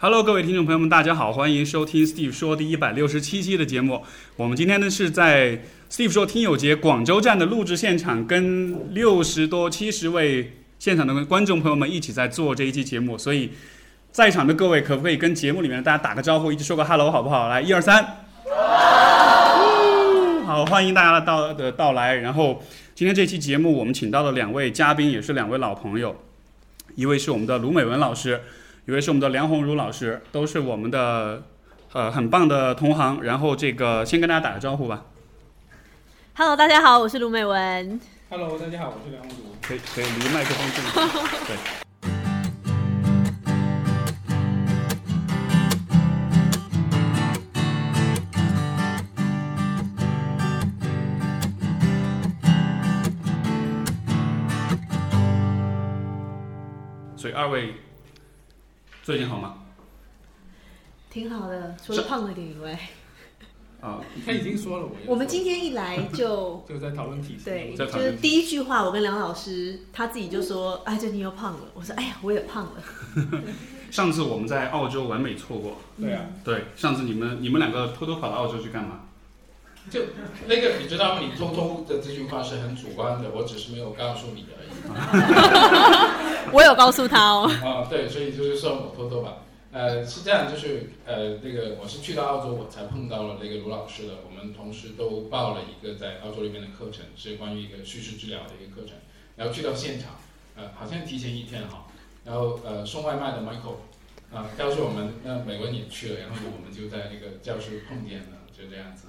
Hello，各位听众朋友们，大家好，欢迎收听 Steve 说第一百六十七期的节目。我们今天呢是在 Steve 说听友节广州站的录制现场，跟六十多、七十位现场的观众朋友们一起在做这一期节目。所以，在场的各位可不可以跟节目里面的大家打个招呼，一起说个 Hello 好不好？来，一二三。好，欢迎大家的到的到来。然后，今天这期节目我们请到了两位嘉宾，也是两位老朋友，一位是我们的卢美文老师。一位是我们的梁红茹老师，都是我们的呃很棒的同行。然后这个先跟大家打个招呼吧。Hello，大家好，我是卢美文。Hello，大家好，我是梁红茹。可以可以离麦克风近一点。对。所以二位最近好吗？挺好的，除了胖了点以外，啊，他已经说了，我也我们今天一来就 就在讨论体型。对，在讨论就是第一句话，我跟梁老师他自己就说：“ 哎，最近又胖了。”我说：“哎呀，我也胖了。上次我们在澳洲完美错过。对啊，对，上次你们你们两个偷偷跑到澳洲去干嘛？就那个，你知道吗？你偷偷的这句话是很主观的，我只是没有告诉你而已。”我有告诉他哦。啊，对，所以就是算我偷偷吧。呃，是这样，就是呃，那个我是去到澳洲，我才碰到了那个卢老师的。我们同时都报了一个在澳洲里面的课程，是关于一个叙事治疗的一个课程。然后去到现场，呃，好像提前一天哈。然后呃，送外卖的 Michael 啊、告诉我们，那美文也去了，然后我们就在那个教室碰见了，就这样子。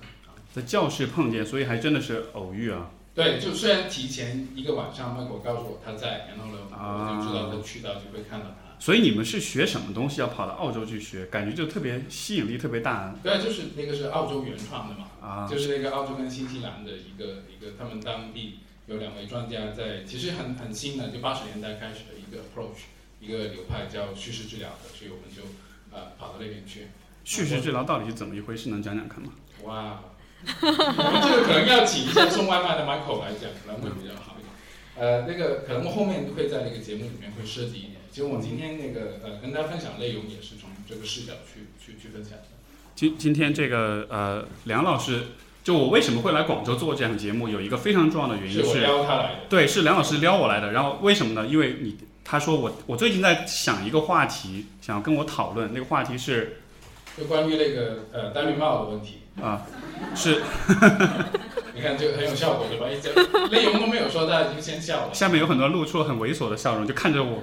在教室碰见，所以还真的是偶遇啊。对，就虽然提前一个晚上，Michael 告诉我他在，然后呢，啊我就知道他去到就会看到他。所以你们是学什么东西要跑到澳洲去学？感觉就特别吸引力特别大对，就是那个是澳洲原创的嘛，啊。就是那个澳洲跟新西兰的一个一个，他们当地有两位专家在，其实很很新的，就八十年代开始的一个 approach，一个流派叫叙事治疗的，所以我们就呃跑到那边去。叙事治疗到底是怎么一回事？能讲讲看吗？哇，我们这个可能要请一下送外卖的 Michael 来讲，可能会比较好一点。呃，那个可能我后面会在那个节目里面会涉及一点。其实我今天那个呃跟大家分享内容也是从这个视角去去去分享的。今今天这个呃，梁老师，就我为什么会来广州做这样的节目，有一个非常重要的原因是我是，邀他来的。对，是梁老师撩我来的。然后为什么呢？因为你他说我我最近在想一个话题，想要跟我讨论，那个话题是就关于那个呃戴绿帽的问题，啊、是 你看这个很有效果对吧？一讲内容都没有说，大家已经先笑了。下面有很多露出了很猥琐的笑容，就看着我。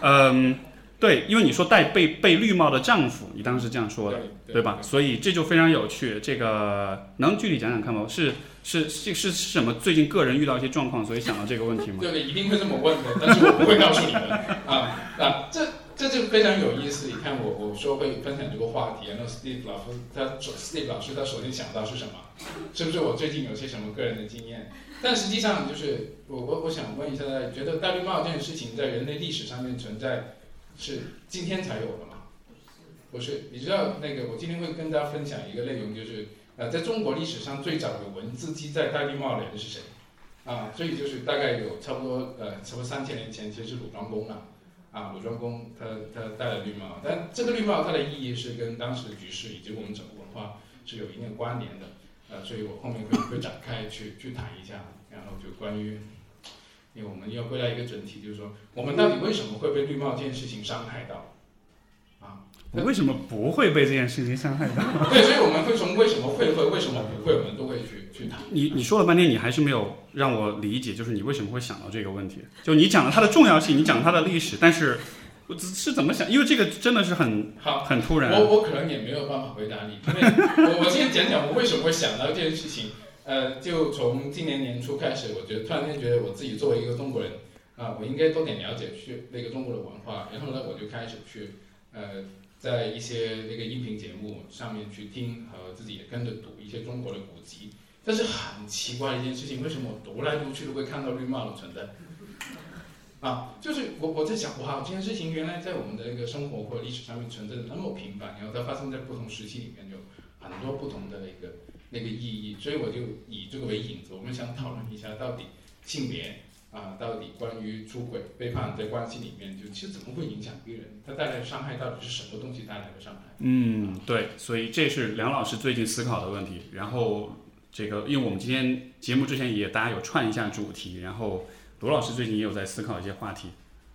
嗯，对，因为你说戴被被绿帽的丈夫，你当时这样说的。对对吧？？所以这就非常有趣。这个能具体讲讲看吗？是是是是是什么？最近个人遇到一些状况，所以想到这个问题吗？对对，一定会这么问的，但是我不会告诉你们啊啊，这这就非常有意思。你看我我说会分享这个话题，然后 Steve 老师他首 Steve 老师他首先想到是什么？是不是我最近有些什么个人的经验？但实际上就是我我我想问一下大家，觉得戴绿帽这件事情在人类历史上面存在是今天才有的吗？不是，你知道那个我今天会跟大家分享一个内容，就是呃，在中国历史上最早有文字记载戴绿帽的人是谁？啊，所以就是大概有差不多呃，差不多三千年前，其实是鲁庄公啊，啊，鲁庄公他他戴了绿帽，但这个绿帽它的意义是跟当时的局势以及我们整个文化是有一定关联的，呃，所以我后面会会展开去去谈一下，然后就关于，因为我们要归纳一个整体，就是说我们到底为什么会被绿帽这件事情伤害到？啊，我为什么不会被这件事情伤害到？对，所以我们会从为什么会会为什么不会，我们都会去去谈。你你说了半天，你还是没有让我理解，就是你为什么会想到这个问题？就你讲了它的重要性，你讲了它的历史，但是我是怎么想？因为这个真的是很好，很突然。我我可能也没有办法回答你，因为我我先讲讲我为什么会想到这件事情。呃，就从今年年初开始，我觉得突然间觉得我自己作为一个中国人啊、我应该多点了解去那个中国的文化。然后呢，我就开始去呃，在一些那个音频节目上面去听和自己也跟着读一些中国的古籍。但是很奇怪的一件事情，为什么我读来读去都会看到绿帽的存在？啊，就是我我在想，哇，这件事情原来在我们的那个生活或历史上面存在的那么频繁，然后它发生在不同时期里面，有很多不同的那个那个意义，所以我就以这个为引子，我们想讨论一下到底性别啊，到底关于出轨、背叛在关系里面，就其实怎么会影响别人？它带来的伤害到底是什么东西带来的伤害？嗯，对，所以这是梁老师最近思考的问题。然后这个，因为我们今天节目之前也大家有串一下主题，然后罗老师最近也有在思考一些话题，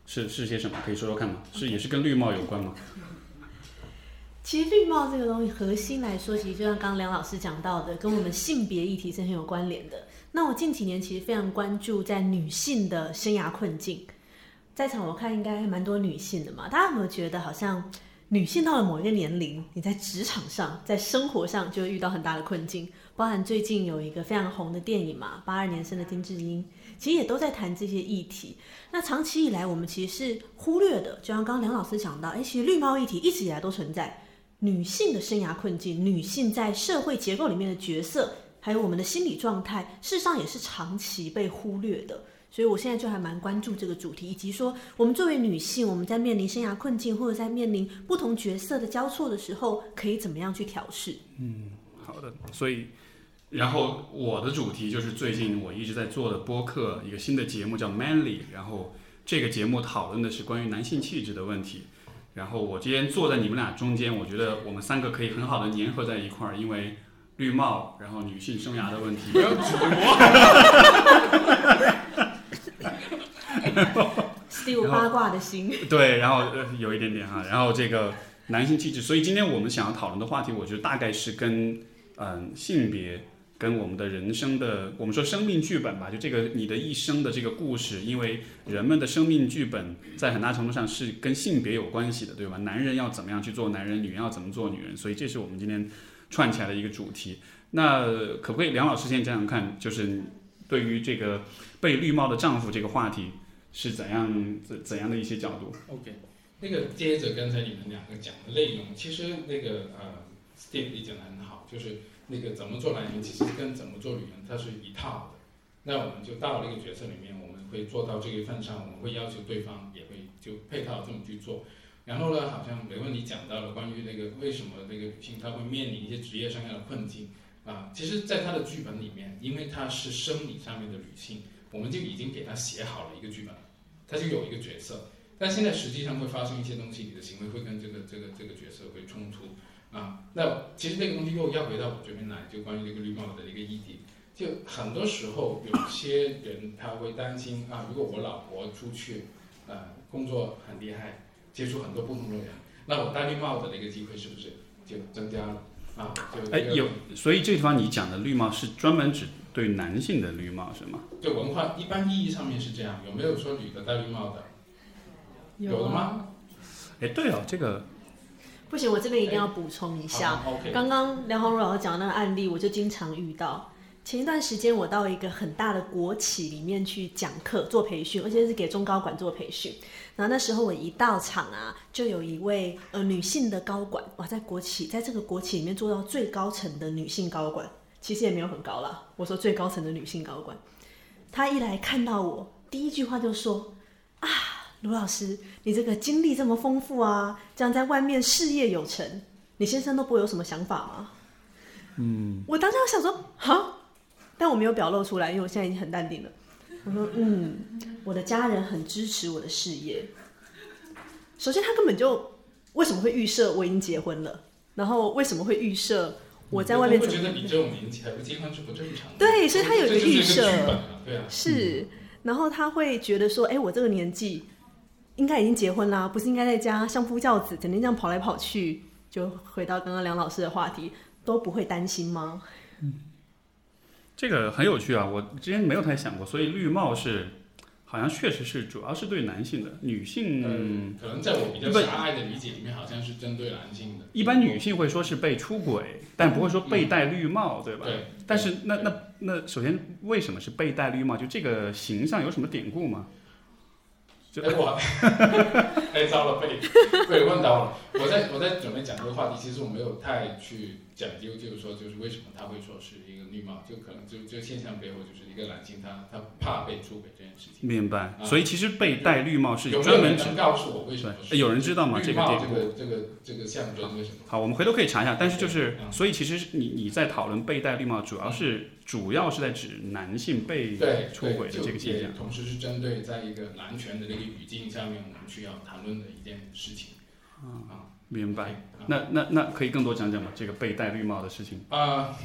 是是些什么？可以说说看吗？是也是跟绿帽有关吗？其实绿帽这个东西核心来说，其实就像刚刚梁老师讲到的，跟我们性别议题是很有关联的。那我近几年其实非常关注在女性的生涯困境，在场我看应该蛮多女性的嘛，大家有没有觉得好像女性到了某一个年龄，你在职场上、在生活上就会遇到很大的困境？包含最近有一个非常红的电影嘛，八二年生的金智英，其实也都在谈这些议题。那长期以来我们其实是忽略的，就像刚刚梁老师讲到，哎，其实绿帽议题一直以来都存在。女性的生涯困境，女性在社会结构里面的角色，还有我们的心理状态，事实上也是长期被忽略的。所以我现在就还蛮关注这个主题，以及说我们作为女性，我们在面临生涯困境或者在面临不同角色的交错的时候，可以怎么样去调试？嗯，好的。所以，然后我的主题就是最近我一直在做的播客，一个新的节目叫 Manly，然后这个节目讨论的是关于男性气质的问题。然后我今天坐在你们俩中间，我觉得我们三个可以很好的粘合在一块儿，因为绿帽，然后女性生涯的问题。不要指我。Steve 八卦的心。对，然后呃有一点点哈，然后这个男性气质，所以今天我们想要讨论的话题，我觉得大概是跟嗯性别。跟我们的人生的，我们说生命剧本吧，就这个你的一生的这个故事，因为人们的生命剧本在很大程度上是跟性别有关系的，对吧？男人要怎么样去做男人，女人要怎么做女人，所以这是我们今天串起来的一个主题。那可不可以梁老师先讲讲看，就是对于这个被绿帽的丈夫这个话题是怎样怎怎样的一些角度？OK，那个接着刚才你们两个讲的内容，其实那个呃，Steve 也讲的很好，就是。那个怎么做男人，其实跟怎么做女人，它是一套的。那我们就到那个角色里面，我们会做到这一份上，我们会要求对方也会就配套这么去做。然后呢，好像没问你讲到了关于那个为什么那个女性她会面临一些职业上面的困境啊？其实，在她的剧本里面，因为她是生理上面的女性，我们就已经给她写好了一个剧本，她就有一个角色。但现在实际上会发生一些东西，你的行为会跟这个这个这个角色会冲突。啊，那其实这个东西又要回到我这边来，就关于这个绿帽的一个议题。就很多时候，有些人他会担心啊，如果我老婆出去，呃，工作很厉害，接触很多不同的人，那我戴绿帽的那个机会是不是就增加了？啊，就哎有，所以这地方你讲的绿帽是专门指对男性的绿帽是吗？就文化一般意义上面是这样，有没有说女的戴绿帽的？有的吗？哎，对哦，这个。不行，我这边一定要补充一下。刚刚梁宏儒老师讲的那个案例，我就经常遇到。前一段时间，我到一个很大的国企里面去讲课、做培训，而且是给中高管做培训。然后那时候我一到场啊，就有一位呃女性的高管，哇，在国企，在这个国企里面做到最高层的女性高管，其实也没有很高啦。我说最高层的女性高管，她一来看到我，第一句话就说啊。卢老师，你这个经历这么丰富啊，这样在外面事业有成，你先生都不会有什么想法吗？嗯，我当时想说好，但我没有表露出来，因为我现在已经很淡定了。我说嗯，我的家人很支持我的事业。首先，他根本就为什么会预设我已经结婚了？然后为什么会预设我在外面？我觉得你这种年纪还不结婚是不正常的。对，所以他有一个预设，对啊，是。然后他会觉得说，哎，我这个年纪。应该已经结婚啦，不是应该在家相夫教子，整天这样跑来跑去？就回到刚刚梁老师的话题，都不会担心吗？嗯，这个很有趣啊，我之前没有太想过。所以绿帽是，好像确实是主要是对男性的，女性嗯可能在我比较狭隘的理解里面，好像是针对男性的。一般女性会说是被出轨，但不会说被戴绿帽，对吧？对。但是那那那，首先为什么是被戴绿帽？就这个形象有什么典故吗？哎我，哎糟了，被被问到了。我在我在准备讲这个话题，其实我没有太去讲究，就是说，就是为什么他会说是一个绿帽，就可能就这个现象背后就是一个男性他他怕被出轨这件事情。明白。啊所以其实被戴绿帽是有专门指有人能告诉我为什么有人知道吗？这个。这个这个这个象征为什么？好，我们回头可以查一下。但是就是，嗯所以其实你你在讨论被戴绿帽，主要是主要是在指男性被对，出轨的这个现象。同时是针对在一个男权的这个语境下面，我们需要谈论的一件事情。啊，明白。啊那那那可以更多讲讲吗？这个被戴绿帽的事情。啊，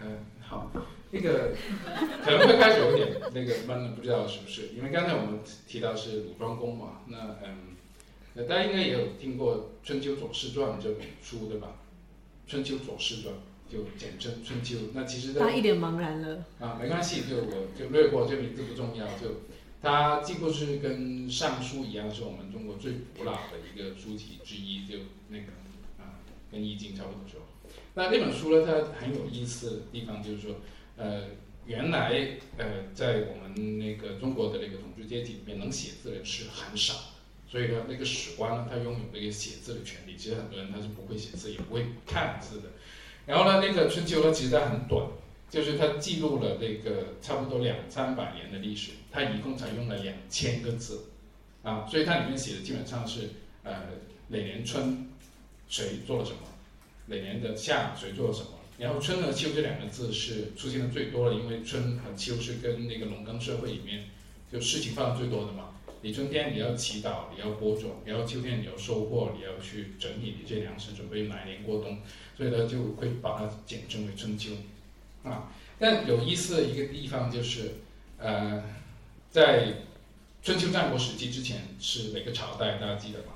嗯，好，那个 可能会开始有点那个不知道是不是？因为刚才我们提到是鲁庄公嘛，那嗯，那大家应该也有听过《春秋左氏传》这本书对吧？《春秋左氏传》就简称《春秋》，那其实他一脸茫然了。啊，没关系，就我就略过，这名字不重要。就它几乎是跟《尚书》一样，是我们中国最古老的一个书籍之一，就那个啊，跟《易经》差不多说。那那本书呢，它很有意思的地方就是说，呃，原来呃，在我们那个中国的那个统治阶级里面，能写字的人是很少。所以呢，那个史官呢，他拥有那个写字的权利。其实很多人他是不会写字，也不会看字的。然后呢，那个春秋呢，其实它很短，就是它记录了这个差不多两三百年的历史，它一共才用了两千个字，啊，所以它里面写的基本上是呃哪年春谁做了什么，哪年的夏谁做了什么，然后春和秋这两个字是出现的最多的，因为春和秋是跟那个农耕社会里面就事情发生最多的嘛。你春天你要祈祷，你要播种，然后秋天你要收获，你要去整理你这粮食，准备来年过冬，所以呢就会把它简称为春秋，啊。但有意思的一个地方就是，呃，在春秋战国时期之前是哪个朝代？大家记得吗？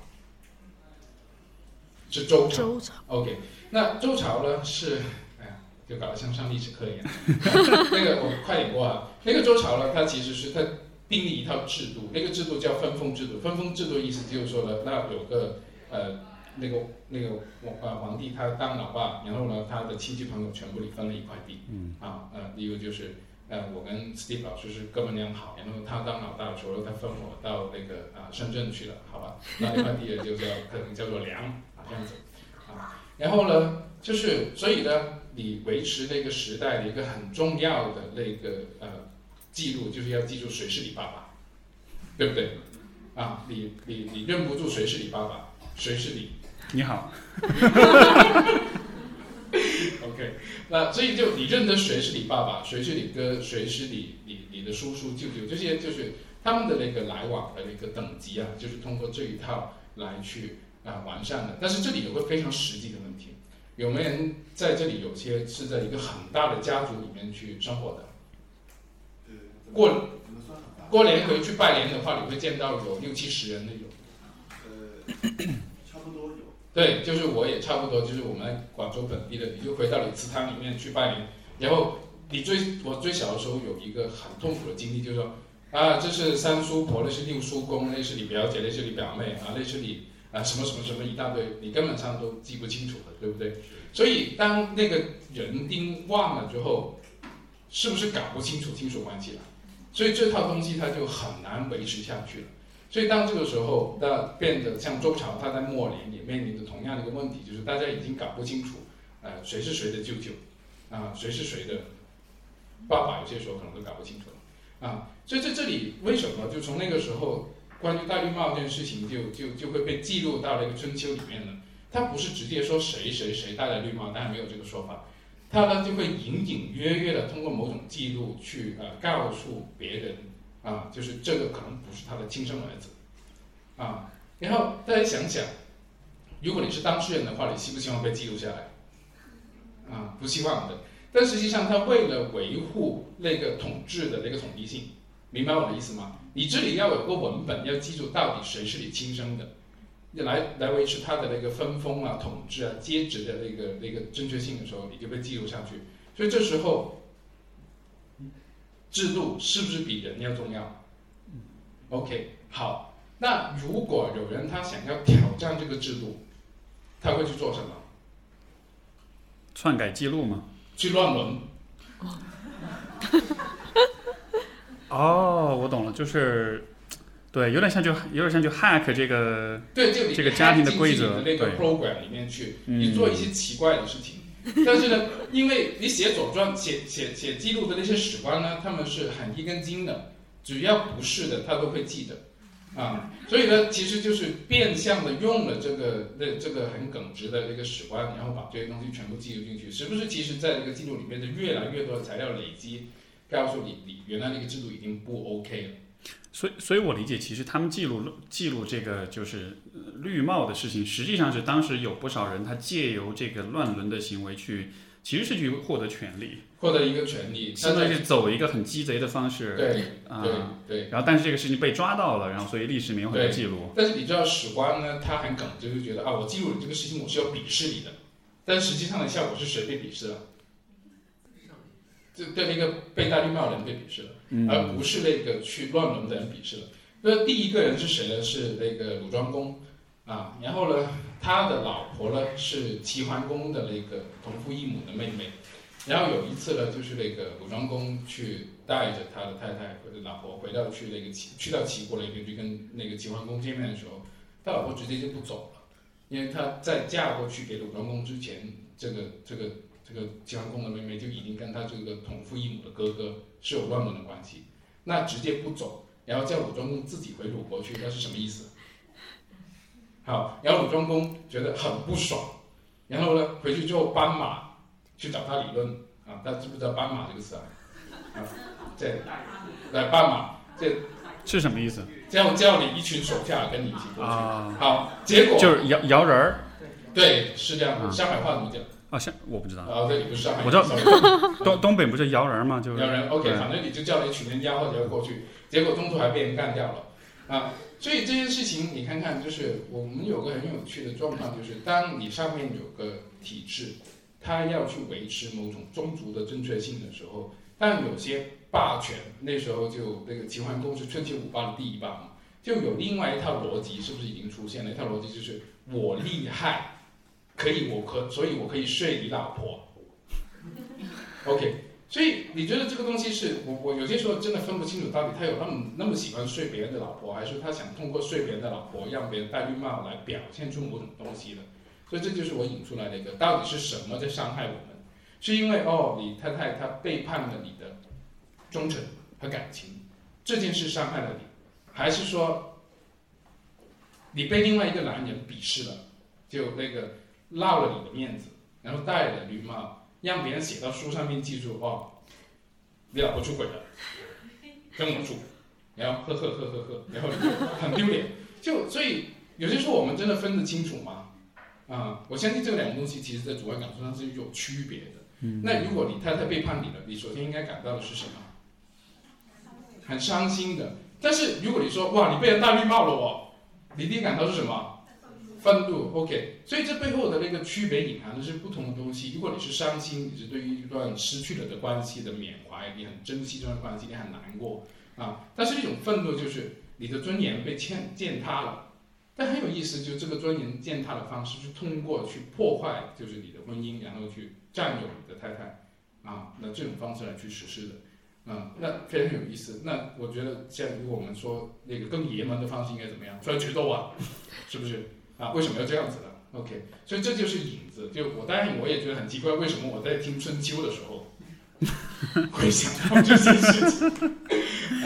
是周朝。周朝 OK，那周朝呢是，哎呀，就搞得像上历史课一样。那个我快点过啊。那个周朝呢，它其实是它订立一套制度，那个制度叫分封制度。分封制度意思就是说呢，那有个呃那个那个呃皇帝他当老爸，然后呢他的亲戚朋友全部里分了一块地。嗯。啊呃，一个就是呃我跟 Steve 老师是哥们俩好，然后他当老大的时候，他分我到那个啊、深圳去了，好吧？那那块地就叫可能叫做梁啊这样子啊。然后呢，就是所以呢，你维持那个时代的一个很重要的那个呃记录，就是要记住谁是你爸爸，对不对？啊，你你你认不住谁是你爸爸，谁是你你好，OK，那所以就你认得谁是你爸爸，谁是你哥，谁是你你你的叔叔舅舅，这些就是他们的那个来往的那个等级啊，就是通过这一套来去啊、完善的。但是这里有个非常实际的问题，有没有人在这里有些是在一个很大的家族里面去生活的？过？过年回去拜年的话，你会见到有六七十人那种。呃，差不多有。对，就是我也差不多，就是我们广州本地的，你就回到你祠堂里面去拜年，然后你最我最小的时候有一个很痛苦的经历，就是说啊，这是三叔婆，那是六叔公，那是你表姐，那是你表妹啊，那是你啊什么什么什么一大堆，你根本上都记不清楚的，对不对？所以当那个人丁忘了之后，是不是搞不清楚亲属关系了？所以这套东西它就很难维持下去了。所以当这个时候，那变得像周朝，它在末年也面临着同样的一个问题，就是大家已经搞不清楚，呃，谁是谁的舅舅，啊、谁是谁的爸爸，有些时候可能都搞不清楚了，啊，所以在这里为什么就从那个时候，关于戴绿帽这件事情就就就会被记录到了一个春秋里面呢？它不是直接说谁谁谁戴了绿帽，当然没有这个说法，他呢就会隐隐约约的通过某种记录去呃告诉别人。啊，就是这个可能不是他的亲生儿子，啊，然后大家想想，如果你是当事人的话，你希不希望被记录下来？啊，不希望的。但实际上，他为了维护那个统治的那个统一性，明白我的意思吗？你这里要有个文本，要记住到底谁是你亲生的，来来维持他的那个分封啊、统治啊、阶职的那个那个正确性的时候，你就被记录上去。所以这时候。制度是不是比人要重要？OK，好。那如果有人他想要挑战这个制度，他会去做什么？篡改记录吗？去乱伦。哦，我懂了，就是对，有点像就有点像就 hack 这个，对，就你这个家庭的规则的那个 program 里面去，嗯你做一些奇怪的事情。但是呢，因为你写左传、写写写记录的那些史官呢，他们是很一根筋的，只要不是的，他都会记得啊。所以呢，其实就是变相的用了这个那这个很耿直的这个史官，然后把这些东西全部记录进去，是不是？其实，在这个记录里面的越来越多的材料累积，告诉你，你原来那个制度已经不 OK 了。所以所以我理解，其实他们记录记录这个就是呃绿帽的事情，实际上是当时有不少人他借由这个乱伦的行为去，其实是去获得权利，获得一个权利，相当于是走一个很鸡贼的方式，对啊、对对。然后但是这个事情被抓到了，然后所以历史里面有很多记录。但是你知道史官呢，他很耿直，就觉得啊，我记录你这个事情，我是要鄙视你的，但实际上的效果是谁被鄙视了？就对那个被戴绿帽的人被鄙视了，而不是那个去乱伦的人鄙视了。那第一个人是谁呢？是那个鲁庄公啊，然后呢，他的老婆呢是齐桓公的那个同父异母的妹妹。然后有一次呢，就是那个鲁庄公去带着他的太太或者老婆回到去那个齐去到齐国那边去跟那个齐桓公见面的时候，他老婆直接就不走了，因为他在嫁过去给鲁庄公之前，这个这个这个齐桓公的妹妹就已经跟他这个同父异母的哥哥是有乱伦的关系，那直接不走，然后叫鲁庄公自己回鲁国去，那是什么意思？好，然后鲁庄公觉得很不爽，然后呢回去之后斑马去找他理论啊，大家知不知道斑马这个词啊？啊，这来斑马这 是什么意思叫叫你一群手下跟你一起过去。啊？好，结果就是摇摇人儿对是这样的，啊上海话怎么讲？啊，像我不知道，啊，对，你不是上海人，我知道东东北不是摇人吗？就是有人 OK，反正你就叫了一群人家伙就要过去，结果中途还被人干掉了啊！所以这件事情你看看，就是我们有个很有趣的状况，就是当你上面有个体制，它要去维持某种宗族的正确性的时候，但有些霸权，那时候就那个齐桓公是春秋五霸的第一霸嘛，就有另外一套逻辑，是不是已经出现了？一套逻辑就是我厉害，可以我可，所以我可以睡你老婆。OK，所以你觉得这个东西是我我有些时候真的分不清楚，到底他有那么那么喜欢睡别人的老婆，还是他想通过睡别人的老婆让别人戴绿帽来表现出某种东西的？所以这就是我引出来的一个，到底是什么在伤害我们？是因为哦，你太太她背叛了你的忠诚和感情，这件事伤害了你，还是说你被另外一个男人鄙视了，就那个落了你的面子，然后戴了绿帽？让别人写到书上面记住哦，你老婆出轨了，跟我住，然后呵呵呵呵呵，然后很丢脸。就所以有些时候我们真的分得清楚吗？啊、我相信这两个东西其实在主观感受上是有区别的。嗯那如果你太太背叛你了，你首先应该感到的是什么？很伤心的。但是如果你说哇，你被人戴绿帽了哦，你第一感到是什么？愤怒，OK，所以这背后的那个区别隐含的是不同的东西。如果你是伤心，你是对于一段失去了的关系的缅怀，你很珍惜这段关系，你很难过啊。但是一种愤怒就是你的尊严被践践踏了。但很有意思，就这个尊严践踏的方式是通过去破坏，就是你的婚姻，然后去占有你的太太啊，那这种方式来去实施的。嗯，那非常有意思。那我觉得，像如果我们说那个更爷们的方式应该怎么样？出来决斗啊，是不是？啊，为什么要这样子呢？OK，所以这就是影子。就我当然我也觉得很奇怪，为什么我在听春秋的时候 会想到这些事情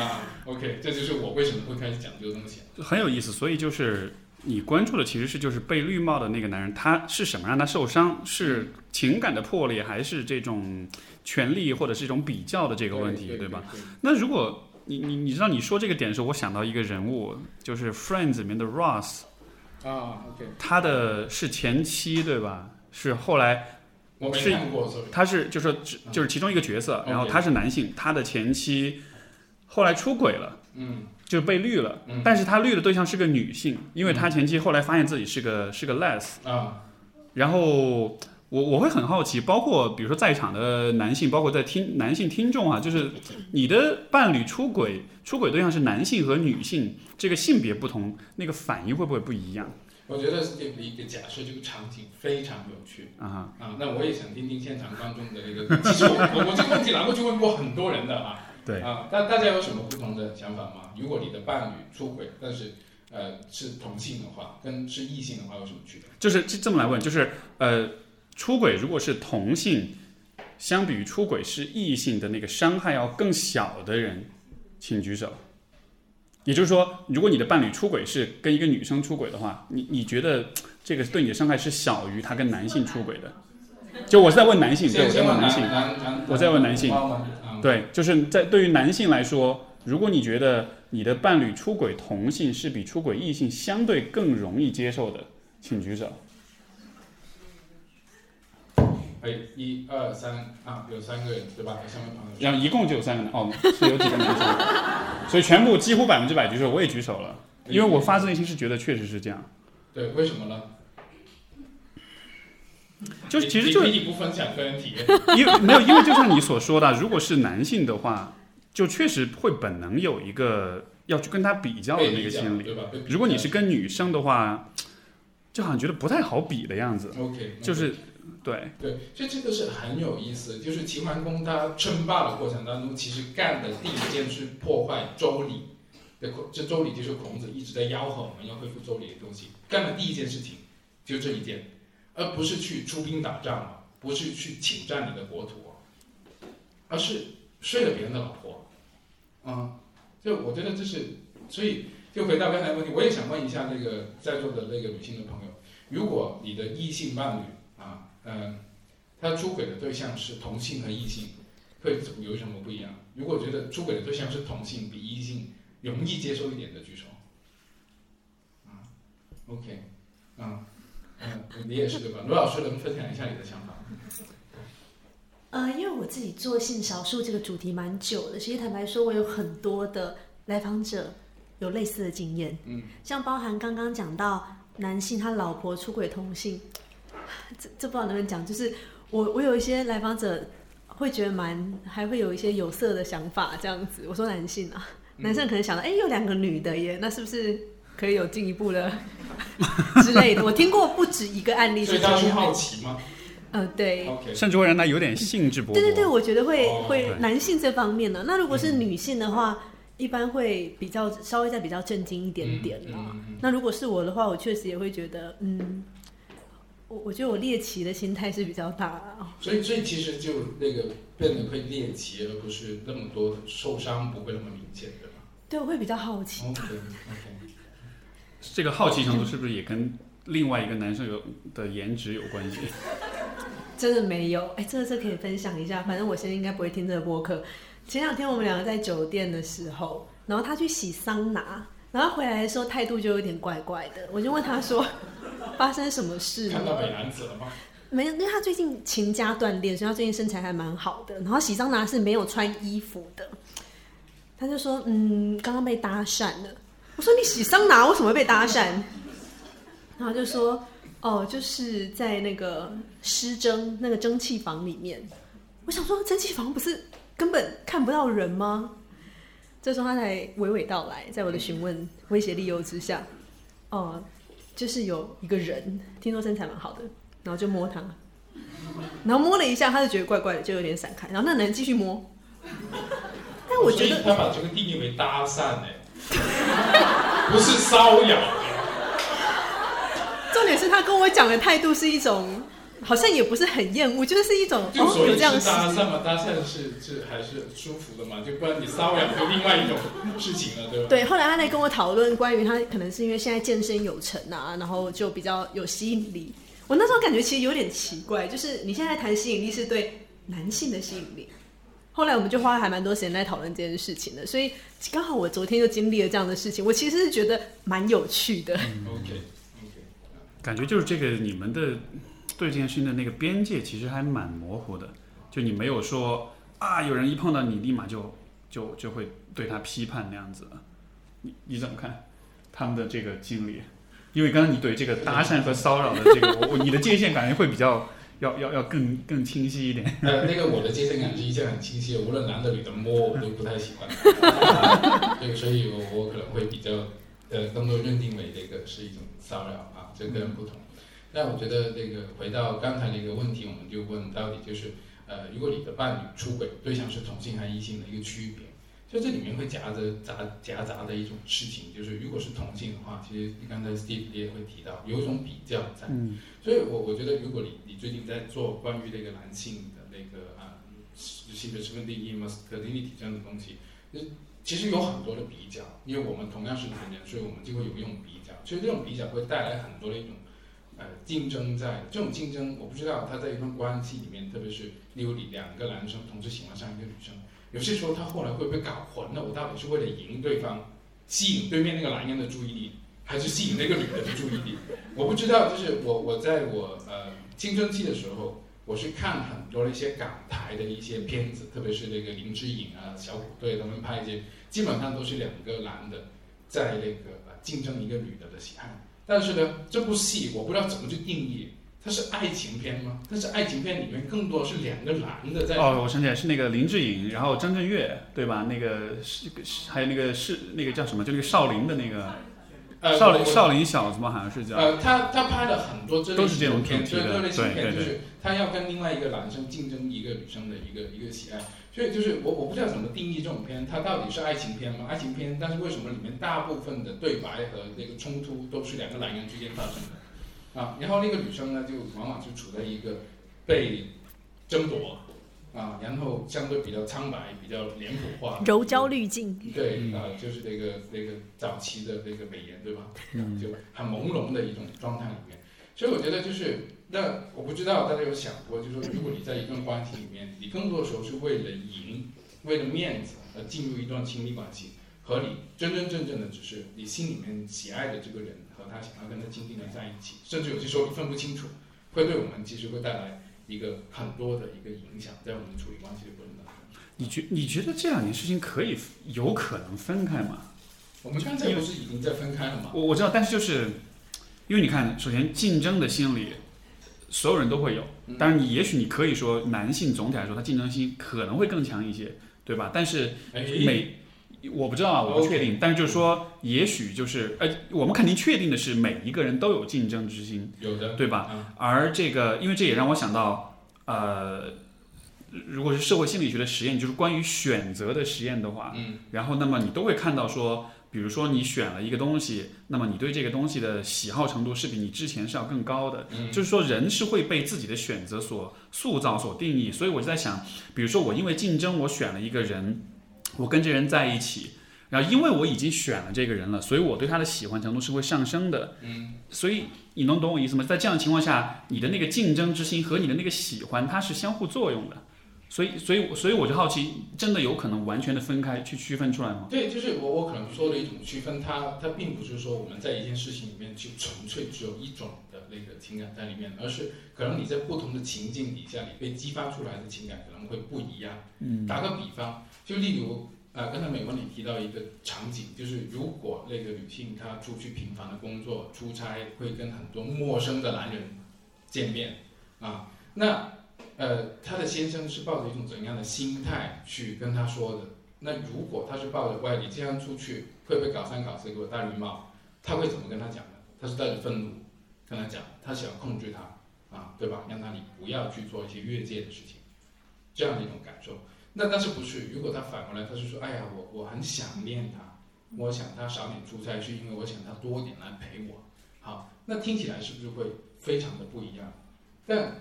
啊？OK，这就是我为什么会开始讲这个东西。很有意思。所以就是你关注的其实是就是被绿帽的那个男人，他是什么让他受伤？是情感的破裂，还是这种权力或者是一种比较的这这个问题，对吧？？那如果你你你知道你说这个点的时候，我想到一个人物，就是《Friends》里面的 Ross，啊，OK，他的是前妻对吧？是后来是他是就是说就是其中一个角色，然后他是男性，他的前妻后来出轨了。嗯。就被绿了，嗯。但是他绿的对象是个女性，因为他前妻后来发现自己是个是个 les，啊。然后我我会很好奇，包括比如说在场的男性，包括在听男性听众啊，就是你的伴侣出轨，出轨对象是男性和女性，这个性别不同，那个反应会不会不一样我觉得这个一个假设，这个场景非常有趣啊？啊。那我也想听听现场观众的这个，其实我我我这个问题拿过去问过很多人的啊。对啊，大大家有什么不同的想法吗？如果你的伴侣出轨，但是呃是同性的话，跟是异性的话有什么区别？就是这这么来问，就是呃，出轨如果是同性，相比于出轨是异性的那个伤害要更小的人，请举手。也就是说，如果你的伴侣出轨是跟一个女生出轨的话，你你觉得这个对你的伤害是小于他跟男性出轨的？就我是在问男性，对，我在问男性。我在问男性，对，就是在对于男性来说，如果你觉得你的伴侣出轨同性是比出轨异性相对更容易接受的，请举手。哎，一二三啊，有三个人对吧？有三位朋友。然后一共就有三个人，哦，是有几个男生，所以全部几乎百分之百举手，我也举手了，因为我发自内心是觉得确实是这样，对，为什么呢？就你你其实就你不分享个人体验，因为没有，因为就像你所说的，如果是男性的话，就确实会本能有一个要去跟他比较的那个心理。如果你是跟女生的话，就好像觉得不太好比的样子，OK，就是对，对，所以这个是很有意思。就是齐桓公他称霸的过程当中，其实干的第一件是破坏周礼的孔，这周礼就是孔子一直在吆喝我们要恢复周礼的东西。干的第一件事情就这一件，而不是去出兵打仗，不是去侵占你的国土，而是睡了别人的老婆。啊、就我觉得这是，所以就回到刚才的问题，我也想问一下那个在座的那个女性的朋友，如果你的异性伴侣他出轨的对象是同性和异性，会有什么不一样？如果觉得出轨的对象是同性，比异性容易接受一点的举手。啊，OK，啊，嗯，你也是对吧？罗老师能分享一下你的想法？呃，因为我自己做性少数这个主题蛮久的，其实坦白说，我有很多的来访者有类似的经验，嗯，像包含刚刚讲到男性他老婆出轨同性，这这不知道能不能讲，就是我我有一些来访者会觉得蛮还会有一些有色的想法这样子，我说男性啊，嗯男生可能想到，哎、有两个女的耶，那是不是可以有进一步的之类的？我听过不止一个案例所以他是是这样，好奇吗呃，对。甚至会让他有点兴致勃勃。对对对，我觉得会、哦会男性这方面呢。那如果是女性的话，一般会比较稍微再比较震惊一点点啦。嗯嗯嗯那如果是我的话，我确实也会觉得，嗯，我我觉得我猎奇的心态是比较大啊。所以所以其实就那个变得会猎奇，而不是那么多受伤不会那么明显，对吧对，我会比较好奇。？OK OK，这个好奇程度是不是也跟另外一个男生有的颜值有关系？真的没有，哎，这个这可以分享一下。反正我现在应该不会听这个播客。前两天我们两个在酒店的时候，然后他去洗桑拿，然后回来的时候态度就有点怪怪的。我就问他说，发生什么事了？看到美男子了吗？没有，因为他最近勤加锻炼，所以他最近身材还蛮好的。然后洗桑拿是没有穿衣服的，他就说：“嗯，刚刚被搭讪了。”我说：“你洗桑拿为什么会被搭讪？”然后就说：“哦，就是在那个湿蒸那个蒸汽房里面。”我想说，蒸汽房不是根本看不到人吗？这时候他才娓娓道来，在我的询问、威胁利诱之下，哦、就是有一个人，听说身材蛮好的，然后就摸他，然后摸了一下，他就觉得怪怪的，就有点闪开，然后那男人继续摸。但我觉得，他把这个定义为搭讪哎、不是骚扰。重点是他跟我讲的态度是一种，好像也不是很厌恶，就是一种哦就所以这样的事搭讪嘛，搭讪是是还是舒服的嘛，就不然你骚扰就另外一种事情了，对吧？对，后来他在跟我讨论关于他可能是因为现在健身有成啊，然后就比较有吸引力。我那时候感觉其实有点奇怪，就是你现在谈吸引力是对男性的吸引力。后来我们就花了还蛮多时间在讨论这件事情的，所以刚好我昨天就经历了这样的事情，我其实是觉得蛮有趣的。，OK OK，感觉就是这个你们的对这件事情的那个边界其实还蛮模糊的，就你没有说啊，有人一碰到你立马就就就会对他批判那样子。你你怎么看他们的这个经历？因为刚刚你对这个搭讪和骚扰的这个，我你的界限感觉会比较要要要更更清晰一点。呃，那个我的界限感是一切很清晰，无论男的女的摸我都不太喜欢。这个，所以我我可能会比较呃更多认定为这个是一种骚扰啊，这个人不同。那我觉得这个回到刚才那个问题，我们就问到底就是呃，如果你的伴侣出轨对象是同性还是异性的一个区别，就这里面会夹着杂夹杂的一种事情，就是如果是同性的话，其实刚才 Steve 也会提到有一种比较在。嗯所以我我觉得，如果你你最近在做关于这个男性的那个啊性别身份定义 masculinity 这样的东西，那其实有很多的比较，因为我们同样是男人，所以我们就会有一种比较。所以这种比较会带来很多的一种呃竞争在，这种竞争我不知道他在一段关系里面，特别是例如你两个男生同时喜欢上一个女生，有些时候他后来会不会搞混了？我到底是为了赢对方，吸引对面那个男人的注意力，还是吸引那个女的的注意力？我不知道，就是我我在我呃青春期的时候，我是看很多的一些港台的一些片子，特别是那个林志颖啊、小虎队他们拍一些，基本上都是两个男的在那个呃竞争一个女的的喜爱。但是呢，这部戏我不知道怎么去定义，它是爱情片吗？但是爱情片里面更多是两个男的在哦，我想起来是那个林志颖，然后张震岳，对吧？那个是是还有那个是那个叫什么？就那个少林的那个呃少林少林小子吗？好像是叫。呃，他他拍了很多这类都是这种片，对对对就是他要跟另外一个男生竞争一个女生的一个一个喜爱，所以就是我我不知道怎么定义这种片，它到底是爱情片吗？爱情片，但是为什么里面大部分的对白和那个冲突都是两个男人之间发生的啊？然后那个女生呢，就往往就处在一个被争夺啊，然后相对比较苍白、比较脸谱化、柔焦滤镜，对嗯啊、就是那个那个早期的那个美颜，对吧？嗯就很朦胧的一种状态里面。所以我觉得就是，那我不知道大家有想过，就是说，如果你在一段关系里面，你更多的时候是为了赢，为了面子而进入一段亲密关系，和你真真正正的只是你心里面喜爱的这个人和他想要跟他亲近的在一起，甚至有些时候你分不清楚，会对我们其实会带来一个很多的一个影响，在我们处理关系的过程当中。你觉你觉得这两件事情可以有可能分开吗？我们刚才不是已经在分开了吗？我我知道，但是就是因为你看，首先竞争的心理，所有人都会有。嗯当然，你也许你可以说，男性总体来说他竞争性可能会更强一些，对吧？但是哎，每我不知道啊，我不确定。但是就是说，也许就是呃，我们肯定确定的是，每一个人都有竞争之心，有的，对吧？嗯而这个，因为这也让我想到，呃，如果是社会心理学的实验，就是关于选择的实验的话，嗯然后那么你都会看到说，比如说你选了一个东西，那么你对这个东西的喜好程度是比你之前是要更高的。嗯，就是说，人是会被自己的选择所塑造、所定义。所以我就在想，比如说我因为竞争，我选了一个人，我跟这人在一起，然后因为我已经选了这个人了，所以我对他的喜欢程度是会上升的。嗯所以你能懂我意思吗？在这样的情况下，你的那个竞争之心和你的那个喜欢，它是相互作用的。所以，所以，所以我就好奇，真的有可能完全的分开去区分出来吗？对，就是我我可能说的一种区分，它它并不是说我们在一件事情里面就纯粹只有一种的那个情感在里面，而是可能你在不同的情境底下，你被激发出来的情感可能会不一样。嗯打个比方，就例如呃，刚才美文你提到一个场景，就是如果那个女性她出去频繁的工作、出差，会跟很多陌生的男人见面啊，那呃，她的先生是抱着一种怎样的心态去跟她说的？那如果他是抱着“喂，你这样出去会不会搞三搞四给我戴绿帽”，他会怎么跟他讲呢？他是带着愤怒跟他讲，他想控制他啊，对吧？让他你不要去做一些越界的事情，这样的一种感受。那但是不是？如果他反过来，他是说：“哎呀，我我很想念他，我想他少点出差，是因为我想他多点来陪我。”好，那听起来是不是会非常的不一样？但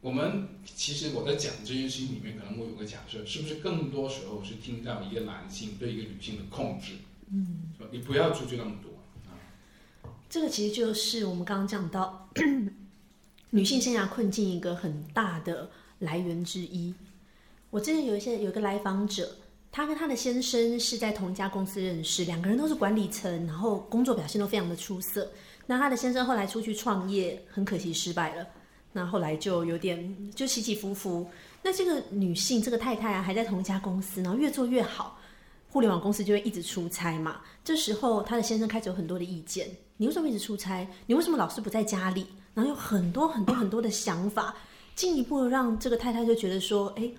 我们其实我在讲这件事情里面，可能我有个假设，是不是更多时候是听到一个男性对一个女性的控制？嗯，你不要出去那么多啊。这个其实就是我们刚刚讲到 女性生涯困境一个很大的来源之一。我之前有一些有一个来访者，他跟他的先生是在同一家公司认识，两个人都是管理层，然后工作表现都非常的出色。那他的先生后来出去创业，很可惜失败了。那后来就有点就起起伏伏。那这个女性这个太太啊，还在同一家公司，然后越做越好。互联网公司就会一直出差嘛，这时候她的先生开始有很多的意见，你为什么一直出差？你为什么老是不在家里？然后有很多很多很多的想法，进一步让这个太太就觉得说，哎，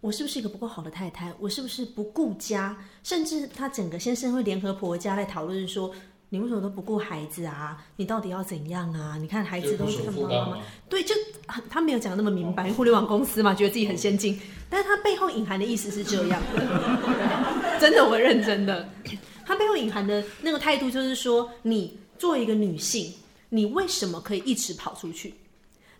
我是不是一个不够好的太太？我是不是不顾家？甚至她整个先生会联合婆家来讨论说，你为什么都不顾孩子啊？你到底要怎样啊？你看孩子都是不看爸妈妈对，就他没有讲的那么明白，互联网公司嘛，觉得自己很先进，但是他背后隐含的意思是这样的，真的，我认真的，他背后隐含的那个态度就是说，你作为一个女性，你为什么可以一直跑出去？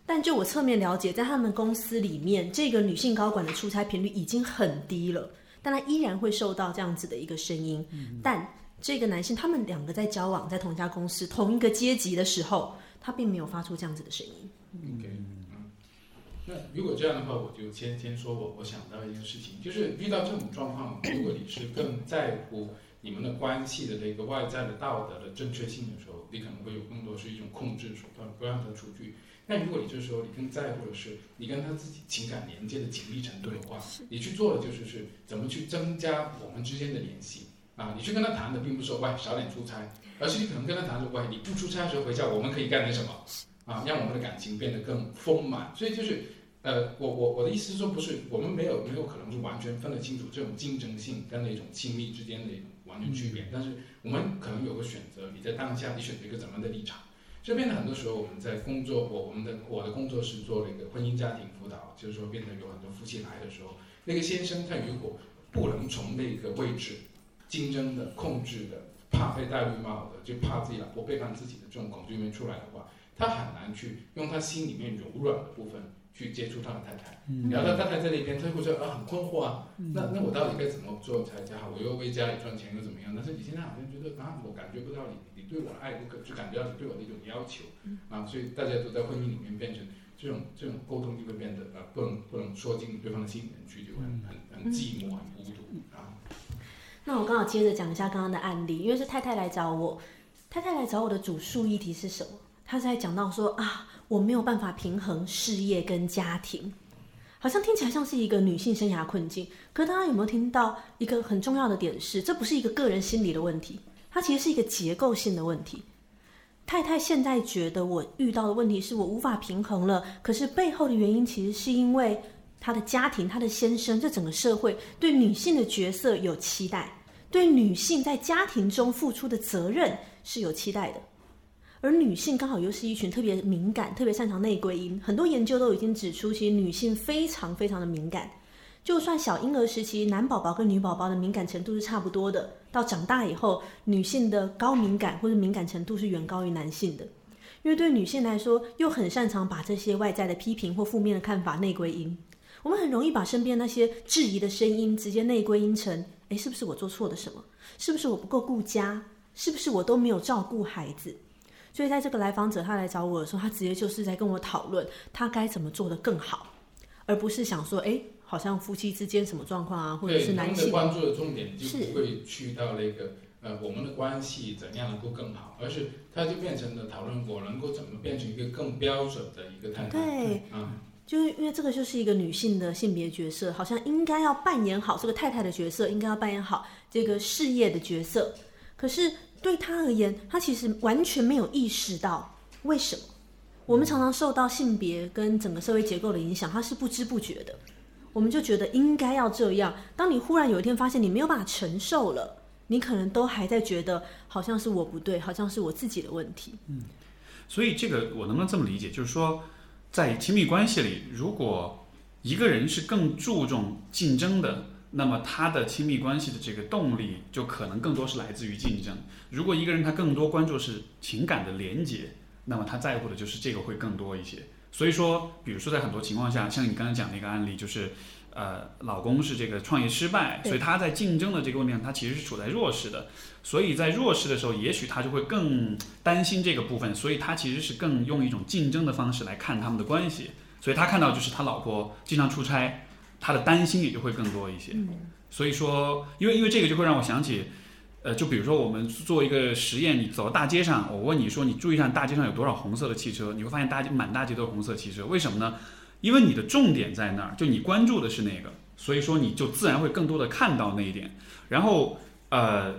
但就我侧面了解，在他们公司里面，这个女性高管的出差频率已经很低了，但她依然会受到这样子的一个声音。但这个男性，他们两个在交往，在同一家公司、同一个阶级的时候，他并没有发出这样子的声音。OK，嗯，那如果这样的话，我就先先说我我想到一件事情，就是遇到这种状况，如果你是更在乎你们的关系的这个外在的道德的正确性的时候，你可能会有更多是一种控制手段，不让他出去。那如果你这时候你更在乎的是你跟他自己情感连接的紧密程度的话，你去做的就是是怎么去增加我们之间的联系啊。你去跟他谈的并不是说喂少点出差，而是你可能跟他谈说喂你不出差的时候回家我们可以干点什么。啊，让我们的感情变得更丰满。所以就是，呃，我我我的意思是说，不是我们没有没有可能是完全分得清楚这种竞争性跟那种亲密之间的一种完全区别，但是我们可能有个选择，你在当下你选择一个怎么样的立场。这边呢很多时候我们在工作，我我们的我的工作是做了一个婚姻家庭辅导，就是说变得有很多夫妻来的时候，那个先生他如果不能从那个位置竞争的、控制的、怕被戴绿帽的，就怕自己老婆背叛自己的这种恐惧里面出来的话，他很难去用他心里面柔软的部分去接触他的太太。然后他太太在那边，他会觉得啊很困惑啊，那那我到底该怎么做才才好？我又为家里赚钱又怎么样？但是你现在好像觉得啊，我感觉不到你你对我的爱，就感觉到你对我的一种要求啊，所以大家都在婚姻里面变成这种这种沟通就会变得啊不能不能说进对方的心里面去，就很很很寂寞很孤独啊。那我刚好接着讲一下刚刚的案例，因为是太太来找我，太太来找我的主诉议题是什么？她在讲到说啊，我没有办法平衡事业跟家庭，好像听起来像是一个女性生涯困境。可是大家有没有听到一个很重要的点是，这不是一个个人心理的问题，它其实是一个结构性的问题。太太现在觉得我遇到的问题是我无法平衡了，可是背后的原因其实是因为她的家庭、她的先生，这整个社会对女性的角色有期待，对女性在家庭中付出的责任是有期待的。而女性刚好又是一群特别敏感、特别擅长内归因，很多研究都已经指出，其实女性非常非常的敏感。就算小婴儿时期，男宝宝跟女宝宝的敏感程度是差不多的，到长大以后，女性的高敏感或者敏感程度是远高于男性的。因为对女性来说，又很擅长把这些外在的批评或负面的看法内归因。我们很容易把身边那些质疑的声音直接内归因成：诶，是不是我做错了什么？是不是我不够顾家？是不是我都没有照顾孩子？所以在这个来访者他来找我的时候，他直接就是在跟我讨论他该怎么做得更好，而不是想说：诶，好像夫妻之间什么状况啊，或者，是男性们的关注的重点就是不会去到那个呃我们的关系怎样能够更好，而是它就变成了讨论我能够怎么变成一个更标准的一个态度。对，啊，就是因为这个就是一个女性的性别角色，好像应该要扮演好这个太太的角色，应该要扮演好这个事业的角色。可是对她而言，她其实完全没有意识到为什么。我们常常受到性别跟整个社会结构的影响，她是不知不觉的。我们就觉得应该要这样。当你忽然有一天发现你没有办法承受了，你可能都还在觉得好像是我不对，好像是我自己的问题。嗯所以这个我能不能这么理解？就是说，在亲密关系里，如果一个人是更注重竞争的，那么他的亲密关系的这个动力就可能更多是来自于竞争。如果一个人他更多关注是情感的连接，那么他在乎的就是这个会更多一些。所以说，比如说在很多情况下，像你刚才讲那个案例，就是。呃，老公是这个创业失败，所以他在竞争的这个问题上，他其实是处在弱势的。所以在弱势的时候，也许他就会更担心这个部分，所以他其实是更用一种竞争的方式来看他们的关系。所以他看到就是他老婆经常出差，他的担心也就会更多一些。所以说，因为因为这个就会让我想起，呃，就比如说我们做一个实验，你走到大街上，我问你说你注意一下大街上有多少红色的汽车，你会发现大街满大街都是红色汽车，为什么呢？因为你的重点在那儿，就你关注的是那个，所以说你就自然会更多的看到那一点。然后，呃，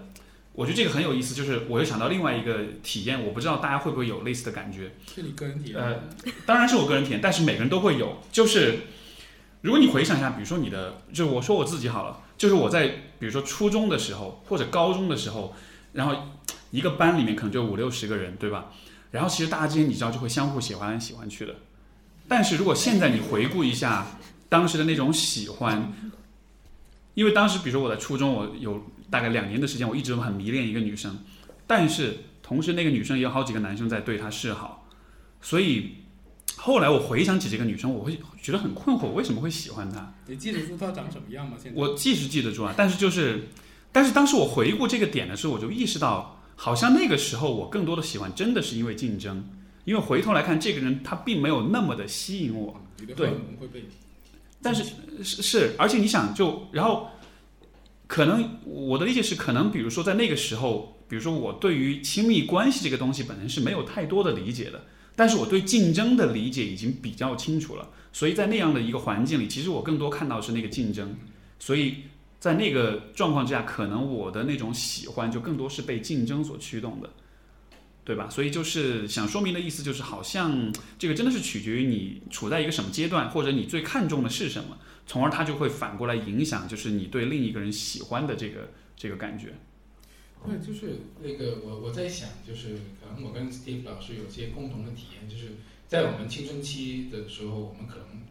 我觉得这个很有意思，就是我又想到另外一个体验，我不知道大家会不会有类似的感觉。是你个人体验。呃，当然是我个人体验，但是每个人都会有。就是如果你回想一下，比如说你的，就是我说我自己好了，就是我在比如说初中的时候或者高中的时候，然后一个班里面可能就五六十个人，对吧？然后其实大家之间你知道就会相互喜欢来喜欢去的。但是如果现在你回顾一下当时的那种喜欢，因为当时比如说我在初中，我有大概两年的时间，我一直都很迷恋一个女生，但是同时那个女生也有好几个男生在对她示好，所以后来我回想起这个女生，我会觉得很困惑，我为什么会喜欢她？你记得住她长什么样吗？现在我记是记得住啊，但是就是，但是当时我回顾这个点的时候，我就意识到，好像那个时候我更多的喜欢真的是因为竞争，因为回头来看，这个人他并没有那么的吸引我，对。但是是是，而且你想就然后，可能我的理解是，可能比如说在那个时候，比如说我对于亲密关系这个东西本身是没有太多的理解的，但是我对竞争的理解已经比较清楚了，所以在那样的一个环境里，其实我更多看到是那个竞争，所以在那个状况之下，可能我的那种喜欢就更多是被竞争所驱动的。对吧？所以就是想说明的意思，就是好像这个真的是取决于你处在一个什么阶段，或者你最看重的是什么，从而它就会反过来影响，就是你对另一个人喜欢的这个这个感觉。对，就是那个我我在想，就是可能我跟 Steve 老师有些共同的体验，就是在我们青春期的时候，我们可能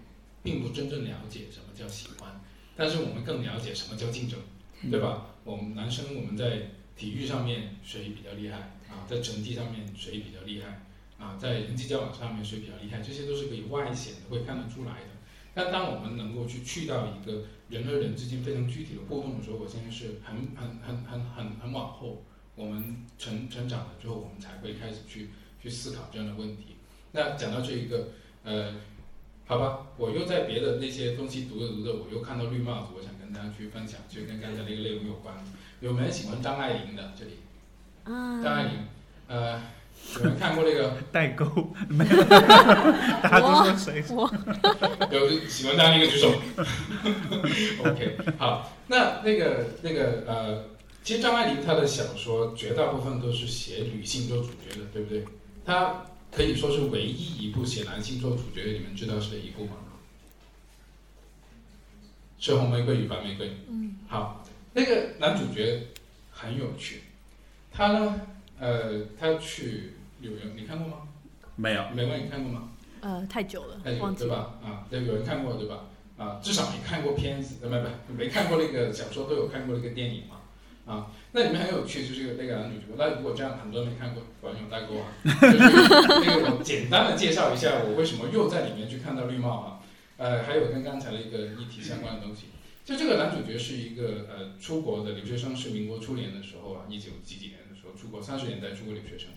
并不真正了解什么叫喜欢，但是我们更了解什么叫竞争，对吧？我们男生我们在体育上面谁比较厉害啊，在成绩上面谁比较厉害啊，在人际交往上面谁比较厉害，这些都是可以外显的，会看得出来的。但当我们能够去去到一个人和人之间非常具体的互动的时候，我相信是很很很很很很往后，我们成成长了之后，我们才会开始去去思考这样的问题。那讲到这一个，呃，好吧，我又在别的那些东西读着读着，我又看到绿帽子，我想跟大家去分享，就跟刚才那个内容有关。有没有喜欢张爱玲的？这里，啊，张爱玲，呃，有人看过那个？代沟没有，大家都说谁？有喜欢张爱玲的举手。OK，好，那那个那个呃，其实张爱玲她的小说绝大部分都是写女性做主角的，对不对？她可以说是唯一一部写男性做主角的，你们知道是哪一部吗？是《红玫瑰与白玫瑰》。嗯，好，那个男主角很有趣，他呢，呃，他去纽约，你看过吗？没有，没问你看过吗？呃，太久了那，有忘记了。对吧？啊，对，有人看过对吧？啊，至少你看过片子，呃不不，没看过那个小说都有看过那个电影嘛？啊，那里面很有趣，就是那个男女主角。那如果这样很多人没看过，果然有代沟啊。就是那个我简单的介绍一下，我为什么又在里面去看到绿帽啊？呃，还有跟刚才的一个议题相关的东西。就这个男主角是一个呃出国的留学生，是民国初年的时候啊，一九几几年出国，三十年代出国留学生。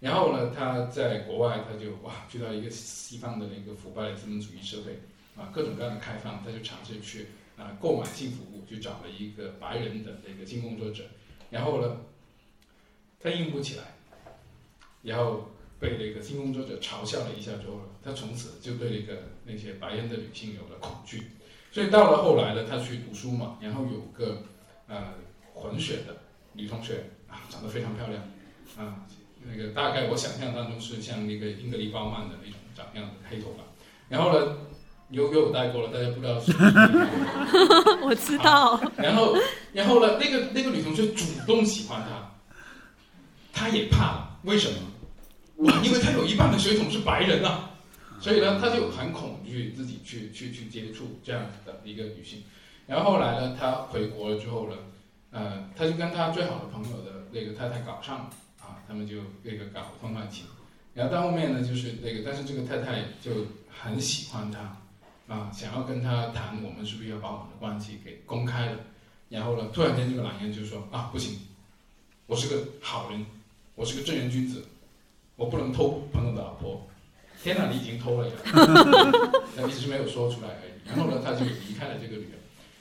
然后呢，他在国外他就哇去到一个西方的那个腐败的资本主义社会啊，各种各样的开放，他就尝试去啊购买性服务，去找了一个白人的那个性工作者，然后呢，他硬不起来，然后被那个性工作者嘲笑了一下之后，他从此就对那个那些白人的女性有了恐惧，所以到了后来呢，他去读书嘛，然后有个呃混血的女同学啊，长得非常漂亮啊。那个大概我想象当中是像那个英格丽褒曼的那种长样的黑头发，然后呢，又给我带过了，大家不知道是不是英格丽褒曼我知道，然后，然后呢，那个那个女同学主动喜欢他，他也怕了，为什么？哇，因为他有一半的血统是白人啊，所以呢，他就很恐惧自己去去去接触这样子的一个女性。然后后来呢，他回国了之后呢，呃，他就跟他最好的朋友的那个太太搞上了啊，他们就那个搞婚外情。然后到后面呢，就是那个，但是这个太太就很喜欢他，啊，想要跟他谈，我们是不是要把我们的关系给公开了？然后呢，突然间这个男人就说啊，不行，我是个好人，我是个正人君子，我不能偷朋友的老婆。天哪，你已经偷了呀！那你只是没有说出来而已。然后呢，他就离开了这个女人。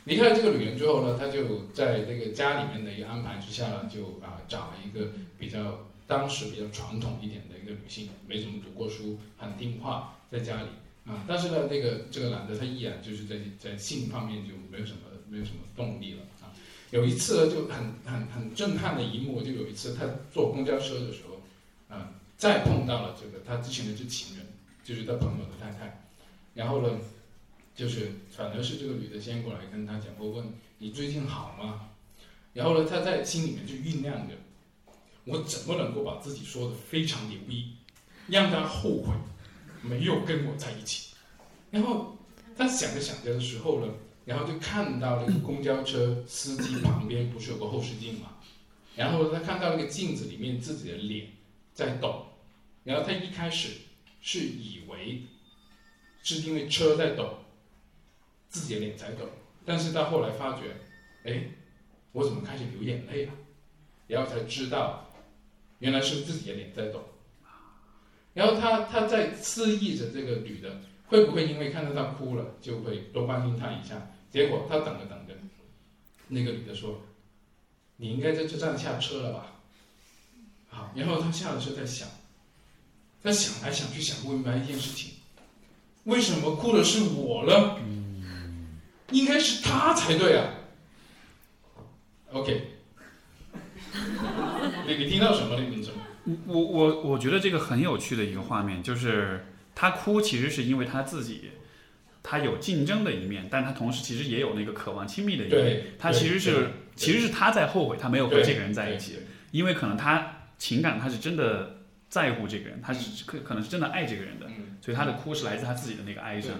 离开了这个女人之后呢，他就在那个家里面的一个安排之下呢，就啊找了一个比较当时比较传统一点的一个女性，没怎么读过书，很听话，在家里啊。但是呢，那个这个男的他依然就是在在性方面就没有什么没有什么动力了啊。有一次呢，就很很很震撼的一幕，就有一次他坐公交车的时候，啊、再碰到了这个他之前的这情人，就是他朋友的太太，然后呢，就是反而是这个女的先过来跟他讲，我问你最近好吗？然后呢，他在心里面就酝酿着，我怎么能够把自己说的非常牛逼，让他后悔没有跟我在一起。然后他想着想着的时候呢，然后就看到那个公交车司机旁边不是有个后视镜嘛，然后他看到那个镜子里面自己的脸在抖，然后他一开始是以为是因为车在抖，自己的脸在抖，但是到后来发觉，哎，我怎么开始流眼泪了？然后才知道，原来是自己的脸在抖。然后他他在示意着这个女的会不会因为看到她哭了，就会多关心她一下。结果他等着等着，那个女的说：“你应该在这站下车了吧？”好，然后他下了车在想，他想来想去想不明白一件事情：为什么哭的是我呢？应该是他才对啊。OK，你 你听到什么了？你怎么？我我我觉得这个很有趣的一个画面，就是他哭其实是因为他自己，他有竞争的一面，但他同时其实也有那个渴望亲密的一面。他其实是其实是他在后悔，他没有和这个人在一起，因为可能他情感他是真的在乎这个人，他是可可能是真的爱这个人的，嗯，所以他的哭是来自他自己的那个哀伤。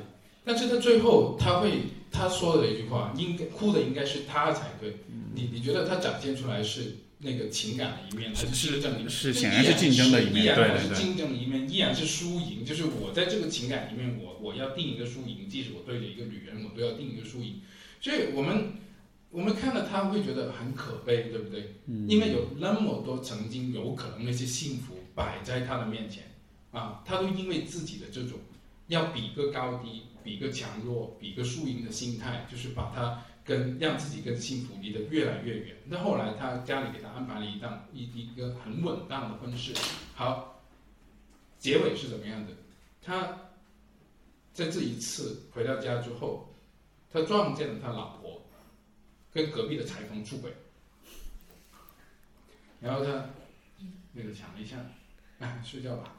但是他最后他会他说的一句话，应该哭的应该是他才对。你你觉得他展现出来是那个情感的一面，还是竞争的一面？是就显然是竞争的一面依然对对对是竞争的一面，依然是输赢。就是我在这个情感里面，我我要定一个输赢，即使我对着一个女人，我都要定一个输赢。所以我们我们看了他会觉得很可悲，对不对？嗯因为有那么多曾经有可能那些幸福摆在他的面前啊，他都因为自己的这种要比个高低、比个强弱、比个输赢的心态，就是把他跟让自己跟幸福离得越来越远。那后来他家里给他安排了一档一一个很稳当的婚事，好，结尾是怎么样的？他在这一次回到家之后，他撞见了他老婆跟隔壁的裁缝出轨。然后他那个想了一下，哎，睡觉吧。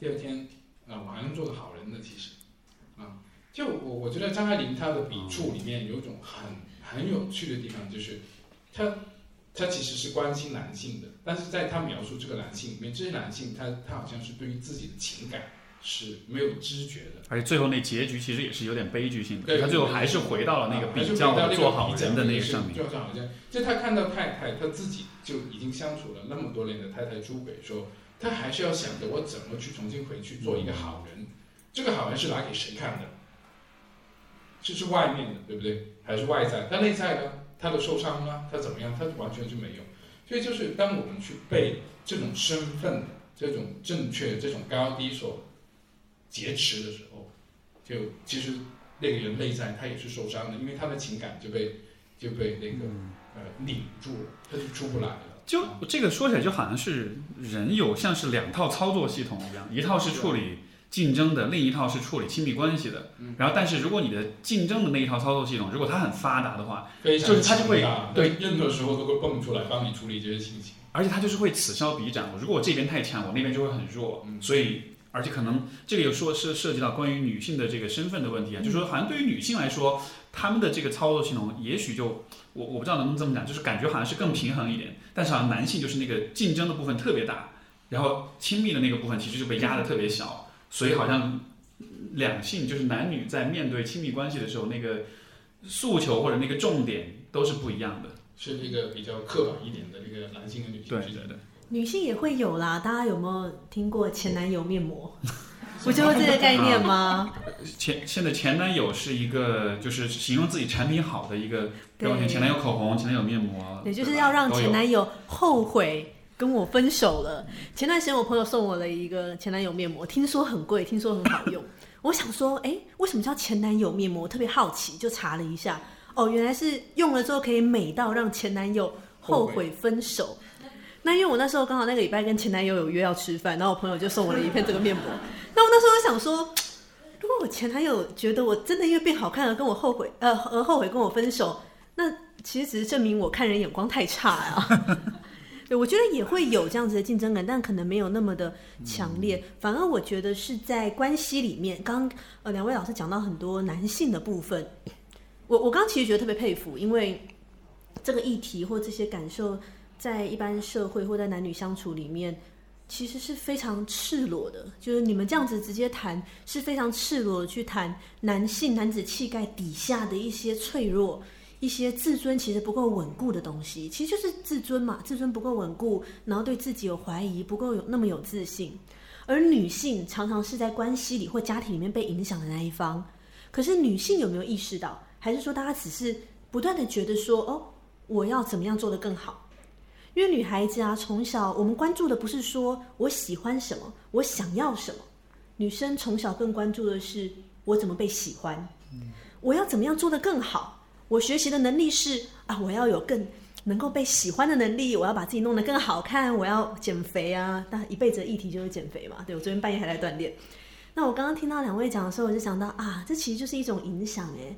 第二天啊、我还能做个好人呢，其实，就我我觉得张爱玲她的笔触里面有一种很很有趣的地方，就是她她其实是关心男性的，但是在她描述这个男性里面，这些男性他他好像是对于自己的情感是没有知觉的。而且最后那结局其实也是有点悲剧性的，对他最后还是回到了那个比较做好人的那个上面。就好像，就他看到太太，他自己就已经相处了那么多年的太太出轨，说他还是要想着我怎么去重新回去做一个好人。这个好人是拿给谁看的？是是外面的，对不对？还是外在？但内在呢？他的受伤呢？他怎么样？他完全就没有。所以就是当我们去被这种身份、这种正确、这种高低所劫持的时候，就其实那个人内在他也是受伤的，因为他的情感就被就被那个、呃拧住了，他就出不来了。就这个说起来，就好像是人有像是两套操作系统一样，一套是处理竞争的，另一套是处理亲密关系的。嗯然后，但是如果你的竞争的那一套操作系统，如果它很发达的话，就是它就会对任何时候都会蹦出来帮你处理这些事情。而且它就是会此消彼长。如果我这边太强，我那边就会很弱。嗯所以，而且可能这个有说是涉及到关于女性的这个身份的问题啊，就是说好像对于女性来说，她们的这个操作系统也许就我我不知道能不能这么讲，就是感觉好像是更平衡一点。但是好像男性就是那个竞争的部分特别大，然后亲密的那个部分其实就被压得特别小，所以好像两性就是男女在面对亲密关系的时候，那个诉求或者那个重点都是不一样的。是一个比较刻板一点的这个男性跟女性之间的。女性也会有啦，大家有没有听过前男友面膜？不就是这个概念吗？前现在前男友是一个就是形容自己产品好的一个标签，前男友口红，前男友面膜，也就是要让前男友后悔跟我分手了。前段时间我朋友送我了一个前男友面膜，听说很贵，听说很好用。我想说，哎，为什么叫前男友面膜？我特别好奇，就查了一下，哦，原来是用了之后可以美到让前男友后悔分手。那因为我那时候刚好那个礼拜跟前男友有约要吃饭，然后我朋友就送我了一片这个面膜。那我那时候就想说，如果我前男友觉得我真的因为变好看而跟我后悔，呃，而后悔跟我分手，那其实只是证明我看人眼光太差啊。对，我觉得也会有这样子的竞争感，但可能没有那么的强烈。反而我觉得是在关系里面，刚呃两位老师讲到很多男性的部分，我我刚刚其实觉得特别佩服，因为这个议题或这些感受，在一般社会或在男女相处里面，其实是非常赤裸的。就是你们这样子直接谈，是非常赤裸的去谈男性男子气概底下的一些脆弱。一些自尊其实不够稳固的东西，其实就是自尊嘛，自尊不够稳固，然后对自己有怀疑，不够有那么有自信。而女性常常是在关系里或家庭里面被影响的那一方。可是女性有没有意识到？还是说大家只是不断的觉得说，哦，我要怎么样做得更好？因为女孩子啊，从小我们关注的不是说我喜欢什么，我想要什么。女生从小更关注的是我怎么被喜欢，我要怎么样做得更好。我学习的能力是啊，我要有更能够被喜欢的能力，我要把自己弄得更好看，我要减肥啊！但一辈子的议题就是减肥嘛。对我昨天半夜还在锻炼。那我刚刚听到两位讲的时候，我就想到啊，这其实就是一种影响诶。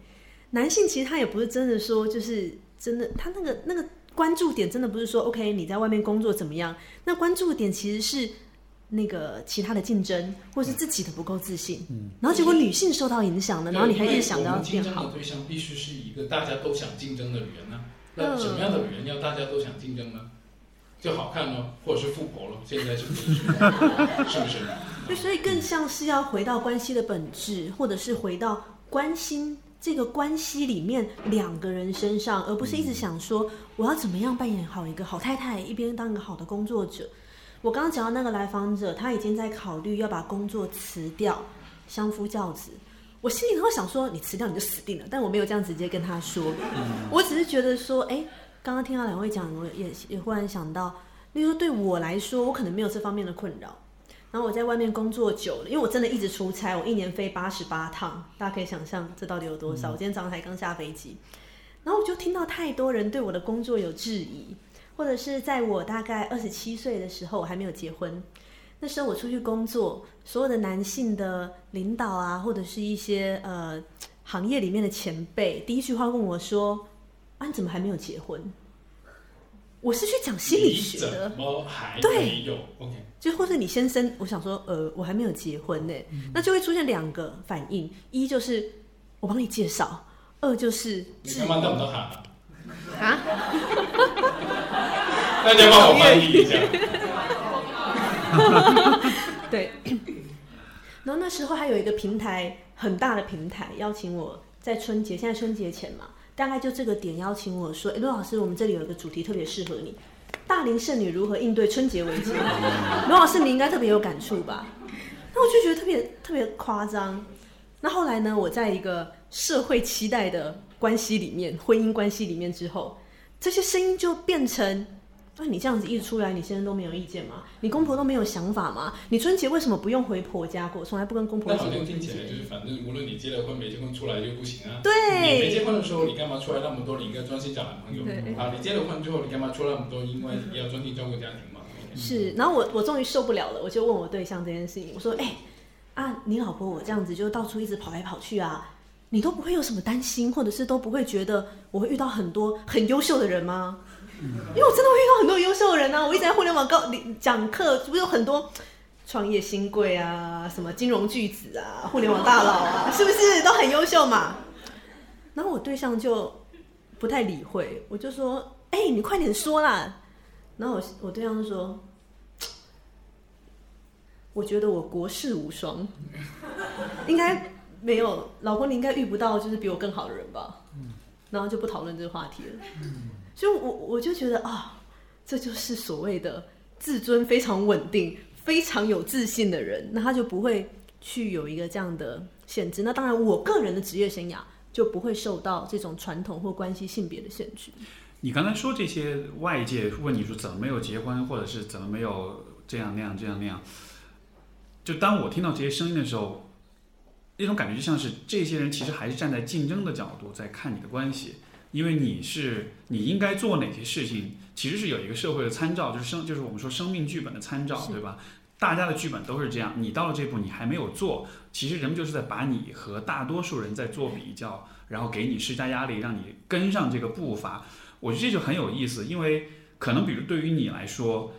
男性其实他也不是真的说，就是真的，他那个那个关注点真的不是说，OK，你在外面工作怎么样？那关注点其实是。那个其他的竞争，或是自己的不够自信，嗯，然后结果女性受到影响了，然后你还一直想到变好。竞争的对象必须是一个大家都想竞争的女人呢？那什么样的女人要大家都想竞争呢？就好看喽，或者是富婆了？现在是不是？是不是？就，所以更像是要回到关系的本质，或者是回到关心这个关系里面两个人身上，而不是一直想说我要怎么样扮演好一个好太太，一边当一个好的工作者。我刚刚讲到那个来访者，他已经在考虑要把工作辞掉，相夫教子。我心里会想说，你辞掉你就死定了。但我没有这样直接跟他说，我只是觉得说，哎，刚刚听到两位讲，我也也忽然想到，例如对我来说，我可能没有这方面的困扰。然后我在外面工作久了，因为我真的一直出差，我一年飞八十八趟，大家可以想象这到底有多少。我今天早上才刚下飞机，然后我就听到太多人对我的工作有质疑。或者是在我大概二十七岁的时候，我还没有结婚。那时候我出去工作，所有的男性的领导啊，或者是一些呃行业里面的前辈，第一句话问我说：“啊，你怎么还没有结婚？”我是去讲心理学的，怎么还没有？OK，就或是你先生，我想说，呃，我还没有结婚呢，那就会出现两个反应：一就是我帮你介绍，二就是啊？大家帮我翻译一下。对。然后那时候还有一个平台，很大的平台，邀请我在春节，现在春节前嘛，大概就这个点邀请我说：“哎，陆老师，我们这里有一个主题特别适合你，大龄剩女如何应对春节危机。”罗老师，你应该特别有感触吧？那我就觉得特别特别夸张。那后来呢？我在一个社会期待的关系里面，婚姻关系里面之后，这些声音就变成。那你这样子一直出来，你先生都没有意见吗？你公婆都没有想法吗？你春节为什么不用回婆家过？从来不跟公婆一起过听起来就是，反正无论你结了婚没结婚，出来就不行啊。对。你没结婚的时候，你干嘛出来那么多？你应该专心找男朋友。啊，你结了婚之后，你干嘛出来那么多？因为要专心照顾家庭嘛。是。然后我我终于受不了了，我就问我对象这件事情，我说：“哎，啊，你老婆我这样子就到处一直跑来跑去啊，你都不会有什么担心，或者是都不会觉得我会遇到很多很优秀的人吗？”因为我真的会遇到很多优秀的人啊，我一直在互联网高讲课，不是有很多创业新贵啊，什么金融巨子啊，互联网大佬啊，是不是都很优秀嘛？然后我对象就不太理会，我就说：“哎，你快点说啦！”然后我我对象就说：“我觉得我国士无双，应该没有老婆，你应该遇不到就是比我更好的人吧？”嗯然后就不讨论这个话题了。就我我就觉得啊，这就是所谓的自尊非常稳定、非常有自信的人，那他就不会去有一个这样的限制。那当然，我个人的职业生涯就不会受到这种传统或关系性别的限制。你刚才说这些外界问你说怎么没有结婚，或者是怎么没有这样那样这样那样，就当我听到这些声音的时候，那种感觉就像是这些人其实还是站在竞争的角度在看你的关系。因为你是你应该做哪些事情，其实是有一个社会的参照，就是生就是我们说生命剧本的参照，对吧？大家的剧本都是这样，你到了这步你还没有做，其实人们就是在把你和大多数人在做比较，然后给你施加压力，让你跟上这个步伐。我觉得这就很有意思，因为可能比如对于你来说，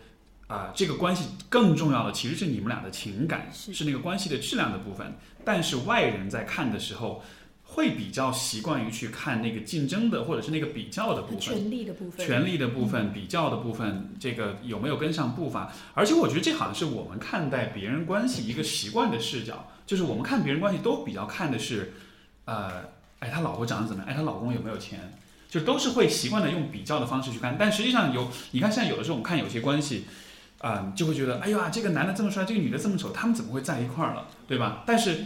啊、这个关系更重要的其实是你们俩的情感，是是那个关系的质量的部分。但是外人在看的时候，会比较习惯于去看那个竞争的或者是那个比较的部分。权力的部分，权力的部分、比较的部分，这个有没有跟上步伐？而且我觉得这好像是我们看待别人关系一个习惯的视角，就是我们看别人关系都比较看的是，呃，哎，他老婆长得怎么样？哎，她老公有没有钱？就都是会习惯的用比较的方式去看。但实际上有，你看现在有的时候我们看有些关系，啊、就会觉得，哎呀，这个男的这么帅，这个女的这么丑，他们怎么会在一块儿了，对吧？但是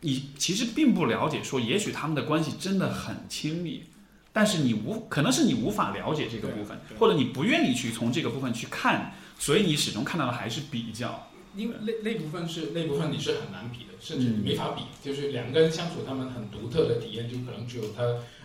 你其实并不了解，说也许他们的关系真的很亲密。但是你无可能是你无法了解这个部分，或者你不愿意去从这个部分去看，所以你始终看到的还是比较。因为那那部分是那部分你是很难比的，甚至你嗯没法比。就是两个人相处，他们很独特的体验，就可能只有他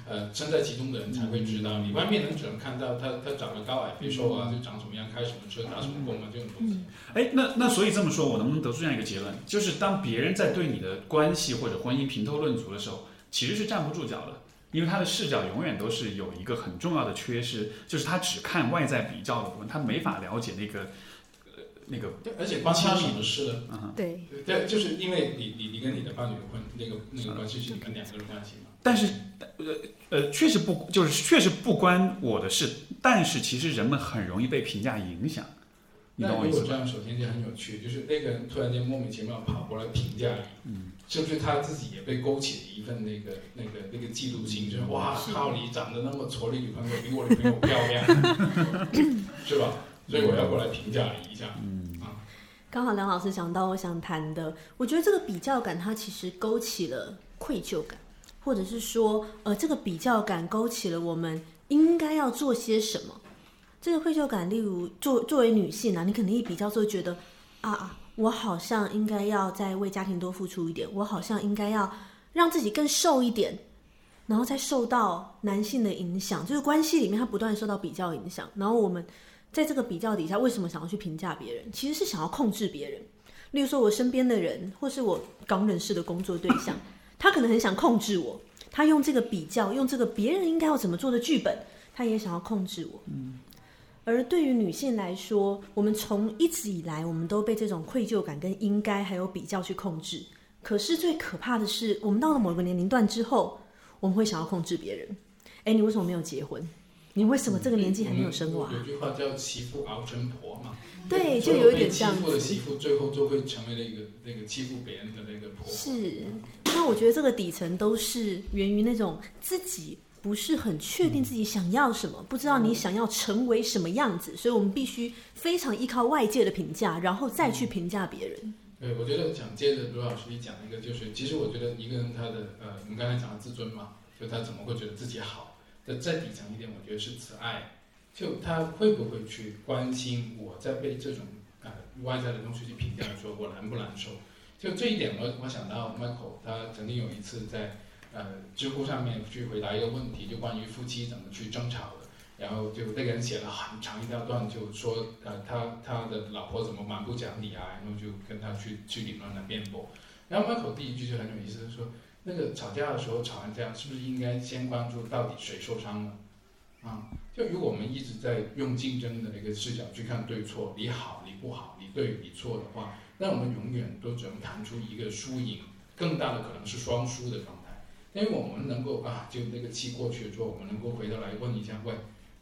呃身在其中的人才会知道。你外面人只能看到他他长得高矮肥瘦啊，就长什么样，开什么车，打什么工啊这种东西。哎，那那所以这么说，我能不能得出这样一个结论，就是当别人在对你的关系或者婚姻评头论足的时候，其实是站不住脚的，因为他的视角永远都是有一个很重要的缺失，就是他只看外在比较的部分，他没法了解那个呃那个对，而且关他什么事呢？对，对，就是因为你你你跟你的伴侣的婚那个那个关系是你们两个人关系嘛。但是，呃呃，确实不就是确实不关我的事，但是其实人们很容易被评价影响，你懂我意思吗？如果这样，首先就很有趣，就是那个人突然间莫名其妙跑过来评价你，嗯，是不是他自己也被勾起了一份那个那个那个嫉妒心？就是哇是靠，你长得那么矬的女朋友比我女朋友漂亮，是吧？所以我要过来评价你一下。嗯啊刚好梁老师讲到我想谈的，我觉得这个比较感它其实勾起了愧疚感，或者是说，呃，这个比较感勾起了我们应该要做些什么。这个愧疚感，例如作作为女性啊，你可能一比较就会觉得啊啊，我好像应该要再为家庭多付出一点，我好像应该要让自己更瘦一点，然后再受到男性的影响，就是关系里面它不断受到比较影响，然后我们在这个比较底下，为什么想要去评价别人？其实是想要控制别人。例如说，我身边的人，或是我刚认识的工作对象，他可能很想控制我，他用这个比较，用这个别人应该要怎么做的剧本，他也想要控制我。而对于女性来说，我们从一直以来，我们都被这种愧疚感、跟应该还有比较去控制。可是最可怕的是，我们到了某个年龄段之后，我们会想要控制别人。哎，你为什么没有结婚？你为什么这个年纪还没有生娃？有句话叫“媳妇熬成婆”嘛。对，就有一点这样被欺负的媳。妇，最后就会成为那个那个欺负别人的那个婆。是，那我觉得这个底层都是源于那种自己不是很确定自己想要什么，不知道你想要成为什么样子，所以我们必须非常依靠外界的评价，然后再去评价别人。对，我觉得想接着卢老师你讲一个，就是其实我觉得一个人他的呃，我们刚才讲的自尊嘛，就他怎么会觉得自己好？那再底层一点，我觉得是慈爱，就他会不会去关心我在被这种呃外在的东西去评价的时候，我难不难受？就这一点我，我想到 Michael 他曾经有一次在呃知乎上面去回答一个问题，就关于夫妻怎么去争吵的。然后就那个人写了很长一大段，就说呃他他的老婆怎么蛮不讲理啊，然后就跟他去去理论来辩驳。然后 Michael 第一句就很有意思，说那个吵架的时候吵完架，是不是应该先关注到底谁受伤了？啊，就如果我们一直在用竞争的那个视角去看对错，你好你不好，你对你错的话，那我们永远都只能谈出一个输赢，更大的可能是双输的状态。因为我们能够啊，就那个气过去之后，我们能够回头来问一下，喂，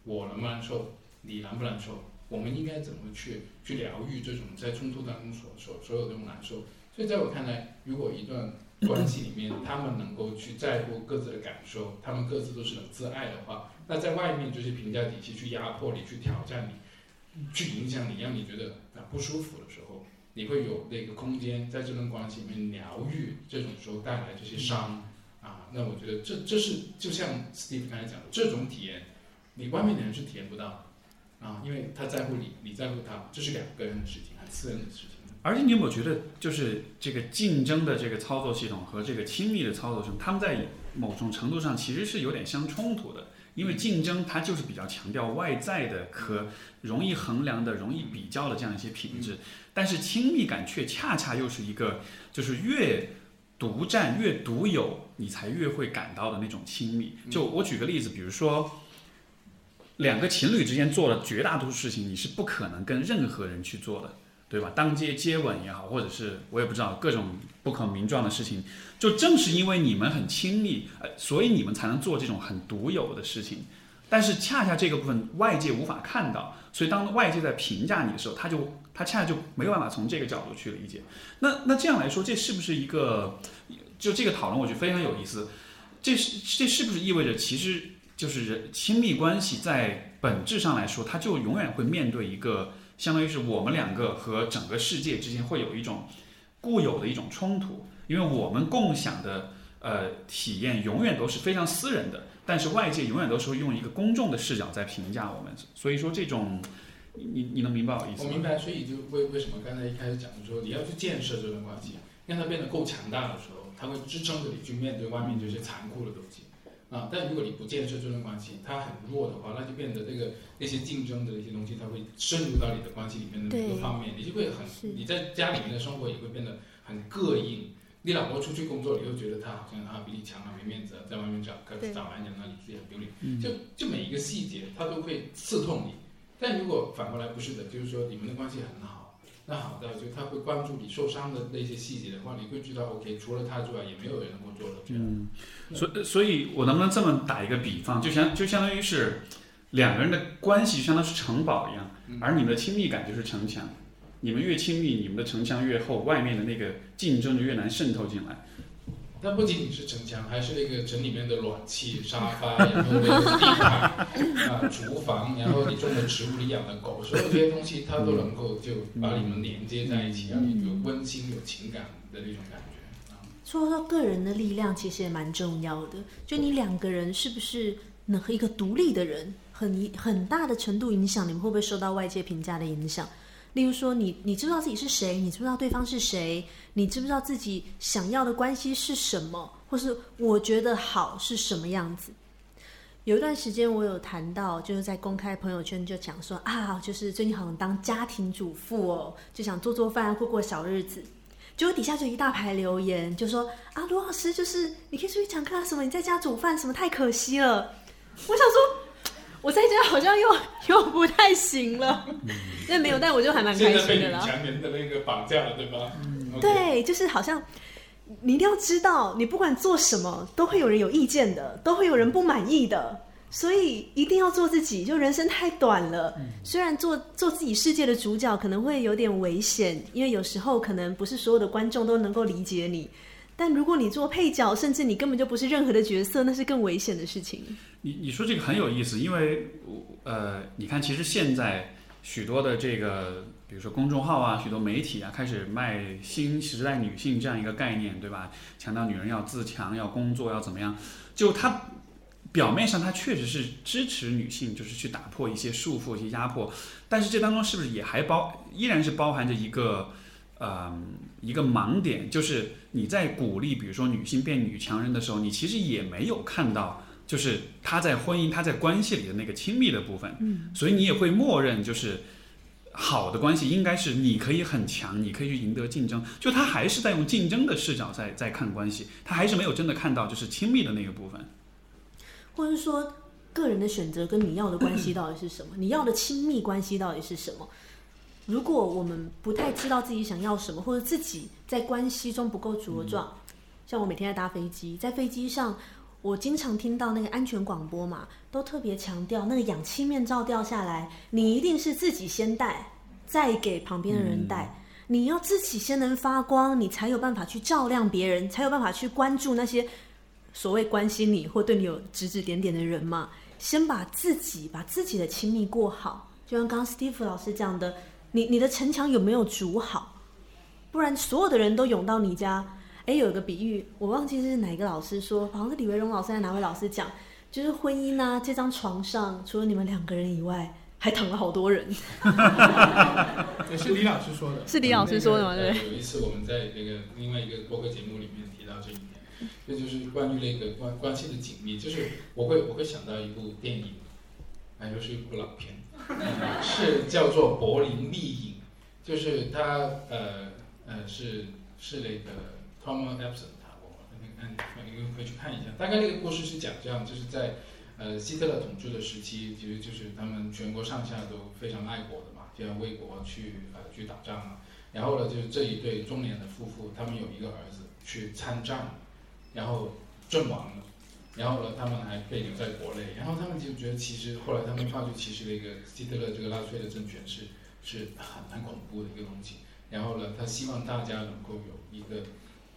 我能不能受？你难不难受？我们应该怎么去去疗愈这种在冲突当中所所所有这种难受？所以在我看来，如果一段关系里面他们能够去在乎各自的感受，他们各自都是能自爱的话，那在外面这些评价体系去压迫你、去挑战你、去影响你，让你觉得啊不舒服的时候，你会有那个空间在这段关系里面疗愈这种时候带来这些伤啊。那我觉得这这是就像 Steve 刚才讲的，这种体验你外面的人是体验不到啊，因为他在乎你，你在乎他，这是两个人的事情，很私人的事情。而且你有没有觉得，就是这个竞争的这个操作系统和这个亲密的操作系统，他们在某种程度上其实是有点相冲突的。因为竞争它就是比较强调外在的、可容易衡量的、容易比较的这样一些品质，但是亲密感却恰恰又是一个，就是越独占、越独有，你才越会感到的那种亲密。就我举个例子，比如说。两个情侣之间做的绝大多数事情，你是不可能跟任何人去做的，对吧？当街接吻也好，或者是我也不知道各种不可名状的事情，就正是因为你们很亲密，呃，所以你们才能做这种很独有的事情。但是恰恰这个部分外界无法看到，所以当外界在评价你的时候，他就他恰恰就没有办法从这个角度去理解。那那这样来说，这是不是一个就这个讨论，我觉得非常有意思。这是这是不是意味着其实？就是人亲密关系在本质上来说，它就永远会面对一个，相当于是我们两个和整个世界之间会有一种固有的一种冲突，因为我们共享的呃体验永远都是非常私人的，但是外界永远都是会用一个公众的视角在评价我们，所以说这种，你你能明白我意思吗？我明白，所以就为为什么刚才一开始讲的说你要去建设这段关系，让它变得够强大的时候，它会支撑着你去面对外面这些残酷的东西。啊，但如果你不建设这段关系，它很弱的话，那就变得这个那些竞争的一些东西，它会深入到你的关系里面的每个方面，你就会很你在家里面的生活也会变得很膈应。你老婆出去工作，你又觉得她好像啊比你强啊没面子，在外面找找男人，那你自己很丢脸。就就每一个细节，它都会刺痛你。但如果反过来不是的，就是说你们的关系很好。那好的，就他会关注你受伤的那些细节的话，你会知道，OK，除了他之外，也没有人能够做到这样。嗯，所所以，我能不能这么打一个比方，就相就相当于是两个人的关系，相当是城堡一样，而你们的亲密感就是城墙。你们越亲密，你们的城墙越厚，外面的那个竞争就越难渗透进来。它不仅仅是城墙，还是那个城里面的暖气、沙发，然后那个地毯啊、厨房，然后你种的植物、你养的狗，所有这些东西，它都能够就把你们连接在一起，让你有温馨、有情感的那种感觉。说到个人的力量，其实也蛮重要的。就你两个人是不是能和一个独立的人，很很大的程度影响你们会不会受到外界评价的影响？例如说，你你知不知道自己是谁？你知不知道对方是谁？你知不知道自己想要的关系是什么？或是我觉得好是什么样子？有一段时间，我有谈到，就是在公开朋友圈就讲说啊，就是最近好像当家庭主妇哦，就想做做饭，过过小日子。结果底下就一大排留言，就说啊，卢老师，就是你可以出去讲课啊什么？你在家煮饭什么？太可惜了。我想说。我在家好像又又不太行了，那没有，但我就还蛮开心的啦。强人的那个绑架了，对吧？对，就是好像你一定要知道，你不管做什么，都会有人有意见的，都会有人不满意的，所以一定要做自己。就人生太短了，虽然做做自己世界的主角可能会有点危险，因为有时候可能不是所有的观众都能够理解你。但如果你做配角，甚至你根本就不是任何的角色，那是更危险的事情。你你说这个很有意思，因为呃，你看，其实现在许多的这个，比如说公众号啊，许多媒体啊，开始卖新时代女性这样一个概念，对吧？强调女人要自强，要工作，要怎么样？就它表面上它确实是支持女性，就是去打破一些束缚、一些压迫，但是这当中是不是也还包，依然是包含着一个？嗯，一个盲点就是你在鼓励，比如说女性变女强人的时候，你其实也没有看到，就是她在婚姻、她在关系里的那个亲密的部分。嗯，所以你也会默认，就是好的关系应该是你可以很强，你可以去赢得竞争。就他还是在用竞争的视角在在看关系，他还是没有真的看到就是亲密的那个部分。或者说，个人的选择跟你要的关系到底是什么？你要的亲密关系到底是什么？如果我们不太知道自己想要什么，或者自己在关系中不够茁壮，像我每天在搭飞机，在飞机上，我经常听到那个安全广播嘛，都特别强调那个氧气面罩掉下来，你一定是自己先戴，再给旁边的人戴。你要自己先能发光，你才有办法去照亮别人，才有办法去关注那些所谓关心你或对你有指指点点的人嘛。先把自己把自己的亲密过好，就像刚刚 Steve 老师讲的。你你的城墙有没有筑好？不然所有的人都涌到你家。哎，有一个比喻，我忘记是哪个老师说，好像是李维荣老师还是哪位老师讲，就是婚姻呢，这张床上除了你们两个人以外，还躺了好多人。也是李老师说的，是李老师说的吗？对。有一次我们在那个另外一个播客节目里面提到这一点，这就是关于那个关关系的紧密。就是我会我会想到一部电影，啊，又是一部老片，是叫做《柏林密影》，就是他呃呃是是那个 Tom Epson 他我那个看你可以去看一下，大概那个故事是讲这样，就是在呃希特勒统治的时期，其实就是他们全国上下都非常爱国的嘛，就要为国去呃去打仗嘛。然后呢，就是这一对中年的夫妇，他们有一个儿子去参战，然后阵亡了。然后呢，他们还被留在国内。然后他们就觉得，其实后来他们发觉，其实那个希特勒这个纳粹的政权是是很很恐怖的一个东西。然后呢，他希望大家能够有一个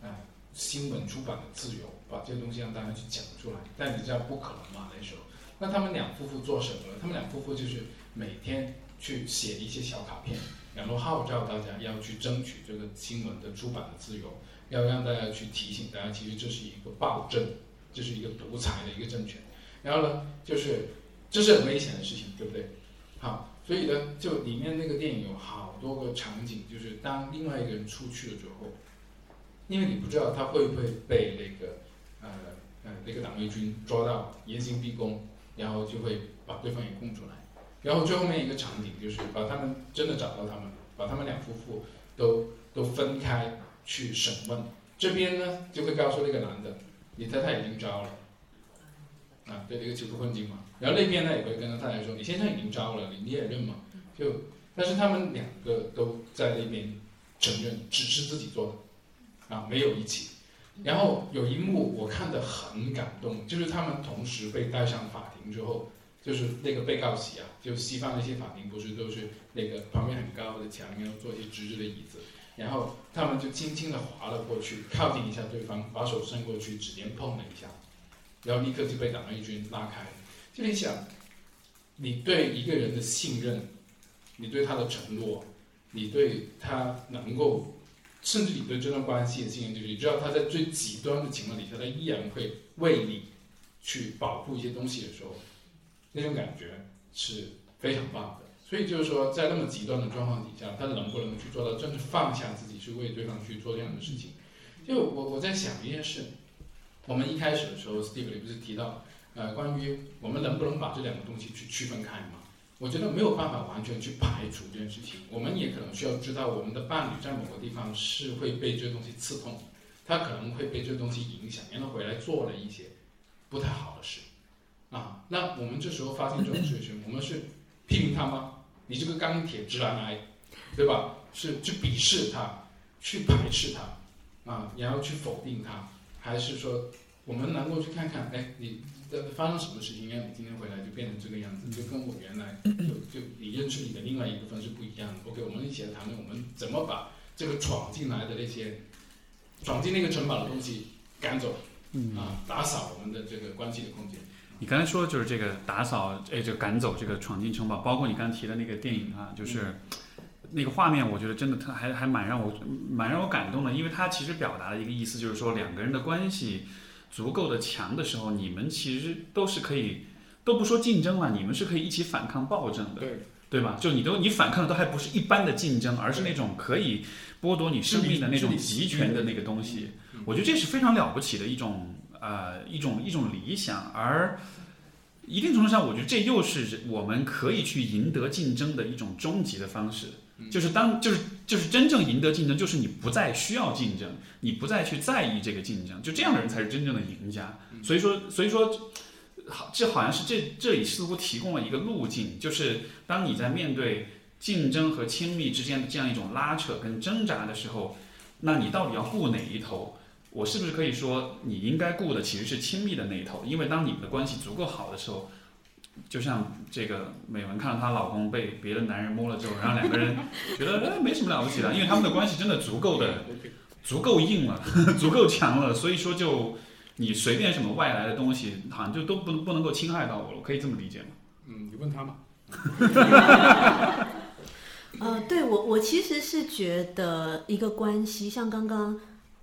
啊、新闻出版的自由，把这个东西让大家去讲出来。但你知道不可能嘛那时候。那他们两夫妇做什么呢？他们两夫妇就是每天去写一些小卡片。然后号召大家要去争取这个新闻的出版的自由，要让大家去提醒大家，其实这是一个暴政，这是一个独裁的一个政权。然后呢，就是这是很危险的事情，对不对？好，所以呢，就里面那个电影有好多个场景，就是当另外一个人出去了之后，因为你不知道他会不会被那个呃呃那个党卫军抓到严刑逼供，然后就会把对方也供出来。然后最后面一个场景就是把他们真的找到他们，把他们两夫妇都都分开去审问。这边呢就会告诉那个男的，你太太已经招了，啊，对这个囚徒困境嘛。然后那边呢也会跟他太太说，你先生已经招了，你你也认嘛。就但是他们两个都在那边承认只是自己做的，啊，没有一起。然后有一幕我看得很感动，就是他们同时被带上法庭之后。就是那个被告席啊，就西方那些法庭不是都是那个旁边很高的墙，然后坐一些直直的椅子，然后他们就轻轻的滑了过去，靠近一下对方，把手伸过去，指尖碰了一下，然后立刻就被党卫军拉开。就你想，你对一个人的信任，你对他的承诺，你对他能够，甚至你对这段关系的信任，就是你知道他在最极端的情况底下，他依然会为你去保护一些东西的时候。那种感觉是非常棒的，所以就是说，在那么极端的状况底下，他能不能去做到真的放下自己，去为对方去做这样的事情？就我我在想一件事，我们一开始的时候，Steve 里不是提到，呃，关于我们能不能把这两个东西去区分开吗？我觉得没有办法完全去排除这件事情，我们也可能需要知道，我们的伴侣在某个地方是会被这东西刺痛，他可能会被这东西影响，然后回来做了一些不太好的事。啊，那我们这时候发现这种事情，我们是批评他吗？你这个钢铁直男癌，对吧？是去鄙视他，去排斥他，啊，然后去否定他，还是说我们能够去看看，哎，你发生什么事情让你今天回来就变成这个样子，就跟我原来就就你认识你的另外一部分是不一样的。OK，我们一起来谈论我们怎么把这个闯进来的那些闯进那个城堡的东西赶走，啊，打扫我们的这个关系的空间。你刚才说的就是这个打扫，哎，这个赶走这个闯进城堡，包括你刚才提的那个电影啊，就是那个画面，我觉得真的特还还蛮让我蛮让我感动的，因为它其实表达的一个意思就是说，两个人的关系足够的强的时候，你们其实都是可以，都不说竞争了，你们是可以一起反抗暴政的，对对吧？就你都你反抗的都还不是一般的竞争，而是那种可以剥夺你生命的那种集权的那个东西，我觉得这是非常了不起的一种。呃，一种一种理想，而一定程度上，我觉得这又是我们可以去赢得竞争的一种终极的方式。就是当就是就是真正赢得竞争，就是你不再需要竞争，你不再去在意这个竞争，就这样的人才是真正的赢家。所以说，所以说，好，这好像是这这里似乎提供了一个路径，就是当你在面对竞争和亲密之间的这样一种拉扯跟挣扎的时候，那你到底要顾哪一头？我是不是可以说，你应该顾的其实是亲密的那一头？因为当你们的关系足够好的时候，就像这个美文看到她老公被别的男人摸了之后，然后两个人觉得哎没什么了不起的，因为他们的关系真的足够的、足够硬了、足够强了，所以说就你随便什么外来的东西，好像就都不不能够侵害到我了，可以这么理解吗？嗯，你问他嘛。呃，对我我其实是觉得一个关系，像刚刚。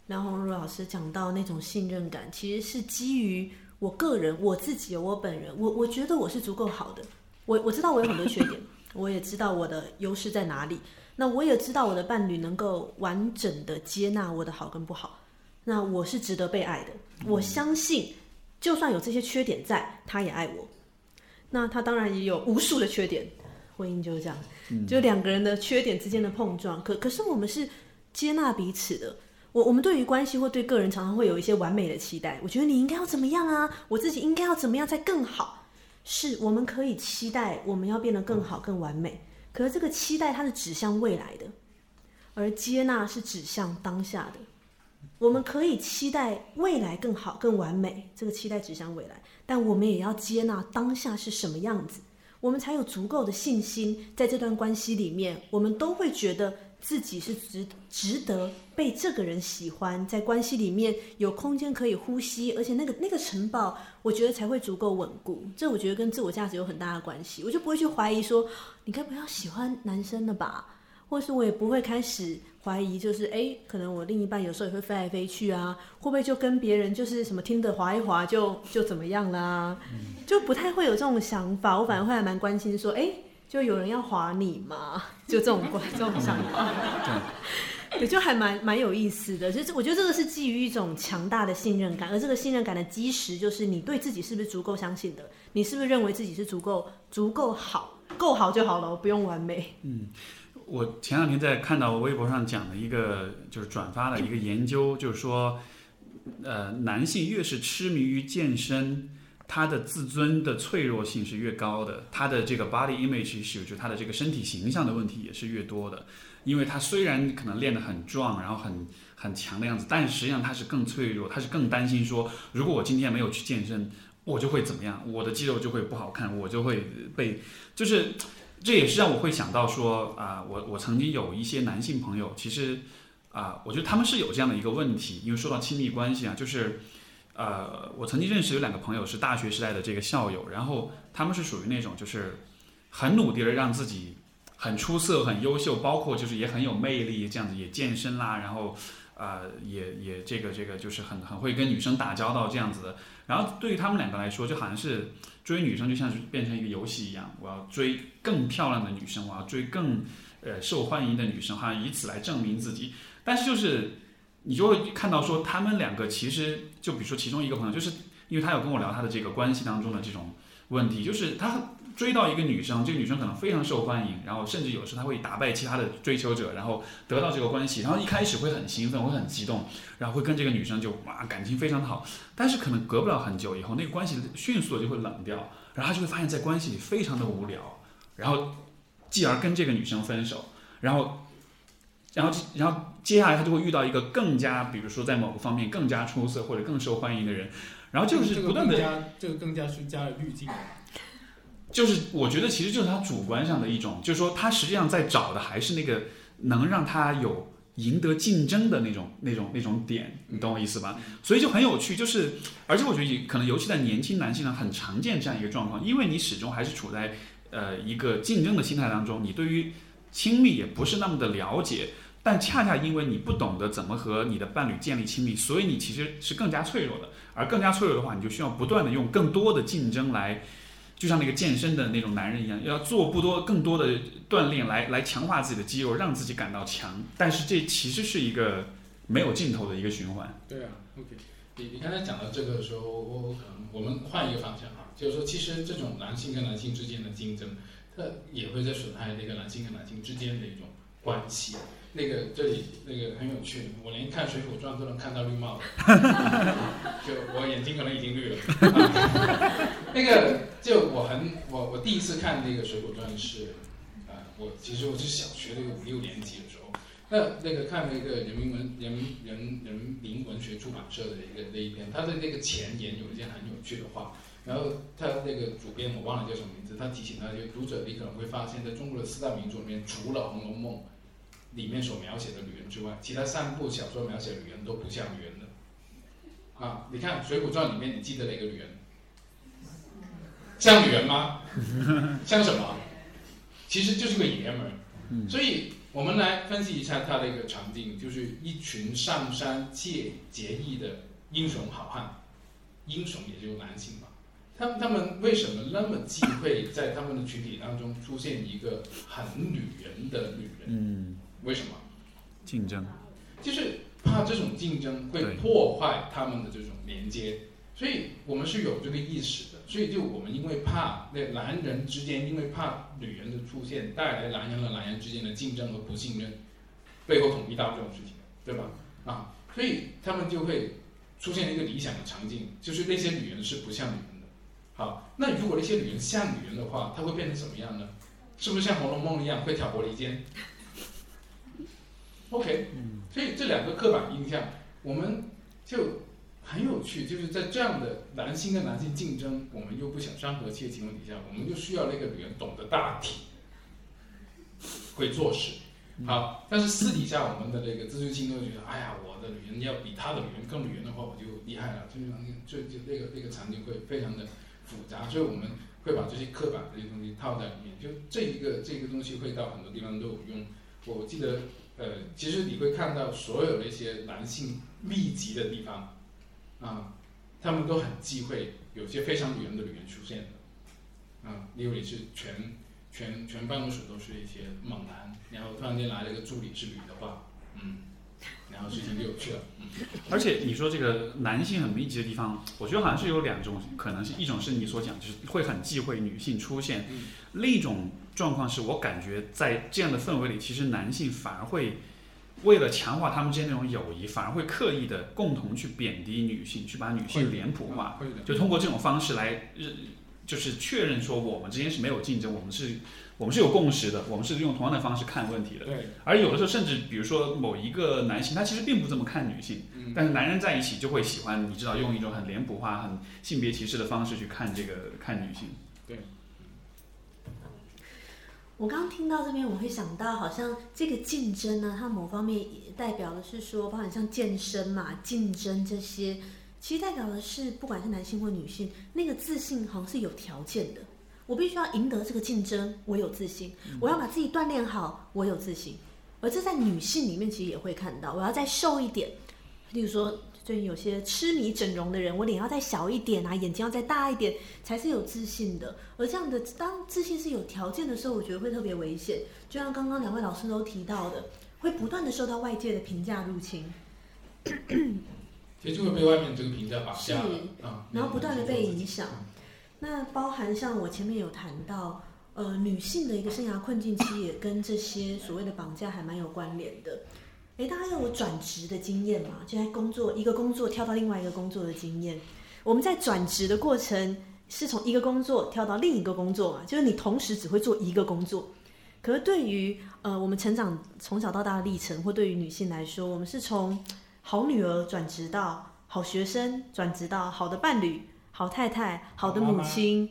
梁红茹老师讲到那种信任感，其实是基于我个人、我自己、我本人，我我觉得我是足够好的。我我知道我有很多缺点，我也知道我的优势在哪里。那我也知道我的伴侣能够完整的接纳我的好跟不好。那我是值得被爱的。我相信，就算有这些缺点在，他也爱我。那他当然也有无数的缺点，婚姻就是这样，就两个人的缺点之间的碰撞。可可是我们是接纳彼此的。我我们对于关系或对个人常常会有一些完美的期待。我觉得你应该要怎么样啊？我自己应该要怎么样才更好？是我们可以期待我们要变得更好、更完美。可是这个期待它是指向未来的，而接纳是指向当下的。我们可以期待未来更好、更完美，这个期待指向未来，但我们也要接纳当下是什么样子，我们才有足够的信心，在这段关系里面，我们都会觉得自己是值值得被这个人喜欢，在关系里面有空间可以呼吸，而且那个那个城堡，我觉得才会足够稳固。这我觉得跟自我价值有很大的关系，我就不会去怀疑说你该不要喜欢男生了吧。或是我也不会开始怀疑，就是哎，可能我另一半有时候也会飞来飞去啊，会不会就跟别人就是什么听的滑一滑就就怎么样啦？就不太会有这种想法。我反而会还蛮关心说，哎，就有人要划你吗？就这种观这种想法，对，就还蛮蛮有意思的。就是我觉得这个是基于一种强大的信任感，而这个信任感的基石就是你对自己是不是足够相信的？你是不是认为自己是足够足够好，够好就好了，不用完美。嗯。我前两天在看到微博上讲的一个，就是转发了一个研究，就是说，呃，男性越是痴迷于健身，他的自尊的脆弱性是越高的，他的这个 body image 就他的这个身体形象的问题也是越多的。因为他虽然可能练得很壮，然后很很强的样子，但实际上他是更脆弱，他是更担心说，如果我今天没有去健身，我就会怎么样，我的肌肉就会不好看，我就会被就是。这也是让我会想到说啊，我我曾经有一些男性朋友，其实啊，我觉得他们是有这样的一个问题，因为说到亲密关系啊，就是呃，我曾经认识有两个朋友是大学时代的这个校友，然后他们是属于那种就是很努力的让自己很出色、很优秀，包括就是也很有魅力，这样子也健身啦，然后呃也也这个这个就是很很会跟女生打交道这样子的，然后对于他们两个来说，就好像是。追女生就像是变成一个游戏一样，我要追更漂亮的女生，我要追更呃受欢迎的女生，好像以此来证明自己。但是就是你就会看到说，他们两个其实就比如说其中一个朋友，就是因为他有跟我聊他的这个关系当中的这种问题，就是他。追到一个女生，这个女生可能非常受欢迎，然后甚至有时候他会打败其他的追求者，然后得到这个关系，然后一开始会很兴奋，会很激动，然后会跟这个女生就哇感情非常的好，但是可能隔不了很久以后，那个关系迅速的就会冷掉，然后他就会发现，在关系里非常的无聊，然后继而跟这个女生分手，然后，然后然后接下来他就会遇到一个更加，比如说在某个方面更加出色或者更受欢迎的人，然后就是不断的这个更加是加了滤镜。就是我觉得其实就是他主观上的一种，就是说他实际上在找的还是那个能让他有赢得竞争的那种、那种、那种点，你懂我意思吧？所以就很有趣，就是而且我觉得可能尤其在年轻男性上很常见这样一个状况，因为你始终还是处在呃一个竞争的心态当中，你对于亲密也不是那么的了解，但恰恰因为你不懂得怎么和你的伴侣建立亲密，所以你其实是更加脆弱的，而更加脆弱的话，你就需要不断的用更多的竞争来。就像那个健身的那种男人一样，要做不多更多的锻炼来来强化自己的肌肉，让自己感到强。但是这其实是一个没有尽头的一个循环。对啊，OK。你你刚才讲到这个的时候，我我可能我们换一个方向哈，就是说其实这种男性跟男性之间的竞争，它也会在损害那个男性跟男性之间的一种关系。那个这里那个很有趣，我连看《水浒传》都能看到绿帽子，就我眼睛可能已经绿了。那个就我很我我第一次看那个《水浒传》是，啊，我其实我是小学的五六年级的时候，那那个看了一个人民文人人人民文学出版社的一个那一篇，他的那个前言有一件很有趣的话，然后他那个主编我忘了叫什么名字，他提醒他就读者，你可能会发现，在中国的四大名著里面，除了《红楼梦》。里面所描写的女人之外，其他三部小说描写的女人都不像女人的。啊，你看《水浒传》里面，你记得哪个女人？像女人吗？像什么？其实就是个爷们儿。所以我们来分析一下他的一个场景，就是一群上山借结义的英雄好汉，英雄也就男性嘛。他们他们为什么那么忌讳在他们的群体当中出现一个很女人的女人？嗯。为什么？竞争，就是怕这种竞争会破坏他们的这种连接，所以我们是有这个意识的。所以就我们因为怕那男人之间，因为怕女人的出现带来男人和男人之间的竞争和不信任，背后捅一刀这种事情，对吧？啊，所以他们就会出现一个理想的场景，就是那些女人是不像女人的。好，那如果那些女人像女人的话，她会变成什么样呢？是不是像《红楼梦》一样会挑拨离间？OK，所以这两个刻板印象，我们就很有趣，就是在这样的男性跟男性竞争，我们又不想伤和气的情况底下，我们就需要那个女人懂得大体，会做事。好，但是私底下我们的那个自尊心都觉得，哎呀，我的女人要比他的女人更女人的话，我就厉害了，就是就就那个那个场景会非常的复杂，所以我们会把这些刻板这些东西套在里面，就这一个这个东西会到很多地方都有用。我记得，呃，其实你会看到所有那些男性密集的地方，啊，他们都很忌讳有些非常女人的女人出现的，啊，例如你是全全全办公室都是一些猛男，然后突然间来了一个助理是女的话，然后事情就有趣了，嗯，而且你说这个男性很密集的地方，我觉得好像是有两种可能性，一种是你所讲，就是会很忌讳女性出现；嗯另一种状况是我感觉在这样的氛围里，其实男性反而会为了强化他们之间那种友谊，反而会刻意的共同去贬低女性，去把女性脸谱化，就通过这种方式来，认就是确认说我们之间是没有竞争，我们是。我们是有共识的，我们是用同样的方式看问题的。对，而有的时候，甚至比如说某一个男性，他其实并不这么看女性，嗯，但是男人在一起就会喜欢，你知道，用一种很脸谱化、很性别歧视的方式去看这个看女性。对我刚刚听到这边，我会想到，好像这个竞争呢，它某方面也代表的是说，包含像健身嘛、竞争这些，其实代表的是，不管是男性或女性，那个自信好像是有条件的。我必须要赢得这个竞争，我有自信；我要把自己锻炼好，我有自信。而这在女性里面其实也会看到，我要再瘦一点，例如说。最近有些痴迷整容的人，我脸要再小一点啊，眼睛要再大一点，才是有自信的。而这样的，当自信是有条件的时候，我觉得会特别危险。就像刚刚两位老师都提到的，会不断的受到外界的评价入侵，其实就会被外面这个评价绑架了啊，然后不断的被影响。那包含像我前面有谈到，呃，女性的一个生涯困境，其实也跟这些所谓的绑架还蛮有关联的。诶，大家有转职的经验嘛？就在工作一个工作跳到另外一个工作的经验。我们在转职的过程是从一个工作跳到另一个工作嘛？就是你同时只会做一个工作。可是对于呃我们成长从小到大的历程，或对于女性来说，我们是从好女儿转职到好学生，转职到好的伴侣、好太太、好的母亲。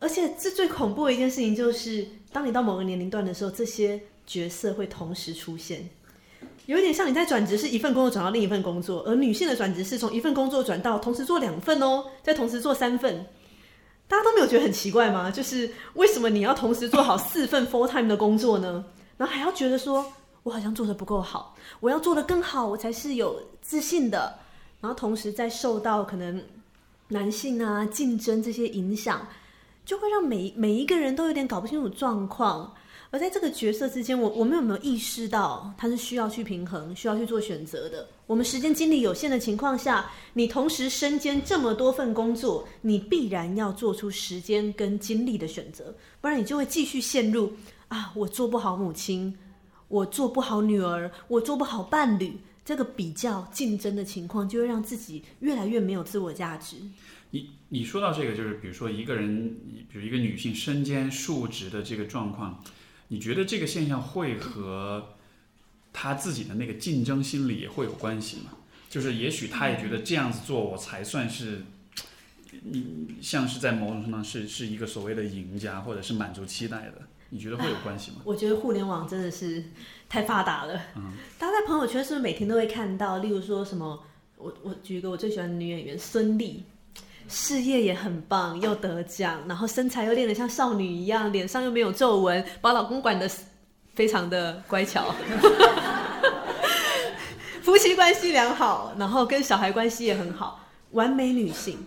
而且这最恐怖的一件事情就是，当你到某个年龄段的时候，这些角色会同时出现。有一点像你在转职，是一份工作转到另一份工作，而女性的转职是从一份工作转到同时做两份哦，再同时做三份。大家都没有觉得很奇怪吗？就是为什么你要同时做好四份 full time 的工作呢？然后还要觉得说我好像做的不够好，我要做的更好，我才是有自信的。然后同时在受到可能男性啊竞争这些影响，就会让每每一个人都有点搞不清楚状况。而在这个角色之间，我我们有没有意识到，他是需要去平衡、需要去做选择的？我们时间精力有限的情况下，你同时身兼这么多份工作，你必然要做出时间跟精力的选择，不然你就会继续陷入啊，我做不好母亲，我做不好女儿，我做不好伴侣，这个比较竞争的情况，就会让自己越来越没有自我价值。你你说到这个，就是比如说一个人，比如一个女性身兼数职的这个状况，你觉得这个现象会和她自己的那个竞争心理也会有关系吗？就是也许她也觉得这样子做，我才算是，你像是在某种程度上是是一个所谓的赢家，或者是满足期待的。你觉得会有关系吗？我觉得互联网真的是太发达了。嗯，大家在朋友圈是不是每天都会看到？例如说什么，我我举一个我最喜欢的女演员孙俪，事业也很棒，又得奖，然后身材又练得像少女一样，脸上又没有皱纹，把老公管得非常的乖巧，夫妻关系良好，然后跟小孩关系也很好，完美女性。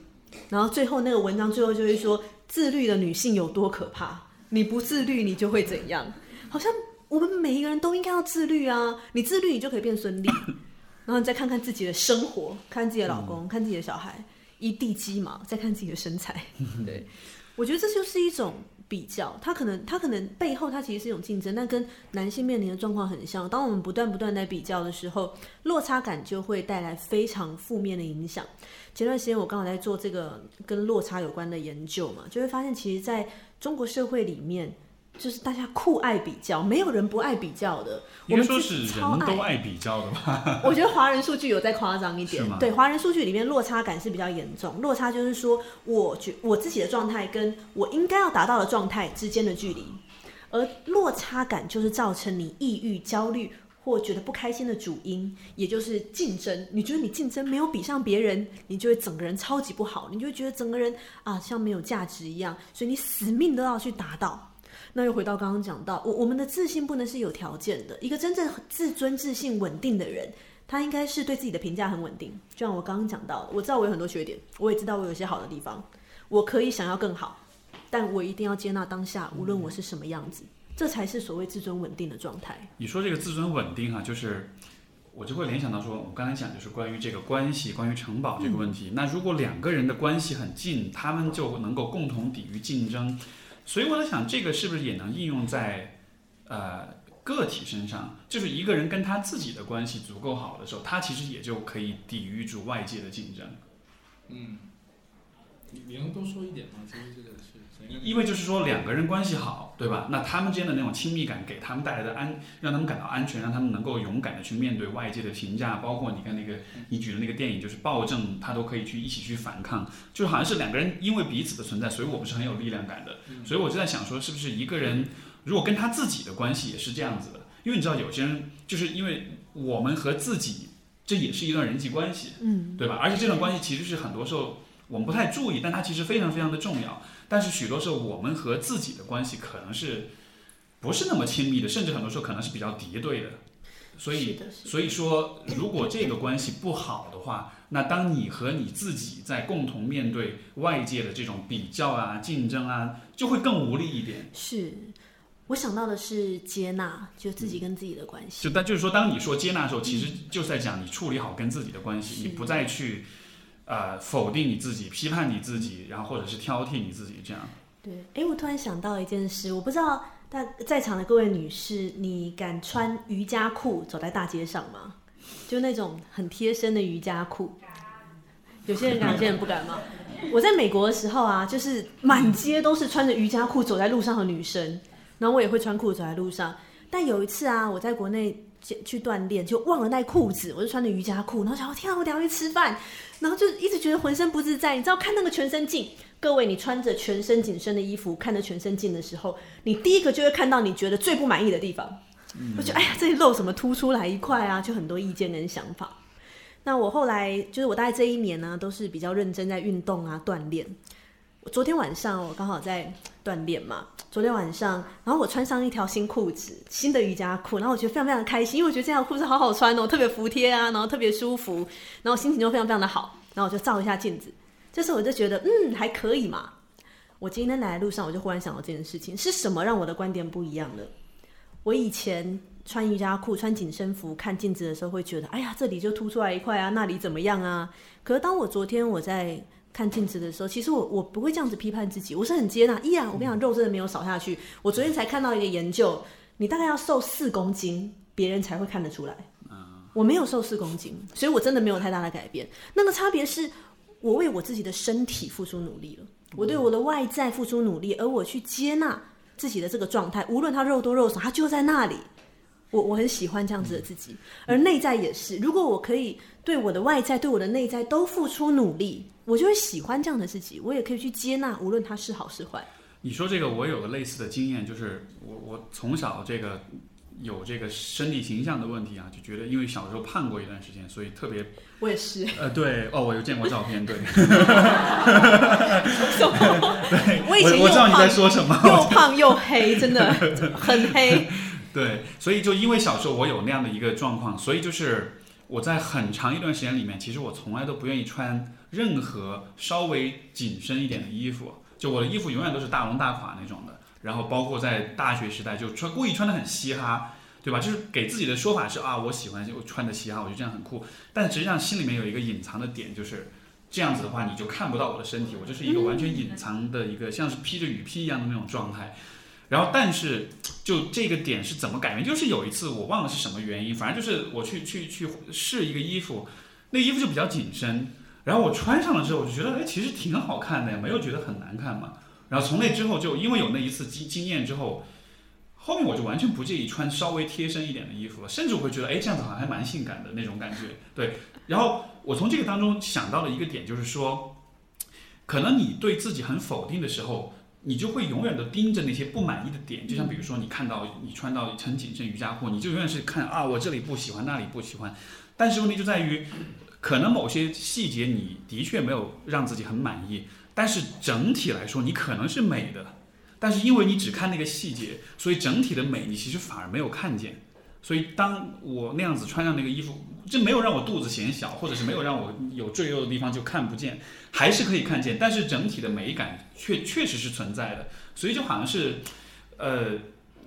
然后最后那个文章最后就会说，自律的女性有多可怕？你不自律，你就会怎样？好像我们每一个人都应该要自律啊！你自律，你就可以变孙俪。然后你再看看自己的生活，看自己的老公，看自己的小孩，一地鸡毛，再看自己的身材。对，我觉得这就是一种比较，他可能他可能背后他其实是一种竞争，但跟男性面临的状况很像。当我们不断不断在比较的时候，落差感就会带来非常负面的影响。前段时间我刚好在做这个跟落差有关的研究嘛，就会发现其实在中国社会里面。就是大家酷爱比较，没有人不爱比较的。我们说是超人都爱比较的吧？我觉得华人数据有再夸张一点对华人数据里面落差感是比较严重。落差就是说，我觉我自己的状态跟我应该要达到的状态之间的距离，而落差感就是造成你抑郁、焦虑或觉得不开心的主因，也就是竞争。你觉得你竞争没有比上别人，你就会整个人超级不好，你就会觉得整个人啊像没有价值一样，所以你死命都要去达到。那又回到刚刚讲到，我我们的自信不能是有条件的。一个真正自尊、自信稳定的人，他应该是对自己的评价很稳定。就像我刚刚讲到的，我知道我有很多缺点，我也知道我有一些好的地方，我可以想要更好，但我一定要接纳当下，无论我是什么样子，这才是所谓自尊稳定的状态。你说这个自尊稳定哈、就是我就会联想到说，我刚才讲就是关于这个关系，关于城堡这个问题。那如果两个人的关系很近，他们就能够共同抵御竞争。所以我在想，这个是不是也能应用在呃个体身上？就是一个人跟他自己的关系足够好的时候，他其实也就可以抵御住外界的竞争。嗯，你你能多说一点吗？其实这个因为就是说两个人关系好，对吧？那他们之间的那种亲密感，给他们带来的安，让他们感到安全，让他们能够勇敢的去面对外界的评价，包括你看那个你举的那个电影，就是暴政，他都可以去一起去反抗，就好像是两个人因为彼此的存在，所以我们是很有力量感的。所以我就在想说，是不是一个人如果跟他自己的关系也是这样子的？因为你知道有些人就是因为我们和自己，这也是一段人际关系，嗯，对吧？而且这段关系其实是很多时候我们不太注意，但它其实非常非常的重要。但是许多时候我们和自己的关系可能是不是那么亲密的，甚至很多时候可能是比较敌对的。所以，所以说，如果这个关系不好的话，那当你和你自己在共同面对外界的这种比较啊、竞争啊，就会更无力一点。是。我想到的是接纳，就自己跟自己的关系。就但就是说，当你说接纳的时候，其实就是在讲你处理好跟自己的关系，你不再去呃否定你自己、批判你自己，然后或者是挑剔你自己这样。对，哎，我突然想到一件事，我不知道大在场的各位女士，你敢穿瑜伽裤走在大街上吗？就那种很贴身的瑜伽裤，有些人敢，有些人不敢吗？我在美国的时候啊，就是满街都是穿着瑜伽裤走在路上的女生，然后我也会穿裤子走在路上。但有一次啊，我在国内去锻炼，就忘了带裤子，我就穿着瑜伽裤，然后想，天啊，我等下去吃饭，然后就一直觉得浑身不自在。你知道，看那个全身镜，各位，你穿着全身紧身的衣服，看着全身镜的时候，你第一个就会看到你觉得最不满意的地方。我觉得，哎呀，这里露什么凸出来一块啊？就很多意见跟想法。那我后来就是我大概这一年呢，都是比较认真在运动啊锻炼。昨天晚上我刚好在锻炼嘛，昨天晚上，然后我穿上一条新裤子，新的瑜伽裤，然后我觉得非常非常开心，因为我觉得这条裤子好好穿哦，特别服帖啊，然后特别舒服，然后心情就非常非常的好，然后我就照一下镜子，这时候我就觉得嗯还可以嘛。我今天来的路上，我就忽然想到这件事情，是什么让我的观点不一样了？我以前穿瑜伽裤、穿紧身服看镜子的时候，会觉得，哎呀，这里就凸出来一块啊，那里怎么样啊？可是当我昨天我在看镜子的时候，其实我我不会这样子批判自己，我是很接纳。依然，我跟你讲，肉真的没有少下去。我昨天才看到一个研究，你大概要瘦四公斤，别人才会看得出来。我没有瘦四公斤，所以我真的没有太大的改变。那个差别是我为我自己的身体付出努力了，我对我的外在付出努力，而我去接纳自己的这个状态，无论它肉多肉少，它就在那里。我我很喜欢这样子的自己，而内在也是。如果我可以对我的外在、对我的内在都付出努力，我就会喜欢这样的自己。我也可以去接纳，无论它是好是坏。你说这个，我有个类似的经验，就是我我从小这个有这个身体形象的问题啊，就觉得因为小时候胖过一段时间，所以特别我也是，呃对哦，我有见过照片，对？对，我以前又我知道你在胖说什么，又胖又黑，真的 很黑。对，所以就因为小时候我有那样的一个状况，所以就是我在很长一段时间里面，其实我从来都不愿意穿任何稍微紧身一点的衣服，就我的衣服永远都是大龙大垮那种的。然后包括在大学时代，就穿故意穿的很嘻哈，对吧？就是给自己的说法是啊，我喜欢就穿的嘻哈，我觉得这样很酷。但实际上心里面有一个隐藏的点，就是这样子的话，你就看不到我的身体，我就是一个完全隐藏的一个像是披着雨披一样的那种状态。然后，但是就这个点是怎么改变？就是有一次我忘了是什么原因，反正就是我去去去试一个衣服，那衣服就比较紧身，然后我穿上了之后，我就觉得哎，其实挺好看的呀，没有觉得很难看嘛。然后从那之后，就因为有那一次经经验之后，后面我就完全不介意穿稍微贴身一点的衣服了，甚至我会觉得哎，这样子好像还蛮性感的那种感觉。对，然后我从这个当中想到了一个点，就是说，可能你对自己很否定的时候。你就会永远的盯着那些不满意的点，就像比如说你看到你穿到很紧身瑜伽裤，你就永远是看啊，我这里不喜欢，那里不喜欢。但是问题就在于，可能某些细节你的确没有让自己很满意，但是整体来说你可能是美的。但是因为你只看那个细节，所以整体的美你其实反而没有看见。所以当我那样子穿上那个衣服，这没有让我肚子显小，或者是没有让我有赘肉的地方就看不见，还是可以看见，但是整体的美感确确实是存在的。所以就好像是，呃，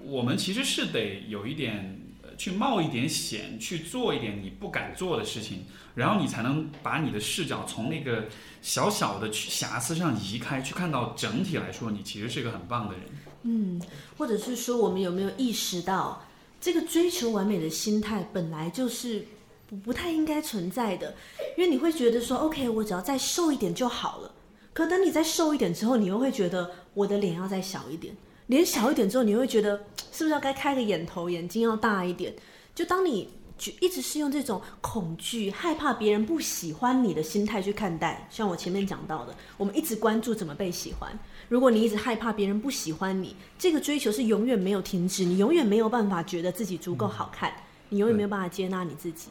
我们其实是得有一点去冒一点险，去做一点你不敢做的事情，然后你才能把你的视角从那个小小的瑕疵上移开，去看到整体来说，你其实是一个很棒的人。嗯，或者是说，我们有没有意识到？这个追求完美的心态本来就是不不太应该存在的，因为你会觉得说，OK，我只要再瘦一点就好了。可等你再瘦一点之后，你又会觉得我的脸要再小一点，脸小一点之后，你会觉得是不是要该开个眼头，眼睛要大一点？就当你就一直是用这种恐惧、害怕别人不喜欢你的心态去看待，像我前面讲到的，我们一直关注怎么被喜欢。如果你一直害怕别人不喜欢你，这个追求是永远没有停止，你永远没有办法觉得自己足够好看，你永远没有办法接纳你自己。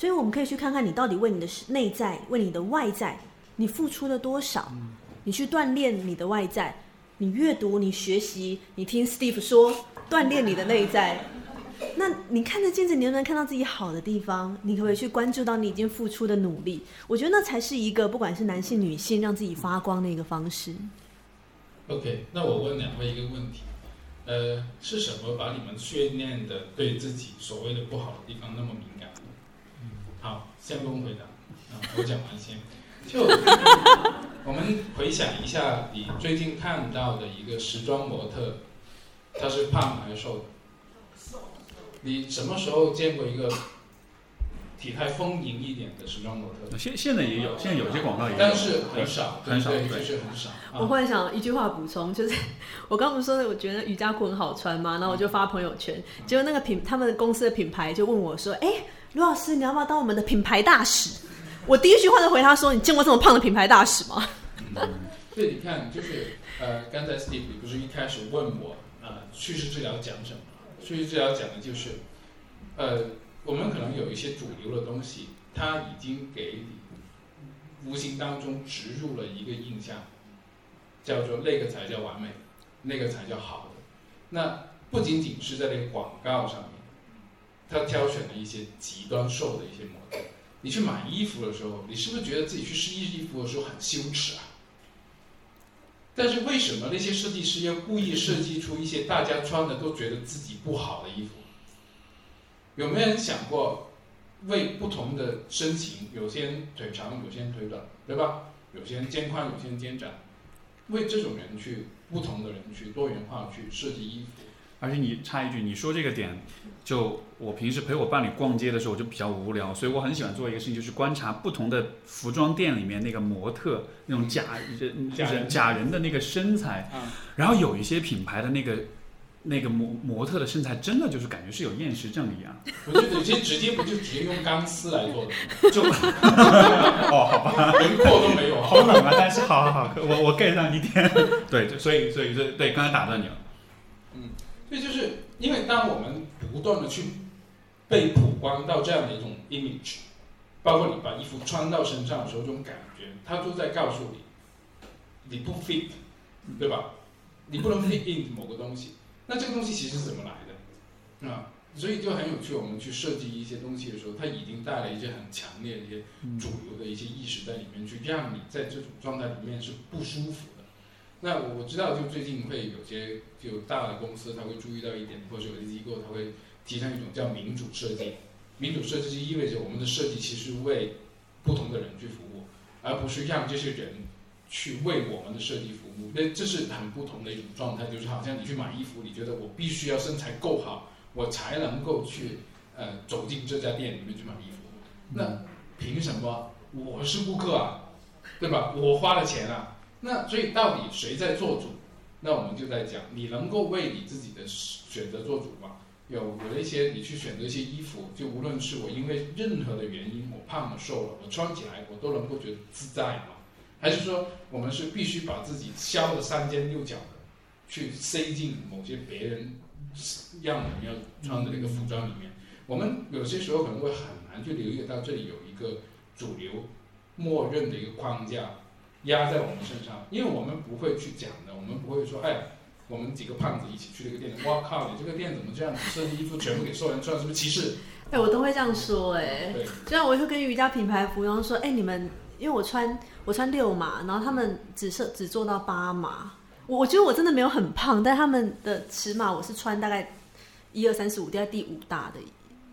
所以我们可以去看看你到底为你的内在、为你的外在，你付出了多少？你去锻炼你的外在，你阅读、你学习、你听 Steve 说，锻炼你的内在。那你看着镜子，你能不能看到自己好的地方？你可不可以去关注到你已经付出的努力？我觉得那才是一个不管是男性、女性，让自己发光的一个方式。OK，那我问两位一个问题，呃，是什么把你们训练的对自己所谓的不好的地方那么敏感？好，先不用回答，啊，我讲完先。就 我们回想一下，你最近看到的一个时装模特，他是胖还是瘦的？你什么时候见过一个？体态丰盈一点的时装模特，现现在也有，现在有些广告也有，但是很少，很少，就是很少。我忽然想一句话补充，就是 我刚不是说的，我觉得瑜伽裤很好穿吗？然后我就发朋友圈，结果那个品他们公司的品牌就问我说：“哎，卢老师，你要不要当我们的品牌大使？”我第一句话就回他说：“你见过这么胖的品牌大使吗？” 所以你看，就是呃，刚才 Steve 不是一开始问我啊，叙事治疗讲什么？叙事治疗讲的就是呃。我们可能有一些主流的东西，它已经给你无形当中植入了一个印象，叫做那个才叫完美，那个才叫好的。那不仅仅是在那个广告上面，他挑选了一些极端瘦的一些模特。你去买衣服的时候，你是不是觉得自己去试衣服的时候很羞耻啊？但是为什么那些设计师要故意设计出一些大家穿的都觉得自己不好的衣服？有没有人想过，为不同的身形，有些人腿长，有些人腿短，对吧？有些人肩宽，有些人肩窄，为这种人去不同的人去多元化去设计衣服。而且你插一句，你说这个点，就我平时陪我伴侣逛街的时候，我就比较无聊，所以我很喜欢做一个事情，就是观察不同的服装店里面那个模特那种假人，就是假人的那个身材，然后有一些品牌的那个。那个模模特的身材真的就是感觉是有厌食症一样，我觉得有些直接不就直接用钢丝来做的，就 哦好吧，轮廓都没有，好冷啊！但是好好好，我我 get 上一点，对，所以所以对对，刚才打断你了，嗯，所以就是因为当我们不断的去被曝光到这样的一种 image，包括你把衣服穿到身上的时候，这种感觉，它都在告诉你你不 fit，对吧？你不能 fit in 某个东西。那这个东西其实是怎么来的啊？所以就很有趣。我们去设计一些东西的时候，它已经带了一些很强烈的一些主流的一些意识在里面，去让你在这种状态里面是不舒服的。那我知道，就最近会有些就大的公司，他会注意到一点，或者有些机构，他会提倡一种叫民主设计。民主设计就意味着我们的设计其实为不同的人去服务，而不是让这些人去为我们的设计服务。那这是很不同的一种状态，就是好像你去买衣服，你觉得我必须要身材够好，我才能够去呃走进这家店里面去买衣服。那凭什么我是顾客啊？对吧？我花了钱啊。那所以到底谁在做主？那我们就在讲，你能够为你自己的选择做主吗？有有了一些你去选择一些衣服，就无论是我因为任何的原因我胖了瘦了，我穿起来我都能够觉得自在吗？还是说我们是必须把自己削的三尖六角的，去塞进某些别人让我们要穿的那个服装里面？我们有些时候可能会很难去留意到这里有一个主流默认的一个框架压在我们身上，因为我们不会去讲的，我们不会说哎。我们几个胖子一起去这个店，哇靠！你这个店怎么这样子？设计衣服全部给瘦人穿，是不是歧视？哎，我都会这样说，哎，对，这样我会跟瑜伽品牌服装说，哎，你们因为我穿我穿六码，然后他们只设只做到八码，我我觉得我真的没有很胖，但他们的尺码我是穿大概一二三四五，第二第五大的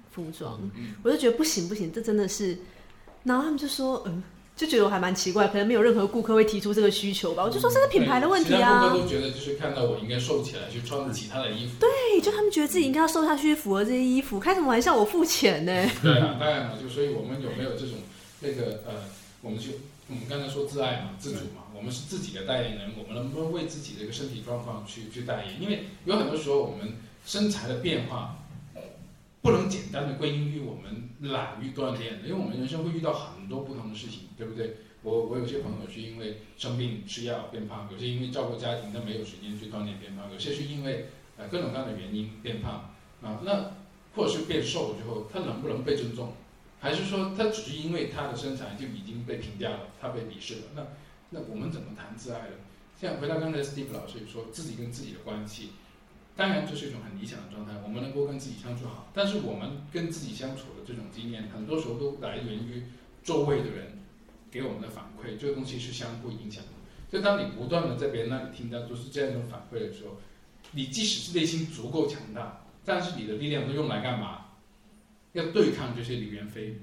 服装，我就觉得不行不行，这真的是，然后他们就说，嗯。就觉得我还蛮奇怪，可能没有任何顾客会提出这个需求吧。我就说这是品牌的问题啊。顾客都觉得就是看到我应该瘦起来，去穿其他的衣服。对，就他们觉得自己应该要瘦下去，符合这些衣服。开什么玩笑？我付钱呢。对啊，当然了，就所以我们有没有这种那个呃，我们就我们刚才说自爱嘛，自主嘛，我们是自己的代言人，我们能不能为自己的一个身体状况去去代言？因为有很多时候我们身材的变化。不能简单的归因于我们懒于锻炼，因为我们人生会遇到很多不同的事情，对不对？我我有些朋友是因为生病吃药变胖，有些因为照顾家庭他没有时间去锻炼变胖，有些是因为呃各种各样的原因变胖啊。那或者是变瘦了之后，他能不能被尊重？还是说他只是因为他的身材就已经被评价了，他被鄙视了？那那我们怎么谈自爱呢？像回到刚才 Steve 老师说自己跟自己的关系。当然，这是一种很理想的状态，我们能够跟自己相处好。但是，我们跟自己相处的这种经验，很多时候都来源于周围的人给我们的反馈。这个东西是相互影响的。就当你不断的在别人那里听到都是这样一种反馈的时候，你即使是内心足够强大，但是你的力量都用来干嘛？要对抗这些流言蜚语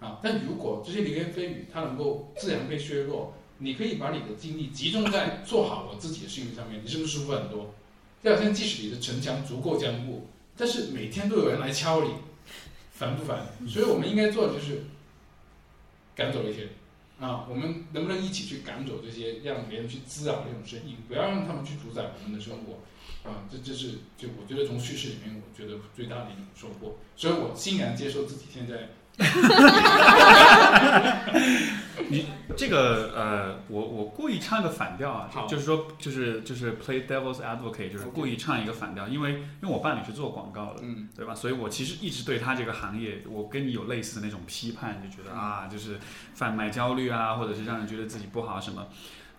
啊！但如果这些流言蜚语它能够自然被削弱，你可以把你的精力集中在做好我自己的事情上面，你是不是舒服很多？第二天，即使你的城墙足够坚固，但是每天都有人来敲你，烦不烦？所以我们应该做的就是赶走一些啊，我们能不能一起去赶走这些让别人去滋扰这种声音，不要让他们去主宰我们的生活啊！这这是就我觉得从叙事里面，我觉得最大的一种收获。所以我欣然接受自己现在。你这个呃，我我故意唱一个反调啊，就是说就是就是 play devil's advocate，就是故意唱一个反调，因为因为我伴侣是做广告的，嗯，对吧？所以我其实一直对他这个行业，我跟你有类似的那种批判，就觉得啊，就是贩卖焦虑啊，或者是让人觉得自己不好什么。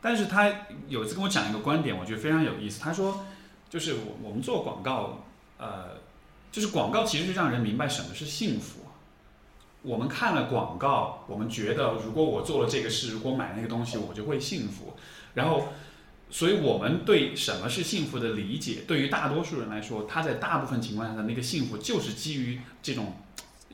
但是他有一次跟我讲一个观点，我觉得非常有意思。他说，就是我我们做广告，呃，就是广告其实是让人明白什么是幸福。我们看了广告，我们觉得如果我做了这个事，如果买那个东西，我就会幸福。然后，所以我们对什么是幸福的理解，对于大多数人来说，他在大部分情况下的那个幸福，就是基于这种，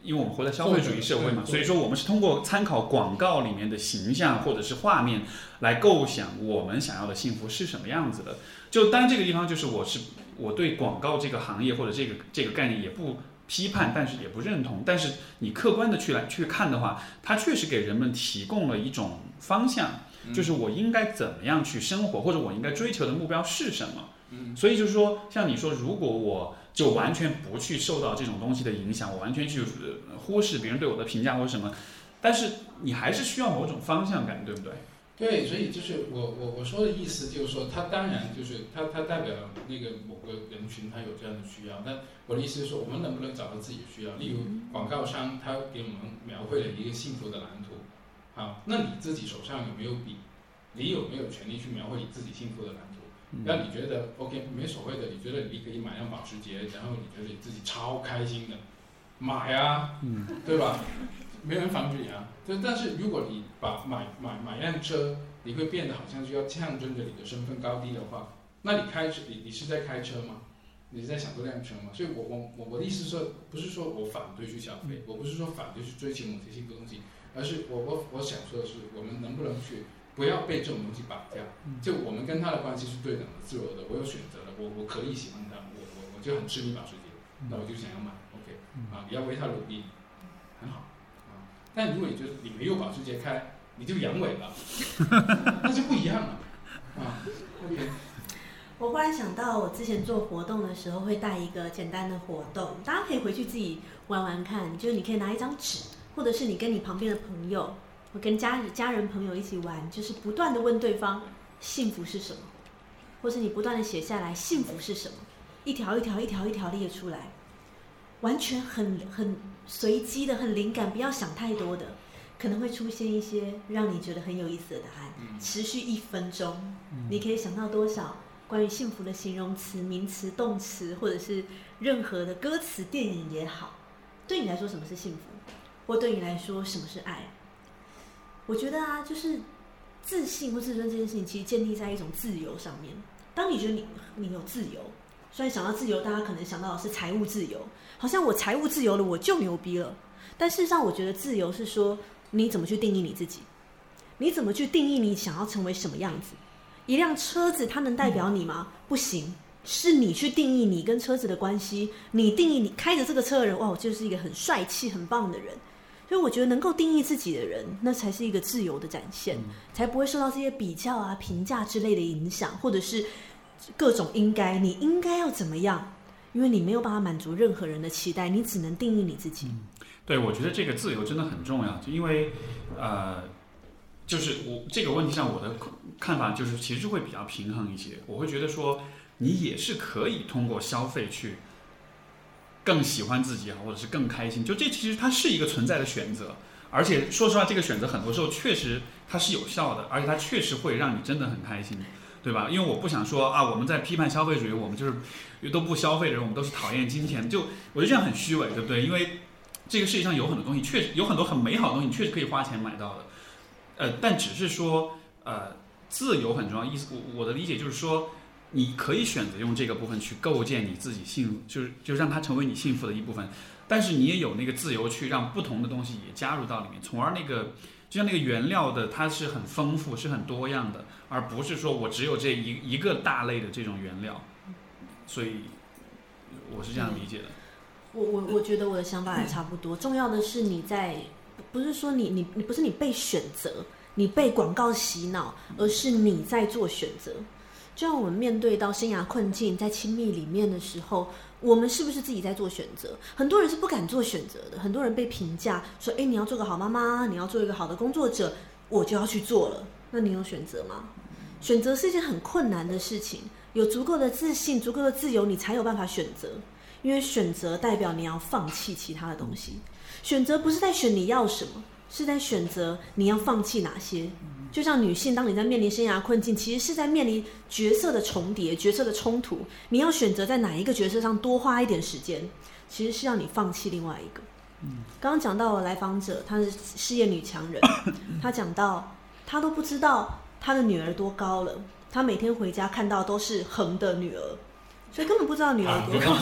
因为我们活在消费主义社会嘛，所以说我们是通过参考广告里面的形象或者是画面来构想我们想要的幸福是什么样子的。就当然这个地方就是我是我对广告这个行业或者这个这个概念也不。批判，但是也不认同。但是你客观的去来去看的话，它确实给人们提供了一种方向，就是我应该怎么样去生活，或者我应该追求的目标是什么。嗯，所以就是说，像你说，如果我就完全不去受到这种东西的影响，我完全去忽视别人对我的评价或者什么，但是你还是需要某种方向感，对不对？对，所以就是我我我说的意思就是说，他当然就是他他代表那个某个人群，他有这样的需要。那我的意思是说，我们能不能找到自己的需要？例如广告商他给我们描绘了一个幸福的蓝图，好，那你自己手上有没有笔？你有没有权利去描绘你自己幸福的蓝图？那你觉得 OK 没所谓的？你觉得你可以买辆保时捷，然后你觉得你自己超开心的，买啊，对吧？没人防止你啊，但但是如果你把买买买辆车，你会变得好像就要象征着你的身份高低的话，那你开车你你是在开车吗？你是在享受辆车吗？所以我我我我的意思是说，不是说我反对去消费，我不是说反对去追求某些新的东西，而是我我我想说的是，我们能不能去不要被这种东西绑架？就我们跟他的关系是对等的、自由的，我有选择的，我我可以喜欢他，我我我就很痴迷保时捷，那我就想要买，OK，啊，你要为他努力，但如果你觉得你没有保时捷开，你就阳痿了，那就不一样了，啊，OK。我忽然想到，我之前做活动的时候会带一个简单的活动，大家可以回去自己玩玩看。就是你可以拿一张纸，或者是你跟你旁边的朋友，或跟家家人朋友一起玩，就是不断的问对方幸福是什么，或是你不断的写下来幸福是什么，一条一条一条一条列出来，完全很很随机的、很灵感，不要想太多的，可能会出现一些让你觉得很有意思的答案。持续一分钟，你可以想到多少？关于幸福的形容词、名词、动词，或者是任何的歌词、电影也好，对你来说什么是幸福？或对你来说什么是爱？我觉得啊，就是自信或自尊这件事情，其实建立在一种自由上面。当你觉得你你有自由，虽然想到自由，大家可能想到的是财务自由，好像我财务自由了，我就牛逼了。但事实上，我觉得自由是说你怎么去定义你自己，你怎么去定义你想要成为什么样子。一辆车子，它能代表你吗？不行，是你去定义你跟车子的关系。你定义你开着这个车的人，哇，我就是一个很帅气、很棒的人。所以我觉得能够定义自己的人，那才是一个自由的展现，才不会受到这些比较啊、评价之类的影响，或者是各种应该，你应该要怎么样？因为你没有办法满足任何人的期待，你只能定义你自己。对，我觉得这个自由真的很重要，就因为呃。就是我这个问题上，我的看法就是，其实会比较平衡一些。我会觉得说，你也是可以通过消费去更喜欢自己啊，或者是更开心。就这其实它是一个存在的选择，而且说实话，这个选择很多时候确实它是有效的，而且它确实会让你真的很开心，对吧？因为我不想说啊，我们在批判消费主义，我们就是都不消费的人，我们都是讨厌金钱。就我觉得这样很虚伪，对不对？因为这个世界上有很多东西，确实有很多很美好的东西，确实可以花钱买到的。呃，但只是说，呃，自由很重要。意思，我我的理解就是说，你可以选择用这个部分去构建你自己幸，就是就让它成为你幸福的一部分。但是你也有那个自由去让不同的东西也加入到里面，从而那个就像那个原料的，它是很丰富，是很多样的，而不是说我只有这一一个大类的这种原料。所以，我是这样理解的。我我我觉得我的想法也差不多。重要的是你在。不是说你你你不是你被选择，你被广告洗脑，而是你在做选择。就像我们面对到生涯困境，在亲密里面的时候，我们是不是自己在做选择？很多人是不敢做选择的，很多人被评价说：“哎，你要做个好妈妈，你要做一个好的工作者，我就要去做了。”那你有选择吗？选择是一件很困难的事情，有足够的自信、足够的自由，你才有办法选择。因为选择代表你要放弃其他的东西。选择不是在选你要什么，是在选择你要放弃哪些。就像女性，当你在面临生涯困境，其实是在面临角色的重叠、角色的冲突。你要选择在哪一个角色上多花一点时间，其实是要你放弃另外一个。刚刚讲到来访者，她是事业女强人，她讲到她都不知道她的女儿多高了，他每天回家看到都是横的女儿，所以根本不知道女儿多高。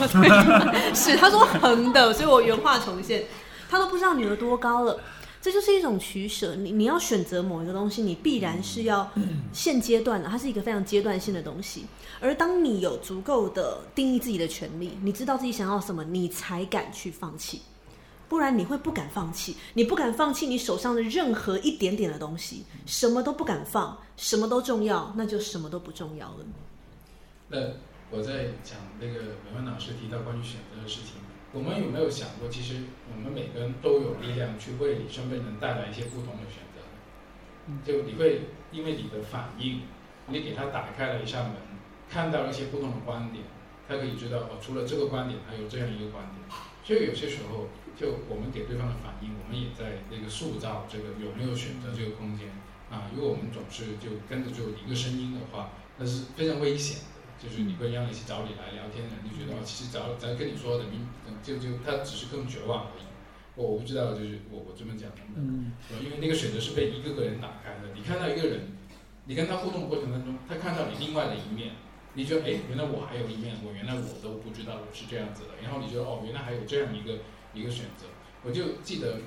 是他说横的，所以我原话重现。他都不知道女儿多高了，这就是一种取舍。你你要选择某一个东西，你必然是要 现阶段的，它是一个非常阶段性的东西。而当你有足够的定义自己的权利，你知道自己想要什么，你才敢去放弃。不然你会不敢放弃，你不敢放弃你手上的任何一点点的东西，什么都不敢放，什么都重要，那就什么都不重要了。那我在讲那个美文老师提到关于选择的事情。我们有没有想过，其实我们每个人都有力量去为你身边人带来一些不同的选择？就你会因为你的反应，你给他打开了一扇门，看到了一些不同的观点，他可以知道哦，除了这个观点，还有这样一个观点。所以有些时候，就我们给对方的反应，我们也在那个塑造这个有没有选择这个空间啊。如果我们总是就跟着就一个声音的话，那是非常危险的。就是你会让一些找你来聊天的人就觉得哦，其实找咱跟你说的，明就就他只是更绝望而已。我我不知道，就是我我这么讲的，嗯，因为那个选择是被一个个人打开的。你看到一个人，你跟他互动过程当中，他看到你另外的一面，你觉得哎，原来我还有一面，我原来我都不知道我是这样子的，然后你觉得哦，原来还有这样一个一个选择，我就记得。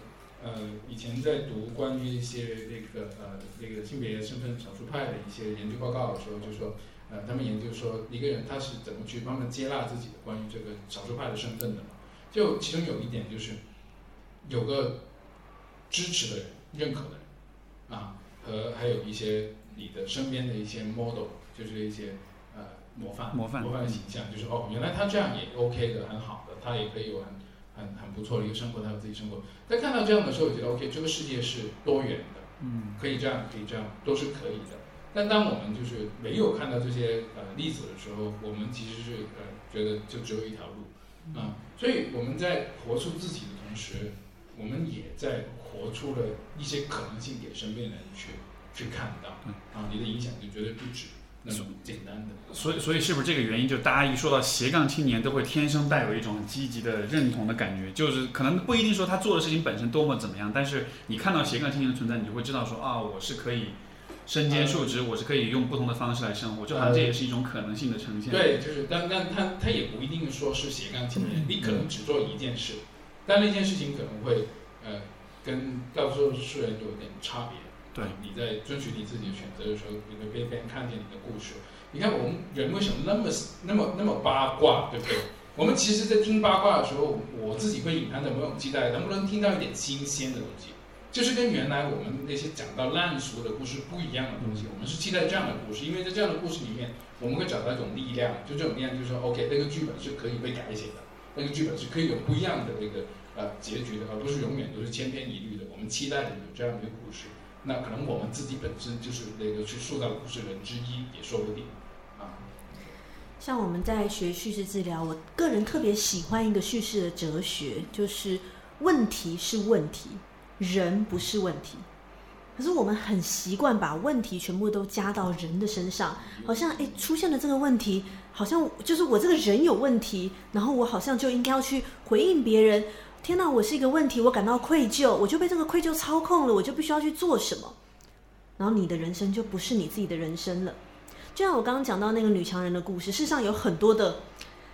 呃，以前在读关于一些那个呃那个性别身份少数派的一些研究报告的时候，就说，呃，他们研究说一个人他是怎么去慢慢接纳自己的关于这个少数派的身份的嘛？就其中有一点就是，有个支持的人、认可的人，啊，和还有一些你的身边的一些 model，就是一些呃模范、模范、模范的形象，就是哦，原来他这样也 OK 的，很好的，他也可以有很。很很不错的一个生活，他有自己生活。在看到这样的时候，我觉得 OK，这个世界是多元的，嗯，可以这样，可以这样，都是可以的。但当我们就是没有看到这些呃例子的时候，我们其实是呃觉得就只有一条路啊。所以我们在活出自己的同时，我们也在活出了一些可能性给身边的人去去看到啊，你的影响就绝对不止。那种简单的，所以所以是不是这个原因？就大家一说到斜杠青年，都会天生带有一种积极的认同的感觉。就是可能不一定说他做的事情本身多么怎么样，但是你看到斜杠青年的存在，你就会知道说啊，我是可以身兼数职，我是可以用不同的方式来生活。就好像这也是一种可能性的呈现。对，就是但但他他也不一定说是斜杠青年，你可能只做一件事，但那件事情可能会呃跟大多数人有点差别。对，你在遵循你自己的选择的时候，你会被别人看见你的故事。你看我们人为什么那么那么那么八卦，对不对？我们其实，在听八卦的时候，我自己会隐含着某种期待，能不能听到一点新鲜的东西？就是跟原来我们那些讲到烂俗的故事不一样的东西。我们是期待这样的故事，因为在这样的故事里面，我们会找到一种力量。就这种力量，就是说，OK，那个剧本是可以被改写的，那个剧本是可以有不一样的那个呃结局的，而不是永远都是千篇一律的。我们期待的有这样一个故事。那可能我们自己本身就是那个去塑造故事人之一，也说不定，啊。像我们在学叙事治疗，我个人特别喜欢一个叙事的哲学，就是问题是问题，人不是问题。可是我们很习惯把问题全部都加到人的身上，好像哎出现了这个问题，好像就是我这个人有问题，然后我好像就应该要去回应别人。天哪，我是一个问题，我感到愧疚，我就被这个愧疚操控了，我就必须要去做什么，然后你的人生就不是你自己的人生了。就像我刚刚讲到那个女强人的故事，世上有很多的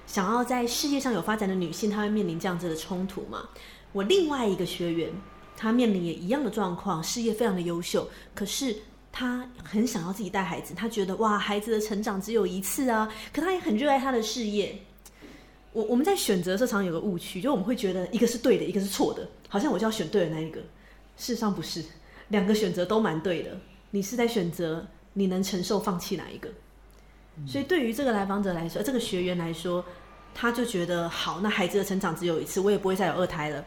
想要在事业上有发展的女性，她会面临这样子的冲突嘛。我另外一个学员，她面临也一样的状况，事业非常的优秀，可是她很想要自己带孩子，她觉得哇，孩子的成长只有一次啊，可她也很热爱她的事业。我我们在选择这场有个误区，就我们会觉得一个是对的，一个是错的，好像我就要选对的那一个。事实上不是，两个选择都蛮对的。你是在选择你能承受放弃哪一个？所以对于这个来访者来说，这个学员来说，他就觉得好，那孩子的成长只有一次，我也不会再有二胎了。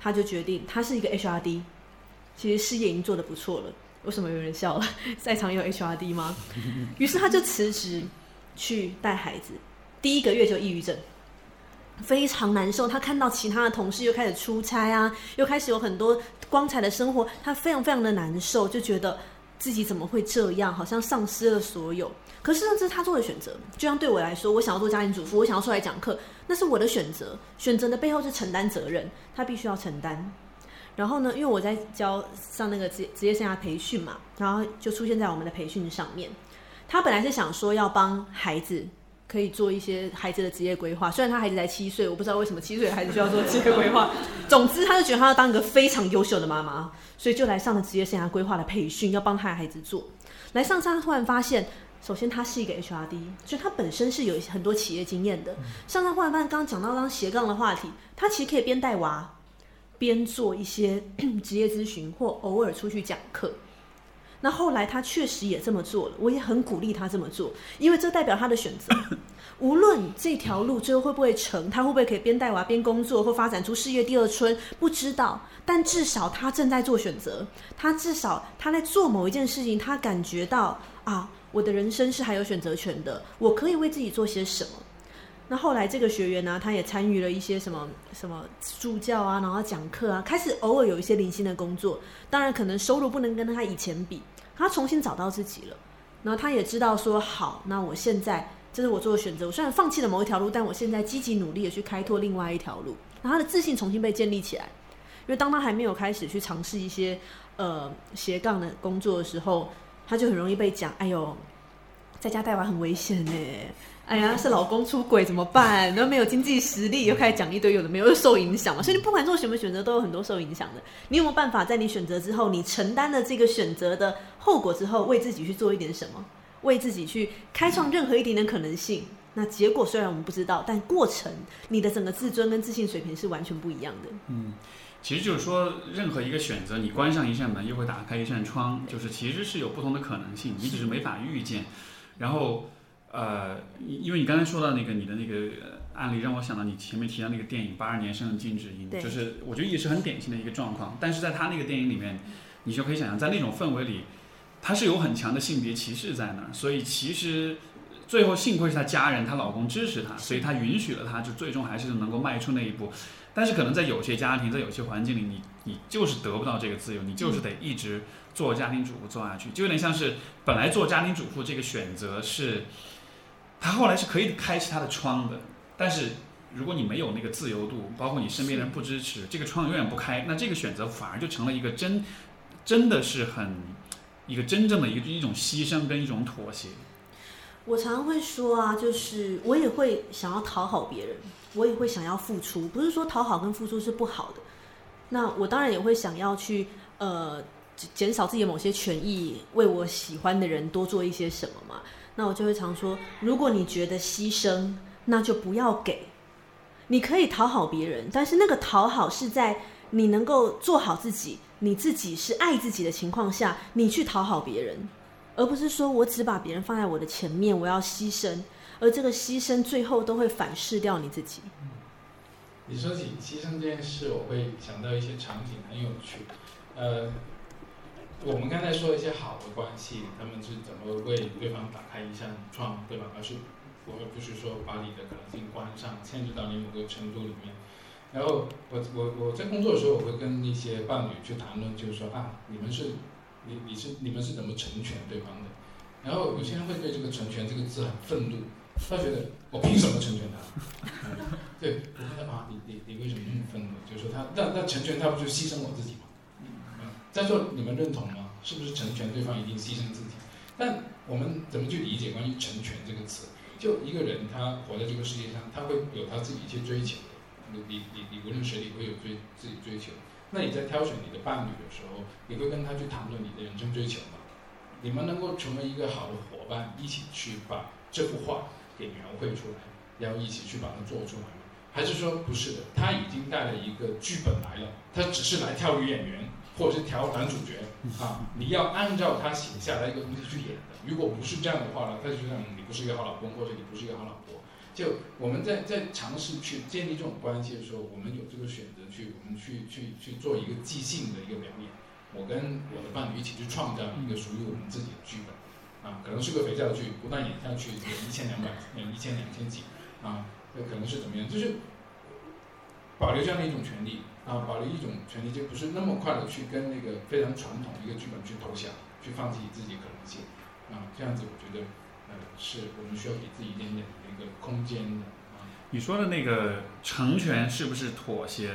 他就决定，他是一个 HRD，其实事业已经做得不错了。为什么有人笑了？在场有 HRD 吗？于是他就辞职去带孩子，第一个月就抑郁症。非常难受，他看到其他的同事又开始出差啊，又开始有很多光彩的生活，他非常非常的难受，就觉得自己怎么会这样，好像丧失了所有。可是这是他做的选择，就像对我来说，我想要做家庭主妇，我想要出来讲课，那是我的选择。选择的背后是承担责任，他必须要承担。然后呢，因为我在教上那个职职业生涯培训嘛，然后就出现在我们的培训上面。他本来是想说要帮孩子。可以做一些孩子的职业规划，虽然他孩子才七岁，我不知道为什么七岁的孩子需要做职业规划。总之，他就觉得他要当一个非常优秀的妈妈，所以就来上了职业生涯规划的培训，要帮他的孩子做。来上他突然发现，首先他是一个 HRD，所以他本身是有很多企业经验的。上他忽然发现，刚刚讲到刚斜杠的话题，他其实可以边带娃，边做一些 职业咨询，或偶尔出去讲课。那后来他确实也这么做了，我也很鼓励他这么做，因为这代表他的选择。无论这条路最后会不会成，他会不会可以边带娃边工作，或发展出事业第二春，不知道。但至少他正在做选择，他至少他在做某一件事情，他感觉到啊，我的人生是还有选择权的，我可以为自己做些什么。那后来这个学员呢，他也参与了一些什么什么助教啊，然后讲课啊，开始偶尔有一些零星的工作，当然可能收入不能跟他以前比。他重新找到自己了，然后他也知道说好，那我现在这是我做的选择。我虽然放弃了某一条路，但我现在积极努力的去开拓另外一条路。那他的自信重新被建立起来，因为当他还没有开始去尝试一些呃斜杠的工作的时候，他就很容易被讲，哎呦，在家带娃很危险哎。哎呀，是老公出轨怎么办？然后没有经济实力，又开始讲一堆有的没有，又受影响嘛。所以你不管做什么选择，都有很多受影响的。你有没有办法在你选择之后，你承担了这个选择的后果之后，为自己去做一点什么？为自己去开创任何一点点可能性？那结果虽然我们不知道，但过程你的整个自尊跟自信水平是完全不一样的。嗯，其实就是说，任何一个选择，你关上一扇门，又会打开一扇窗，就是其实是有不同的可能性，你只是没法预见。然后。呃，因为你刚才说到那个你的那个案例，让我想到你前面提到那个电影《八二年生的金智英》，就是我觉得也是很典型的一个状况。但是在他那个电影里面，你就可以想象，在那种氛围里，他是有很强的性别歧视在那儿。所以其实最后幸亏是他家人，她老公支持她，所以她允许了她，就最终还是能够迈出那一步。但是可能在有些家庭，在有些环境里，你你就是得不到这个自由，你就是得一直做家庭主妇做下去，就有点像是本来做家庭主妇这个选择是。他后来是可以开启他的窗的，但是如果你没有那个自由度，包括你身边人不支持，这个窗永远不开，那这个选择反而就成了一个真，真的是很一个真正的一一种牺牲跟一种妥协。我常常会说啊，就是我也会想要讨好别人，我也会想要付出，不是说讨好跟付出是不好的。那我当然也会想要去呃减少自己的某些权益，为我喜欢的人多做一些什么嘛。那我就会常说，如果你觉得牺牲，那就不要给。你可以讨好别人，但是那个讨好是在你能够做好自己，你自己是爱自己的情况下，你去讨好别人，而不是说我只把别人放在我的前面，我要牺牲，而这个牺牲最后都会反噬掉你自己。你说起牺牲这件事，我会想到一些场景，很有趣，呃。我们刚才说一些好的关系，他们是怎么为对方打开一扇窗，对吧？而是我们不是说把你的可能性关上，牵制到你某个程度里面。然后我我我在工作的时候，我会跟一些伴侣去谈论，就是说啊，你们是你你是你们是怎么成全对方的？然后有些人会对这个“成全”这个字很愤怒，他觉得我凭什么成全他？对，我问他啊，你你你为什么那么愤怒？就是说他那那成全他不就牺牲我自己吗？在座你们认同吗？是不是成全对方一定牺牲自己？但我们怎么去理解关于成全这个词？就一个人他活在这个世界上，他会有他自己一些追求。你你你你无论谁，你会有追自己追求。那你在挑选你的伴侣的时候，你会跟他去谈论你的人生追求吗？你们能够成为一个好的伙伴，一起去把这幅画给描绘出来，然后一起去把它做出来吗？还是说不是的？他已经带了一个剧本来了，他只是来跳鱼演员。或者是调男主角啊，你要按照他写下来一个东西去演的。如果不是这样的话呢，他就觉得你不是一个好老公，或者你不是一个好老婆。就我们在在尝试去建立这种关系的时候，我们有这个选择去，我们去去去做一个即兴的一个表演。我跟我的伴侣一起去创造一个属于我们自己的剧本啊，可能是个肥皂剧，不断演下去，演一千两百，演一千两千集啊，那可能是怎么样？就是保留这样的一种权利。啊，保留一种权利，就不是那么快的去跟那个非常传统的一个剧本去投降，去放弃自己可能性。啊，这样子我觉得，呃，是我们需要给自己一点点的一个空间的。啊，你说的那个成全是不是妥协？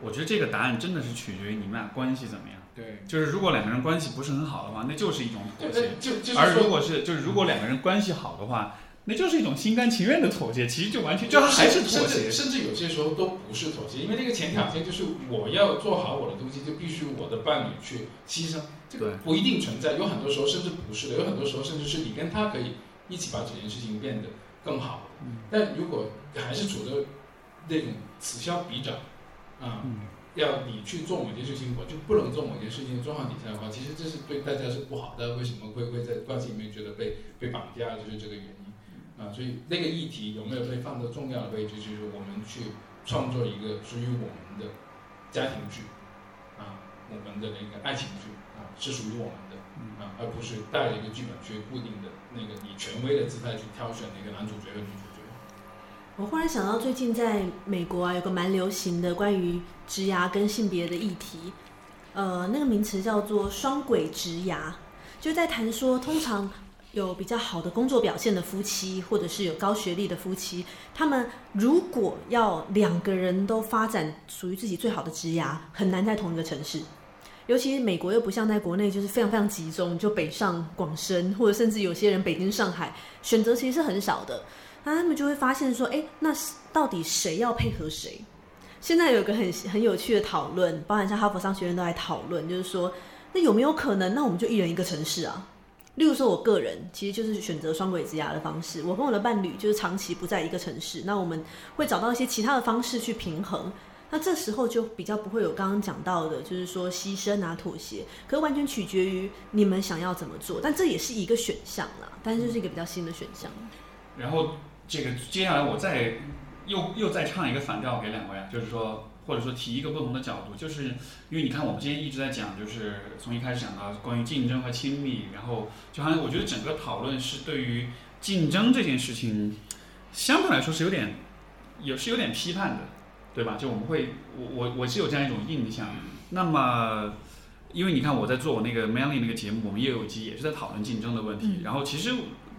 我觉得这个答案真的是取决于你们俩关系怎么样。对，就是如果两个人关系不是很好的话，那就是一种妥协。就就而如果是就是如果两个人关系好的话。那就是一种心甘情愿的妥协，其实就完全就还是妥协，甚至有些时候都不是妥协，因为那个前条件就是我要做好我的东西，就必须我的伴侣去牺牲，这个不一定存在，有很多时候甚至不是的，有很多时候甚至是你跟他可以一起把这件事情变得更好，但如果还是处着那种此消彼长，啊，要你去做某件事情，我就不能做某件事情的状况底下的话，其实这是对大家是不好的。为什么会会在关系里面觉得被被绑架，就是这个原因。啊，所以那个议题有没有被放到重要的位置？就是我们去创作一个属于我们的家庭剧，啊，我们的那个爱情剧，啊，是属于我们的，啊，而不是带着一个剧本去固定的那个以权威的姿态去挑选那个男主角和女主角。我忽然想到，最近在美国啊，有个蛮流行的关于职涯跟性别的议题，呃，那个名词叫做双轨职涯，就在谈说，通常。有比较好的工作表现的夫妻，或者是有高学历的夫妻，他们如果要两个人都发展属于自己最好的职涯，很难在同一个城市，尤其美国又不像在国内就是非常非常集中，就北上广深，或者甚至有些人北京、上海，选择其实是很少的。那他们就会发现说，哎，那到底谁要配合谁？现在有个很很有趣的讨论，包含像哈佛商学院都在讨论，就是说，那有没有可能，那我们就一人一个城市啊？例如说，我个人其实就是选择双轨之牙的方式，我跟我的伴侣就是长期不在一个城市，那我们会找到一些其他的方式去平衡。那这时候就比较不会有刚刚讲到的，就是说牺牲啊、妥协，可完全取决于你们想要怎么做。但这也是一个选项啦，但是就是一个比较新的选项。然后这个接下来我再又又再唱一个反调给两位啊，就是说或者说提一个不同的角度，就是因为你看我们今天一直在讲，就是从一开始讲到关于竞争和亲密，然后就好像我觉得整个讨论是对于竞争这件事情相对来说是有点也是有点批判的。对吧？就我们会，我我我是有这样一种印象。那么，因为你看我在做我那个 Manly 那个节目，我们也有一集也是在讨论竞争的问题。然后其实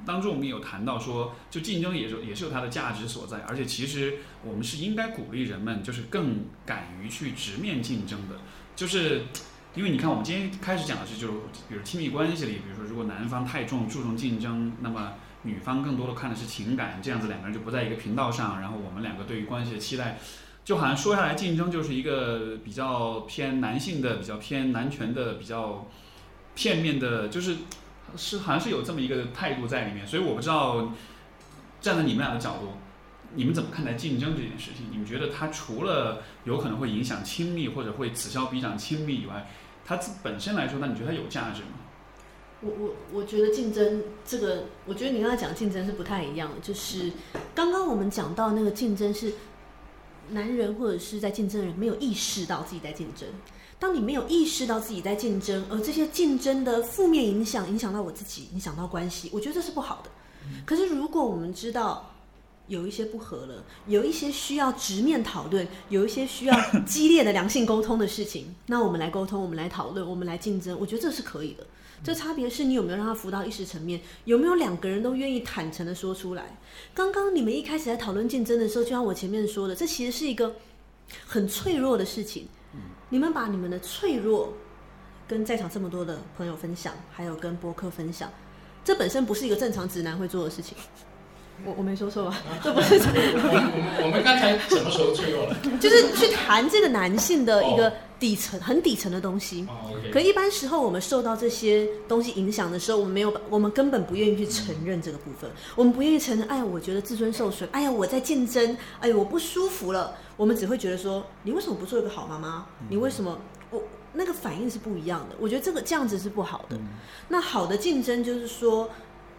当中我们有谈到说，就竞争也是也是有它的价值所在。而且其实我们是应该鼓励人们，就是更敢于去直面竞争的。就是因为你看我们今天开始讲的是，就比如亲密关系里，比如说如果男方太重注重竞争，那么女方更多的看的是情感，这样子两个人就不在一个频道上。然后我们两个对于关系的期待。就好像说下来，竞争就是一个比较偏男性的、比较偏男权的、比较片面的，就是是好像是有这么一个态度在里面。所以我不知道站在你们俩的角度，你们怎么看待竞争这件事情？你们觉得它除了有可能会影响亲密或者会此消彼长亲密以外，它本身来说，那你觉得它有价值吗？我我我觉得竞争这个，我觉得你刚才讲竞争是不太一样的。就是刚刚我们讲到那个竞争是。男人或者是在竞争的人没有意识到自己在竞争。当你没有意识到自己在竞争，而这些竞争的负面影响影响到我自己，影响到关系，我觉得这是不好的。可是如果我们知道有一些不合了，有一些需要直面讨论，有一些需要激烈的良性沟通的事情，那我们来沟通，我们来讨论，我们来竞争，我觉得这是可以的。这差别是你有没有让他浮到意识层面，有没有两个人都愿意坦诚的说出来。刚刚你们一开始在讨论竞争的时候，就像我前面说的，这其实是一个很脆弱的事情。你们把你们的脆弱跟在场这么多的朋友分享，还有跟博客分享，这本身不是一个正常直男会做的事情。我我没说错吧？这不是。我们我们刚才什么时候脆弱了？就是去谈这个男性的一个底层、很底层的东西。可一般时候，我们受到这些东西影响的时候，我们没有，我们根本不愿意去承认这个部分。我们不愿意承认，哎呀，我觉得自尊受损，哎呀，我在竞争，哎呀，我不舒服了。我们只会觉得说，你为什么不做一个好妈妈？你为什么？我那个反应是不一样的。我觉得这个这样子是不好的。那好的竞争就是说。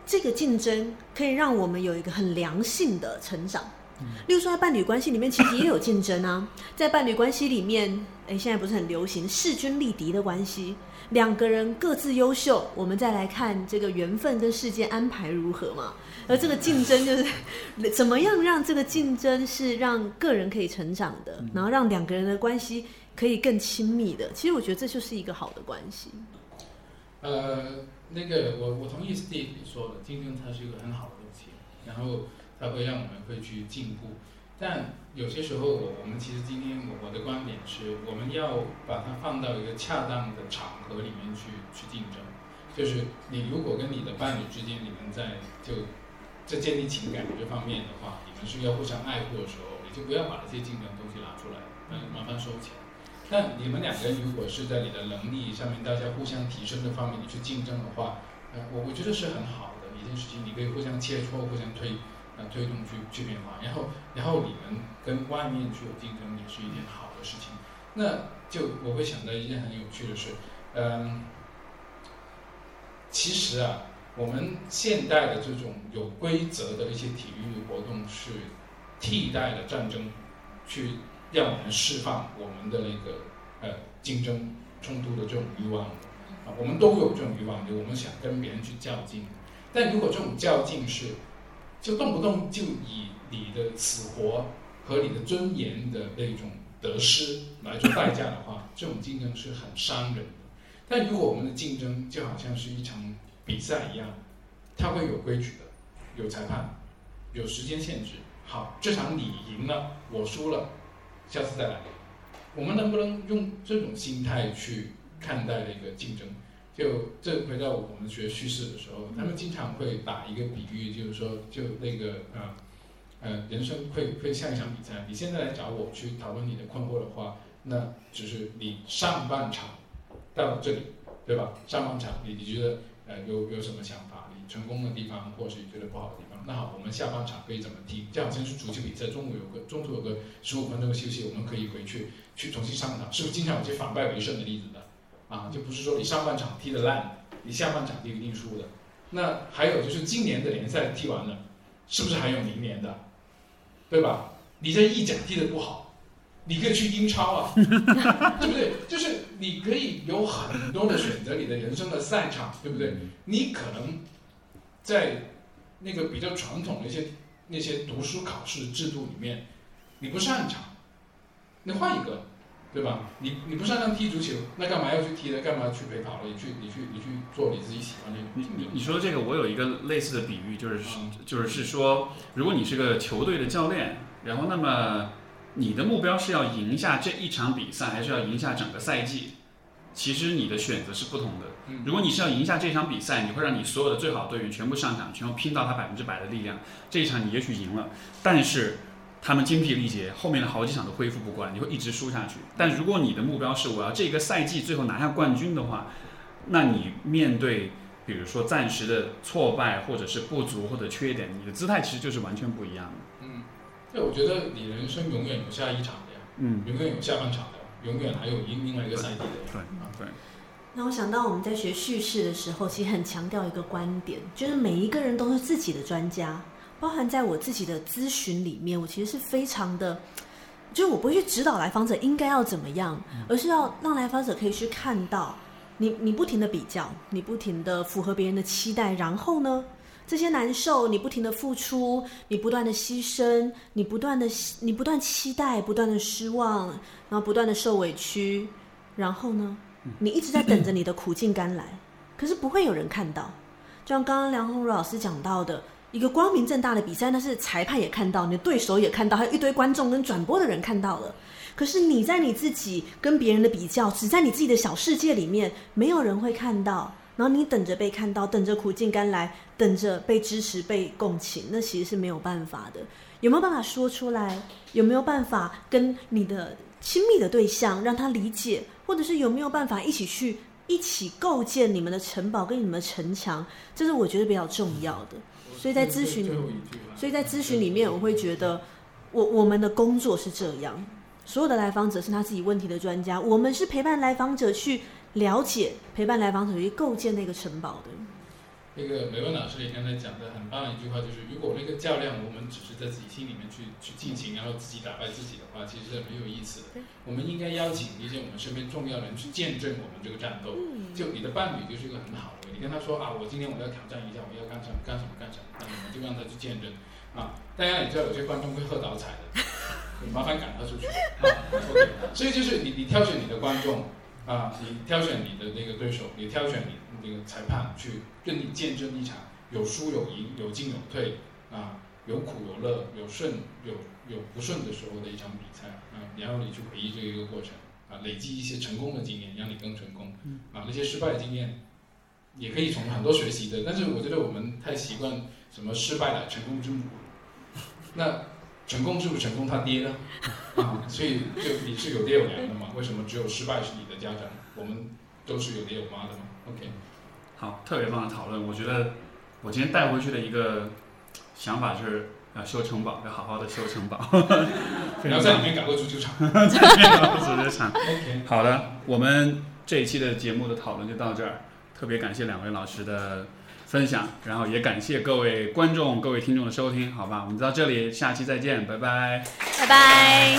这个竞争可以让我们有一个很良性的成长。例如说，在伴侣关系里面，其实也有竞争啊。在伴侣关系里面，哎，现在不是很流行势均力敌的关系，两个人各自优秀，我们再来看这个缘分跟世界安排如何嘛。而这个竞争就是怎么样让这个竞争是让个人可以成长的，然后让两个人的关系可以更亲密的。其实我觉得这就是一个好的关系。呃。那个我我同意 Steve 说的，竞争它是一个很好的东西，然后它会让我们会去进步。但有些时候，我我们其实今天我我的观点是，我们要把它放到一个恰当的场合里面去去竞争。就是你如果跟你的伴侣之间，你们在就在建立情感这方面的话，你们是要互相爱护的时候，你就不要把这些竞争东西拿出来，嗯，麻烦收起来。那你们两个人如果是在你的能力上面，大家互相提升的方面，你去竞争的话，呃，我我觉得是很好的一件事情。你可以互相切磋，互相推，呃，推动去去变化。然后，然后你们跟外面去有竞争，也是一件好的事情。那就我会想到一件很有趣的事，嗯，其实啊，我们现代的这种有规则的一些体育活动是替代了战争，去。让我们释放我们的那个呃竞争冲突的这种欲望啊，我们都有这种欲望，就我们想跟别人去较劲。但如果这种较劲是就动不动就以你的死活和你的尊严的那种得失来做代价的话，这种竞争是很伤人的。但如果我们的竞争就好像是一场比赛一样，它会有规矩的，有裁判，有时间限制。好，这场你赢了，我输了。下次再来，我们能不能用这种心态去看待这个竞争。就这回到我们学叙事的时候，他们经常会打一个比喻，就是说，就那个呃呃，人生会会像一场比赛。你现在来找我去讨论你的困惑的话，那只是你上半场到这里，对吧？上半场你你觉得呃有有什么想法？你成功的地方，或是你觉得不好的地方？那好，我们下半场可以怎么踢？就好像是足球比赛，中午有个中途有个十五分钟的休息，我们可以回去去重新上场，是不是经常有些反败为胜的例子的？啊，就不是说你上半场踢得烂，你下半场就一定输的。那还有就是今年的联赛踢完了，是不是还有明年的？对吧？你在意甲踢得不好，你可以去英超啊，对不对？就是你可以有很多的选择，你的人生的赛场，对不对？你可能在那个比较传统的一些那些读书考试制度里面，你不擅长，你换一个，对吧？你你不擅长踢足球，那干嘛要去踢呢？干嘛去陪跑了？你去你去你去做你自己喜欢的你。你你说这个，我有一个类似的比喻，就是嗯就是是说，如果你是个球队的教练，然后那么你的目标是要赢下这一场比赛，还是要赢下整个赛季？其实你的选择是不同的。嗯如果你是要赢下这场比赛，你会让你所有的最好队员全部上场，全部拼到他百分之百的力量。这一场你也许赢了，但是他们精疲力竭，后面的好几场都恢复不过来，你会一直输下去。但如果你的目标是我要这个赛季最后拿下冠军的话，那你面对比如说暂时的挫败，或者是不足或者缺点，你的姿态其实就是完全不一样的。嗯，对，我觉得你人生永远有下一场的呀，嗯，永远有下半场的，永远还有另另外一个赛季的呀。对啊对，那我想到我们在学叙事的时候，其实很强调一个观点，就是每一个人都是自己的专家，包含在我自己的咨询里面，我其实是非常的，就是我不会去指导来访者应该要怎么样，而是要让来访者可以去看到你，你不停的比较，你不停的符合别人的期待，然后呢？这些难受，你不停的付出，你不断的牺牲，你不断的你不断期待，不断的失望，然后不断的受委屈，然后呢？你一直在等着你的苦尽甘来，可是不会有人看到。就像刚刚梁红茹老师讲到的，一个光明正大的比赛，那是裁判也看到，你的对手也看到，还有一堆观众跟转播的人看到了。可是你在你自己跟别人的比较，只在你自己的小世界里面，没有人会看到。然后你等着被看到，等着苦尽甘来，等着被支持、被共情，那其实是没有办法的。有没有办法说出来？有没有办法跟你的亲密的对象让他理解，或者是有没有办法一起去一起构建你们的城堡跟你们的城墙？这是我觉得比较重要的。所以在咨询所以在咨询里面，我会觉得我我们的工作是这样，所有的来访者是他自己问题的专家，我们是陪伴来访者去了解，陪伴来访者去构建那个城堡的。那个梅文老师也刚才讲的很棒的一句话，就是如果那个较量我们只是在自己心里面去去进行，然后自己打败自己的话，其实是没有意思的。我们应该邀请一些我们身边重要的人去见证我们这个战斗。嗯，就你的伴侣就是一个很好的，你跟他说啊，我今天我要挑战一下，我要干什么干什么干什么，那你们就让他去见证啊。当然，你知道有些观众会喝倒彩的，你麻烦赶他出去啊。OK，所以就是你你挑选你的观众啊，你挑选你的那个对手，你挑选你那个裁判去跟你见证一场有输有赢、有进有退啊，有苦有乐、有顺有有不顺的时候的一场比赛啊，然后你去回忆这一个过程。啊，累积一些成功的经验，让你更成功。啊，那些失败的经验也可以从很多学习的。但是我觉得我们太习惯什么失败了成功之母，那成功是不是成功他爹呢？啊，所以就你是有爹有娘的嘛？为什么只有失败是你的家长？我们都是有爹有妈的嘛？OK，好，特别棒的讨论。我觉得我今天带回去的一个想法就是，要修城堡，要好好的修城堡。然后在里面搞个足球场。足球场。OK，好的，我们这一期的节目的讨论就到这儿，特别感谢两位老师的分享，然后也感谢各位观众、各位听众的收听，好吧？我们到这里，下期再见，拜拜。拜拜。